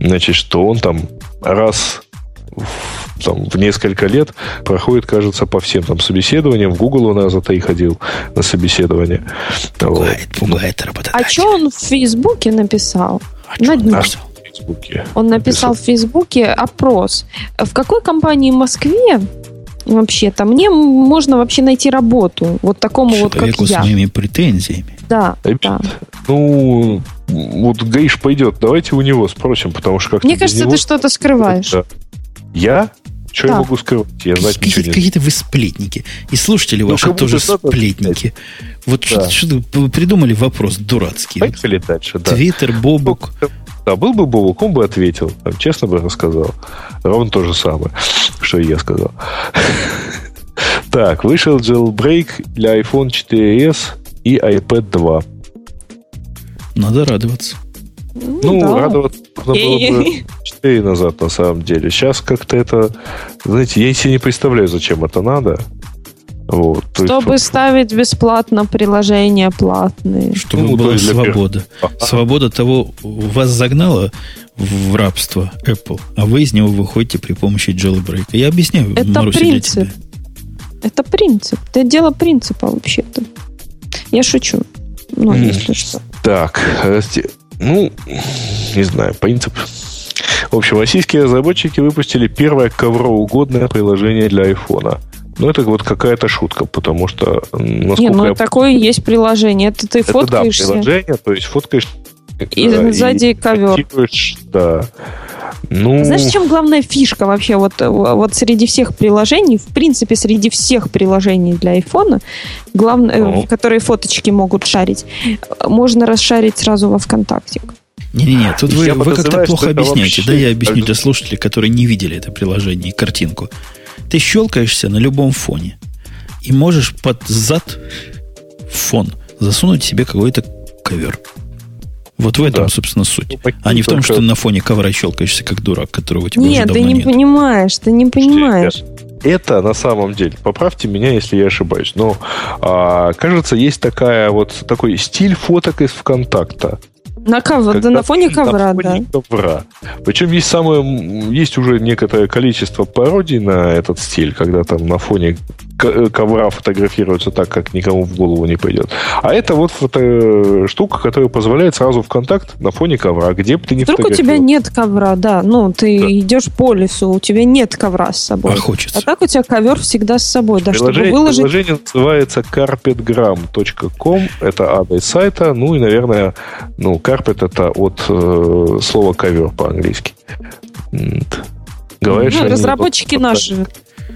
значит, что он там раз там, в несколько лет проходит, кажется, по всем там собеседованиям. В Google он раза три ходил на собеседование. Пугает, вот. пугает работодатель. А что он в Фейсбуке написал? А на дню. Фейсбуке. Он написал в Фейсбуке опрос. В какой компании в Москве вообще-то мне можно вообще найти работу вот такому Человеку вот, как я. с моими претензиями. Да, да. Ну, вот Гаиш пойдет, давайте у него спросим, потому что как Мне кажется, него... ты что-то скрываешь. Я? Что да. я могу сказать? Я знать какие, ничего не Какие-то вы сплетники. И слушатели ну, ваши тоже сплетники. Вот да. что-то придумали вопрос дурацкий. Поехали дальше, да. Твиттер, Бобук. Да, был бы Бобук, он бы ответил. Честно бы рассказал. Ровно то же самое, что и я сказал. Так, вышел jailbreak для iPhone 4s и iPad 2. Надо радоваться. Ну, да. радоваться можно было бы 4 назад, на самом деле. Сейчас как-то это... Знаете, я себе не представляю, зачем это надо. Вот, Чтобы есть, ставить бесплатно приложения платные. Чтобы ну, была свобода. Ага. Свобода того, вас загнала в рабство Apple, а вы из него выходите при помощи jailbreak. Я объясняю, Это Маруся, принцип. Это принцип. Это дело принципа вообще-то. Я шучу. Ну, mm. если что. Так, ну, не знаю, принцип. В общем, российские разработчики выпустили первое ковроугодное приложение для айфона. Ну, это вот какая-то шутка, потому что... Не, ну, я... такое есть приложение. Это ты это, фоткаешься. да, приложение, то есть фоткаешь... И да, сзади и ковер. Да. Ну... Знаешь, в чем главная фишка вообще вот, вот среди всех приложений, в принципе, среди всех приложений для айфона, главное, ну. которые фоточки могут шарить, можно расшарить сразу во ВКонтакте. Не-не-не, тут вы, вы как-то плохо объясняете. Да, я объясню для слушателей, которые не видели это приложение и картинку. Ты щелкаешься на любом фоне и можешь под зад фон засунуть себе какой-то ковер. Вот в этом, да. собственно, суть. Ну, а не в том, что ты на фоне ковра щелкаешься, как дурак, которого у тебя нет, уже давно ты не понимаешь, ты не понимаешь. Это на самом деле, поправьте меня, если я ошибаюсь, но а, кажется, есть такая вот такой стиль фоток из ВКонтакта. На, ков... да, на фоне ковра, на фоне да. ковра. Причем есть самое, есть уже некоторое количество пародий на этот стиль, когда там на фоне ковра фотографируется так, как никому в голову не пойдет. А это вот фото штука, которая позволяет сразу в контакт на фоне ковра, где бы ты не Вдруг у тебя нет ковра, да. Ну, ты да. идешь по лесу, у тебя нет ковра с собой. А хочется. А так у тебя ковер всегда с собой, да, приложение, чтобы выложить... Приложение называется carpetgram.com, это адрес сайта, ну и, наверное, ну, carpet это от э, слова ковер по-английски. Говоришь, ну, разработчики наши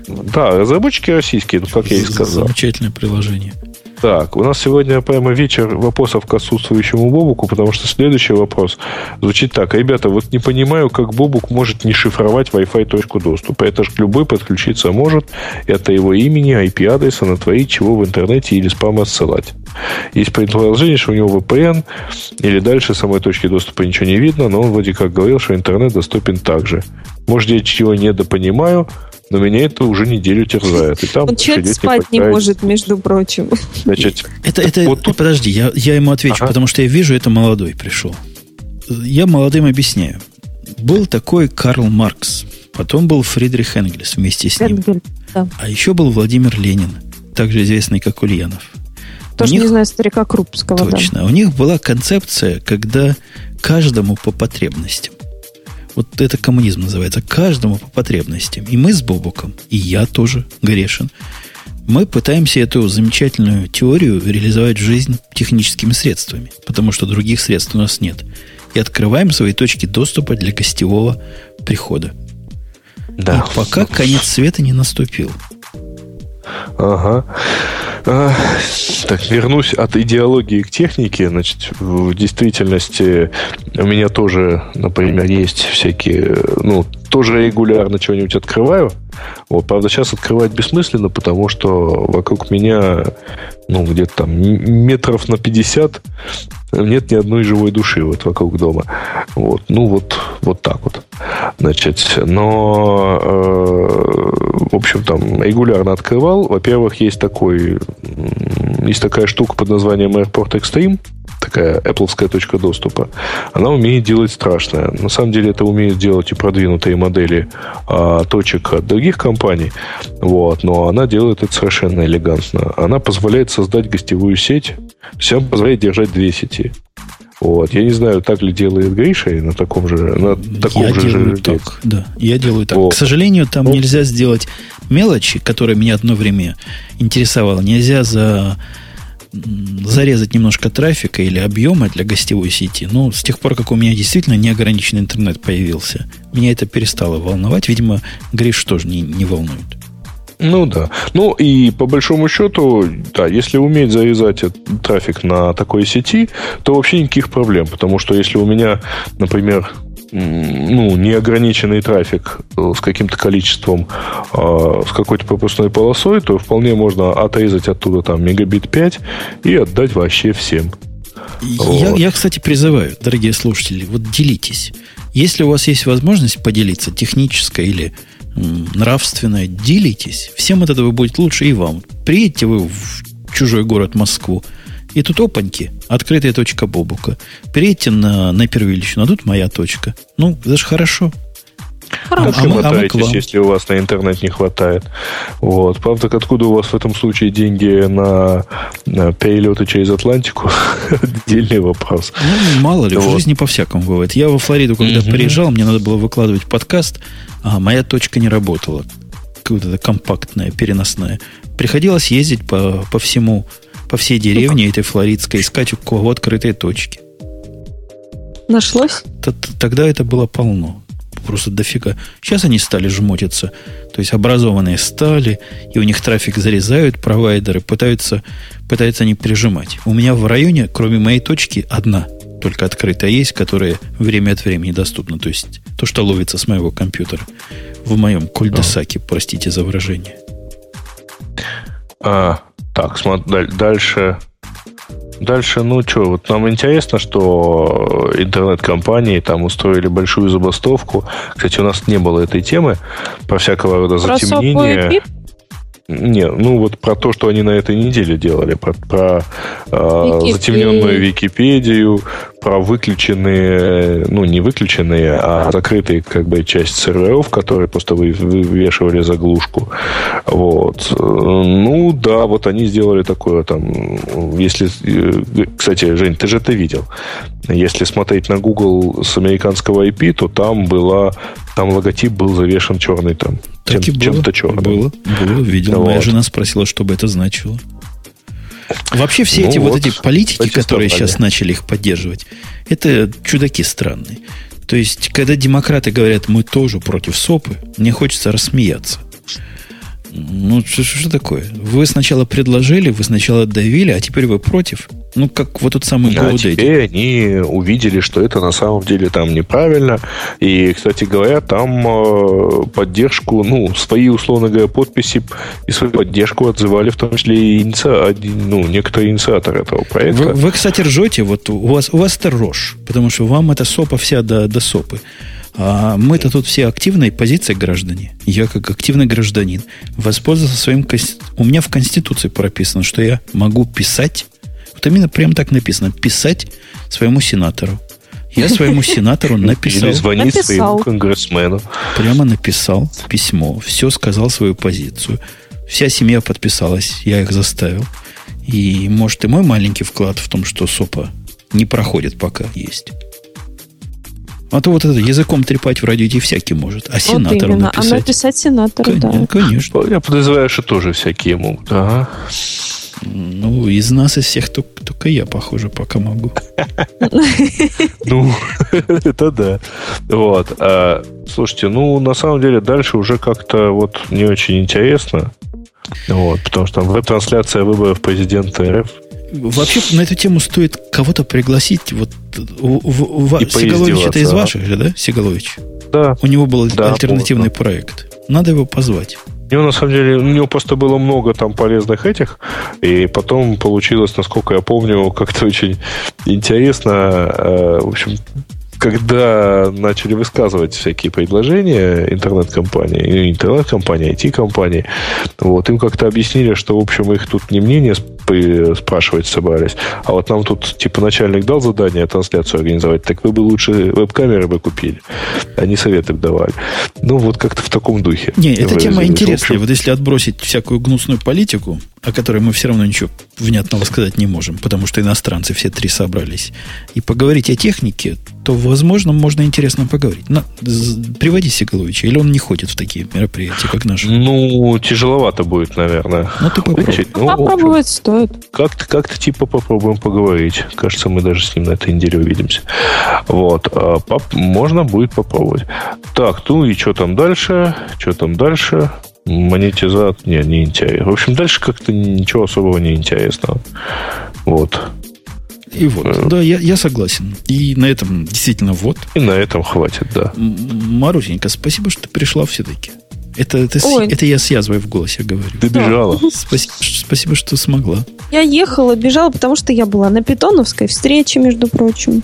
да, разработчики российские, ну, как я и сказал. Замечательное приложение. Так, у нас сегодня прямо вечер вопросов к отсутствующему Бобуку, потому что следующий вопрос звучит так. Ребята, вот не понимаю, как Бобук может не шифровать Wi-Fi точку доступа. Это же любой подключиться может. Это его имени, IP-адреса натворить чего в интернете или спам отсылать. Есть предположение, что у него VPN, или дальше самой точки доступа ничего не видно, но он вроде как говорил, что интернет доступен также. Может, я чего недопонимаю, но меня это уже неделю терзает. И там Он человек спать не может, между прочим. Значит, это, это, вот тут... Подожди, я, я ему отвечу, ага. потому что я вижу, это молодой пришел. Я молодым объясняю. Был такой Карл Маркс, потом был Фридрих Энгельс вместе с ним. Энгель, да. А еще был Владимир Ленин, также известный как Ульянов. Тоже них, не знаю старика Крупского. Точно. Да. У них была концепция, когда каждому по потребностям. Вот это коммунизм называется. Каждому по потребностям. И мы с Бобуком, и я тоже грешен. Мы пытаемся эту замечательную теорию реализовать в жизнь техническими средствами, потому что других средств у нас нет. И открываем свои точки доступа для гостевого прихода. Да. И пока конец света не наступил. Ага. А, так, вернусь от идеологии к технике. Значит, в действительности у меня тоже, например, есть всякие, ну, тоже регулярно что-нибудь открываю. Вот, правда, сейчас открывать бессмысленно, потому что вокруг меня, ну, где-то там метров на 50 нет ни одной живой души вот вокруг дома. Вот, ну, вот, вот так вот. Значит, но, э, в общем, там, регулярно открывал. Во-первых, есть такой, есть такая штука под названием Airport Extreme, такая Apple точка доступа, она умеет делать страшное. На самом деле это умеет делать и продвинутые модели а, точек от других компаний, вот, но она делает это совершенно элегантно. Она позволяет создать гостевую сеть, все позволяет держать две сети. Вот. Я не знаю, так ли делает Гриша на таком же на таком Я же делаю так, да. Я делаю так. Вот. К сожалению, там вот. нельзя сделать мелочи, которые меня одно время интересовало. Нельзя за зарезать немножко трафика или объема для гостевой сети. Но с тех пор, как у меня действительно неограниченный интернет появился, меня это перестало волновать. Видимо, Гриш тоже не, не волнует. Ну да. Ну и по большому счету, да, если уметь завязать трафик на такой сети, то вообще никаких проблем. Потому что если у меня, например, ну, неограниченный трафик э, с каким-то количеством, э, с какой-то пропускной полосой, то вполне можно отрезать оттуда там мегабит 5 и отдать вообще всем. Я, вот. я, кстати, призываю, дорогие слушатели, вот делитесь. Если у вас есть возможность поделиться, техническая или нравственная, делитесь. Всем от этого будет лучше и вам. Приедете вы в чужой город Москву, и тут опаньки, открытая точка Бобука. Перейдите на, на первилищную, а тут моя точка. Ну, это же хорошо. Хорошо. А, а, мы, а мы к вам. если у вас на интернет не хватает. Вот. Правда, откуда у вас в этом случае деньги на, на перелеты через Атлантику? Отдельный вопрос. Ну, мало ли, вот. в жизни по-всякому бывает. Я во Флориду, когда угу. приезжал, мне надо было выкладывать подкаст, а моя точка не работала. Какая-то компактная, переносная. Приходилось ездить по, по всему по всей деревне этой флоридской искать у кого открытые точки. Нашлось? Тогда это было полно. Просто дофига. Сейчас они стали жмотиться. То есть образованные стали, и у них трафик зарезают провайдеры, пытаются, пытаются они прижимать. У меня в районе, кроме моей точки, одна только открытая есть, которая время от времени доступна. То есть то, что ловится с моего компьютера в моем кульдесаке, простите за выражение. А, так, смотри, дальше. Дальше, ну что, вот нам интересно, что интернет-компании там устроили большую забастовку. Кстати, у нас не было этой темы про всякого рода затемнения. Не, ну вот про то, что они на этой неделе делали, про, про э, затемненную Википедию, про выключенные, ну не выключенные, а закрытые как бы часть серверов, которые просто вы, вывешивали заглушку. Вот. Ну да, вот они сделали такое там, если, кстати, Жень, ты же это видел. Если смотреть на Google с американского IP, то там была, там логотип был завешен черный там. Так чем, и было. Чем-то черным. Было, было, видел. Вот. Моя жена спросила, что бы это значило. Вообще все ну эти вот, вот эти политики, которые сейчас начали их поддерживать, это чудаки странные. То есть, когда демократы говорят, мы тоже против СОПы, мне хочется рассмеяться. Ну, что, что такое? Вы сначала предложили, вы сначала давили, а теперь вы против. Ну, как вот тот самый да, а теперь они увидели, что это на самом деле там неправильно. И, кстати говоря, там э, поддержку, ну, свои, условно говоря, подписи и свою поддержку отзывали в том числе и инициа, ну, некоторые инициаторы этого проекта. Вы, вы, кстати, ржете, вот у вас, у вас это рожь, потому что вам эта сопа вся до, до сопы. А мы-то тут все активные позиции граждане. Я как активный гражданин воспользовался своим... У меня в Конституции прописано, что я могу писать, вот именно прям так написано, писать своему сенатору. Я своему сенатору написал. Или звонить написал. своему конгрессмену. Прямо написал письмо, все сказал свою позицию. Вся семья подписалась, я их заставил. И, может, и мой маленький вклад в том, что СОПа не проходит пока есть. А то вот это языком трепать в радио всякий может. А сенатору вот именно. написать. А написать сенатору, Конечно, да. конечно. Я подозреваю, что тоже всякие могут. Ага. Ну, из нас, из всех, только, только я, похоже, пока могу. Ну, это да. Вот. А, слушайте, ну, на самом деле, дальше уже как-то вот не очень интересно. Вот, потому что там веб-трансляция выборов президента РФ. Вообще, на эту тему стоит кого-то пригласить. Вот у- И Сигалович это из ваших же, да? Сигалович. Да. У него был Да, альтернативный проект. Надо его позвать. У него, на самом деле, у него просто было много там полезных этих, и потом получилось, насколько я помню, как-то очень интересно, э, в общем, когда начали высказывать всякие предложения интернет-компании, не интернет-компании, IT-компании, вот, им как-то объяснили, что, в общем, их тут не мнение спрашивать собрались, а вот нам тут, типа, начальник дал задание трансляцию организовать, так вы бы лучше веб-камеры бы купили. Они советы бы давали. Ну, вот как-то в таком духе. Не, эта тема интересная. общем, Вот если отбросить всякую гнусную политику, о которой мы все равно ничего внятного сказать не можем, потому что иностранцы все три собрались, и поговорить о технике, то, возможно, можно интересно поговорить. На, приводи Сигаловича, или он не ходит в такие мероприятия, как наши. Ну, тяжеловато будет, наверное. Ну, ты попробуй. Ну, Попробовать стоит. Как-то, как-то типа попробуем поговорить. Кажется, мы даже с ним на этой неделе увидимся. Вот. а, поп- можно будет попробовать. Так, ну и что там дальше? Что там дальше? Монетизат? Не, не интересно. В общем, дальше как-то ничего особого не интересного. Вот. И вот, Э. да, я, я согласен. И на этом действительно вот. И на этом хватит, да. Марусенька, спасибо, что пришла все-таки. Это, это, Ой. это я с язвой в голосе говорю. Добежала. Спасибо, спасибо, что смогла. Я ехала, бежала, потому что я была на питоновской встрече, между прочим.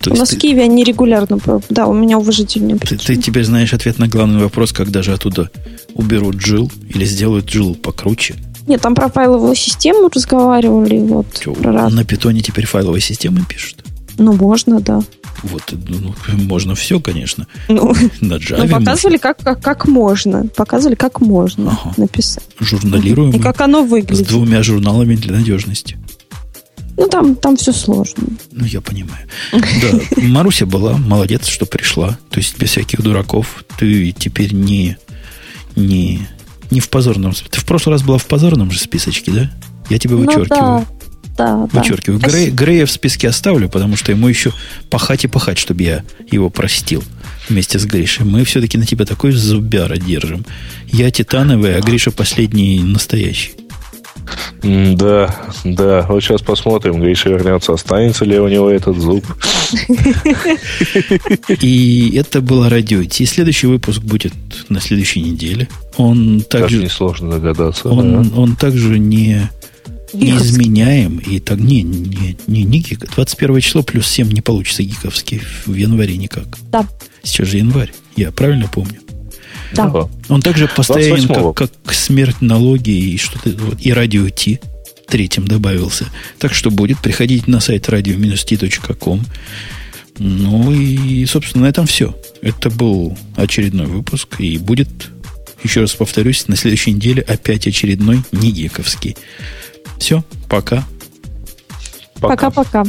То у нас есть в Киеве они регулярно... Да, у меня уважительные ты, ты причины. теперь знаешь ответ на главный вопрос, когда же оттуда уберут джил или сделают джил покруче. Нет, там про файловую систему разговаривали, вот, Чё, про на питоне теперь файловые системы пишут. Ну, можно, да. Вот, ну, можно все, конечно. Ну, На ну, Java показывали, как, как, как можно. Показывали, как можно Ага. написать. журналируем И как оно с выглядит. двумя журналами для надежности. Ну, там, там все сложно. Ну, я понимаю. Да, Маруся была, молодец, что пришла. То есть без всяких дураков. Ты теперь не, не, не в позорном... Ты в прошлый раз была в позорном же списочке, да? Я тебя Ну, вычеркиваю. да, да. Вычеркиваю. Спасибо. Грей- Грея в списке оставлю, потому что ему еще пахать и пахать, чтобы я его простил вместе с Гришей. Мы все-таки на тебя такой зубяра держим. Я титановый, а Гриша последний настоящий. Да, да. Вот сейчас посмотрим, Гриша вернется, останется ли у него этот зуб. И это было радио Ти. Следующий выпуск будет на следующей неделе. Он Даже также, несложно догадаться. да. он, он также не, не Гиковский. изменяем. И так, не, не, не, не гик. 21 число плюс 7 не получится гиковский в январе никак. Да, Сейчас же январь. Я правильно помню? да. Он также постоянен, 28-го. как, как смерть налоги и что-то, вот, и радио Ти третьим добавился. Так что будет. Приходите на сайт radio-t.com. Ну и, собственно, на этом все. Это был очередной выпуск. И будет, еще раз повторюсь, на следующей неделе опять очередной не гековский. Все, пока. Пока. Пока-пока.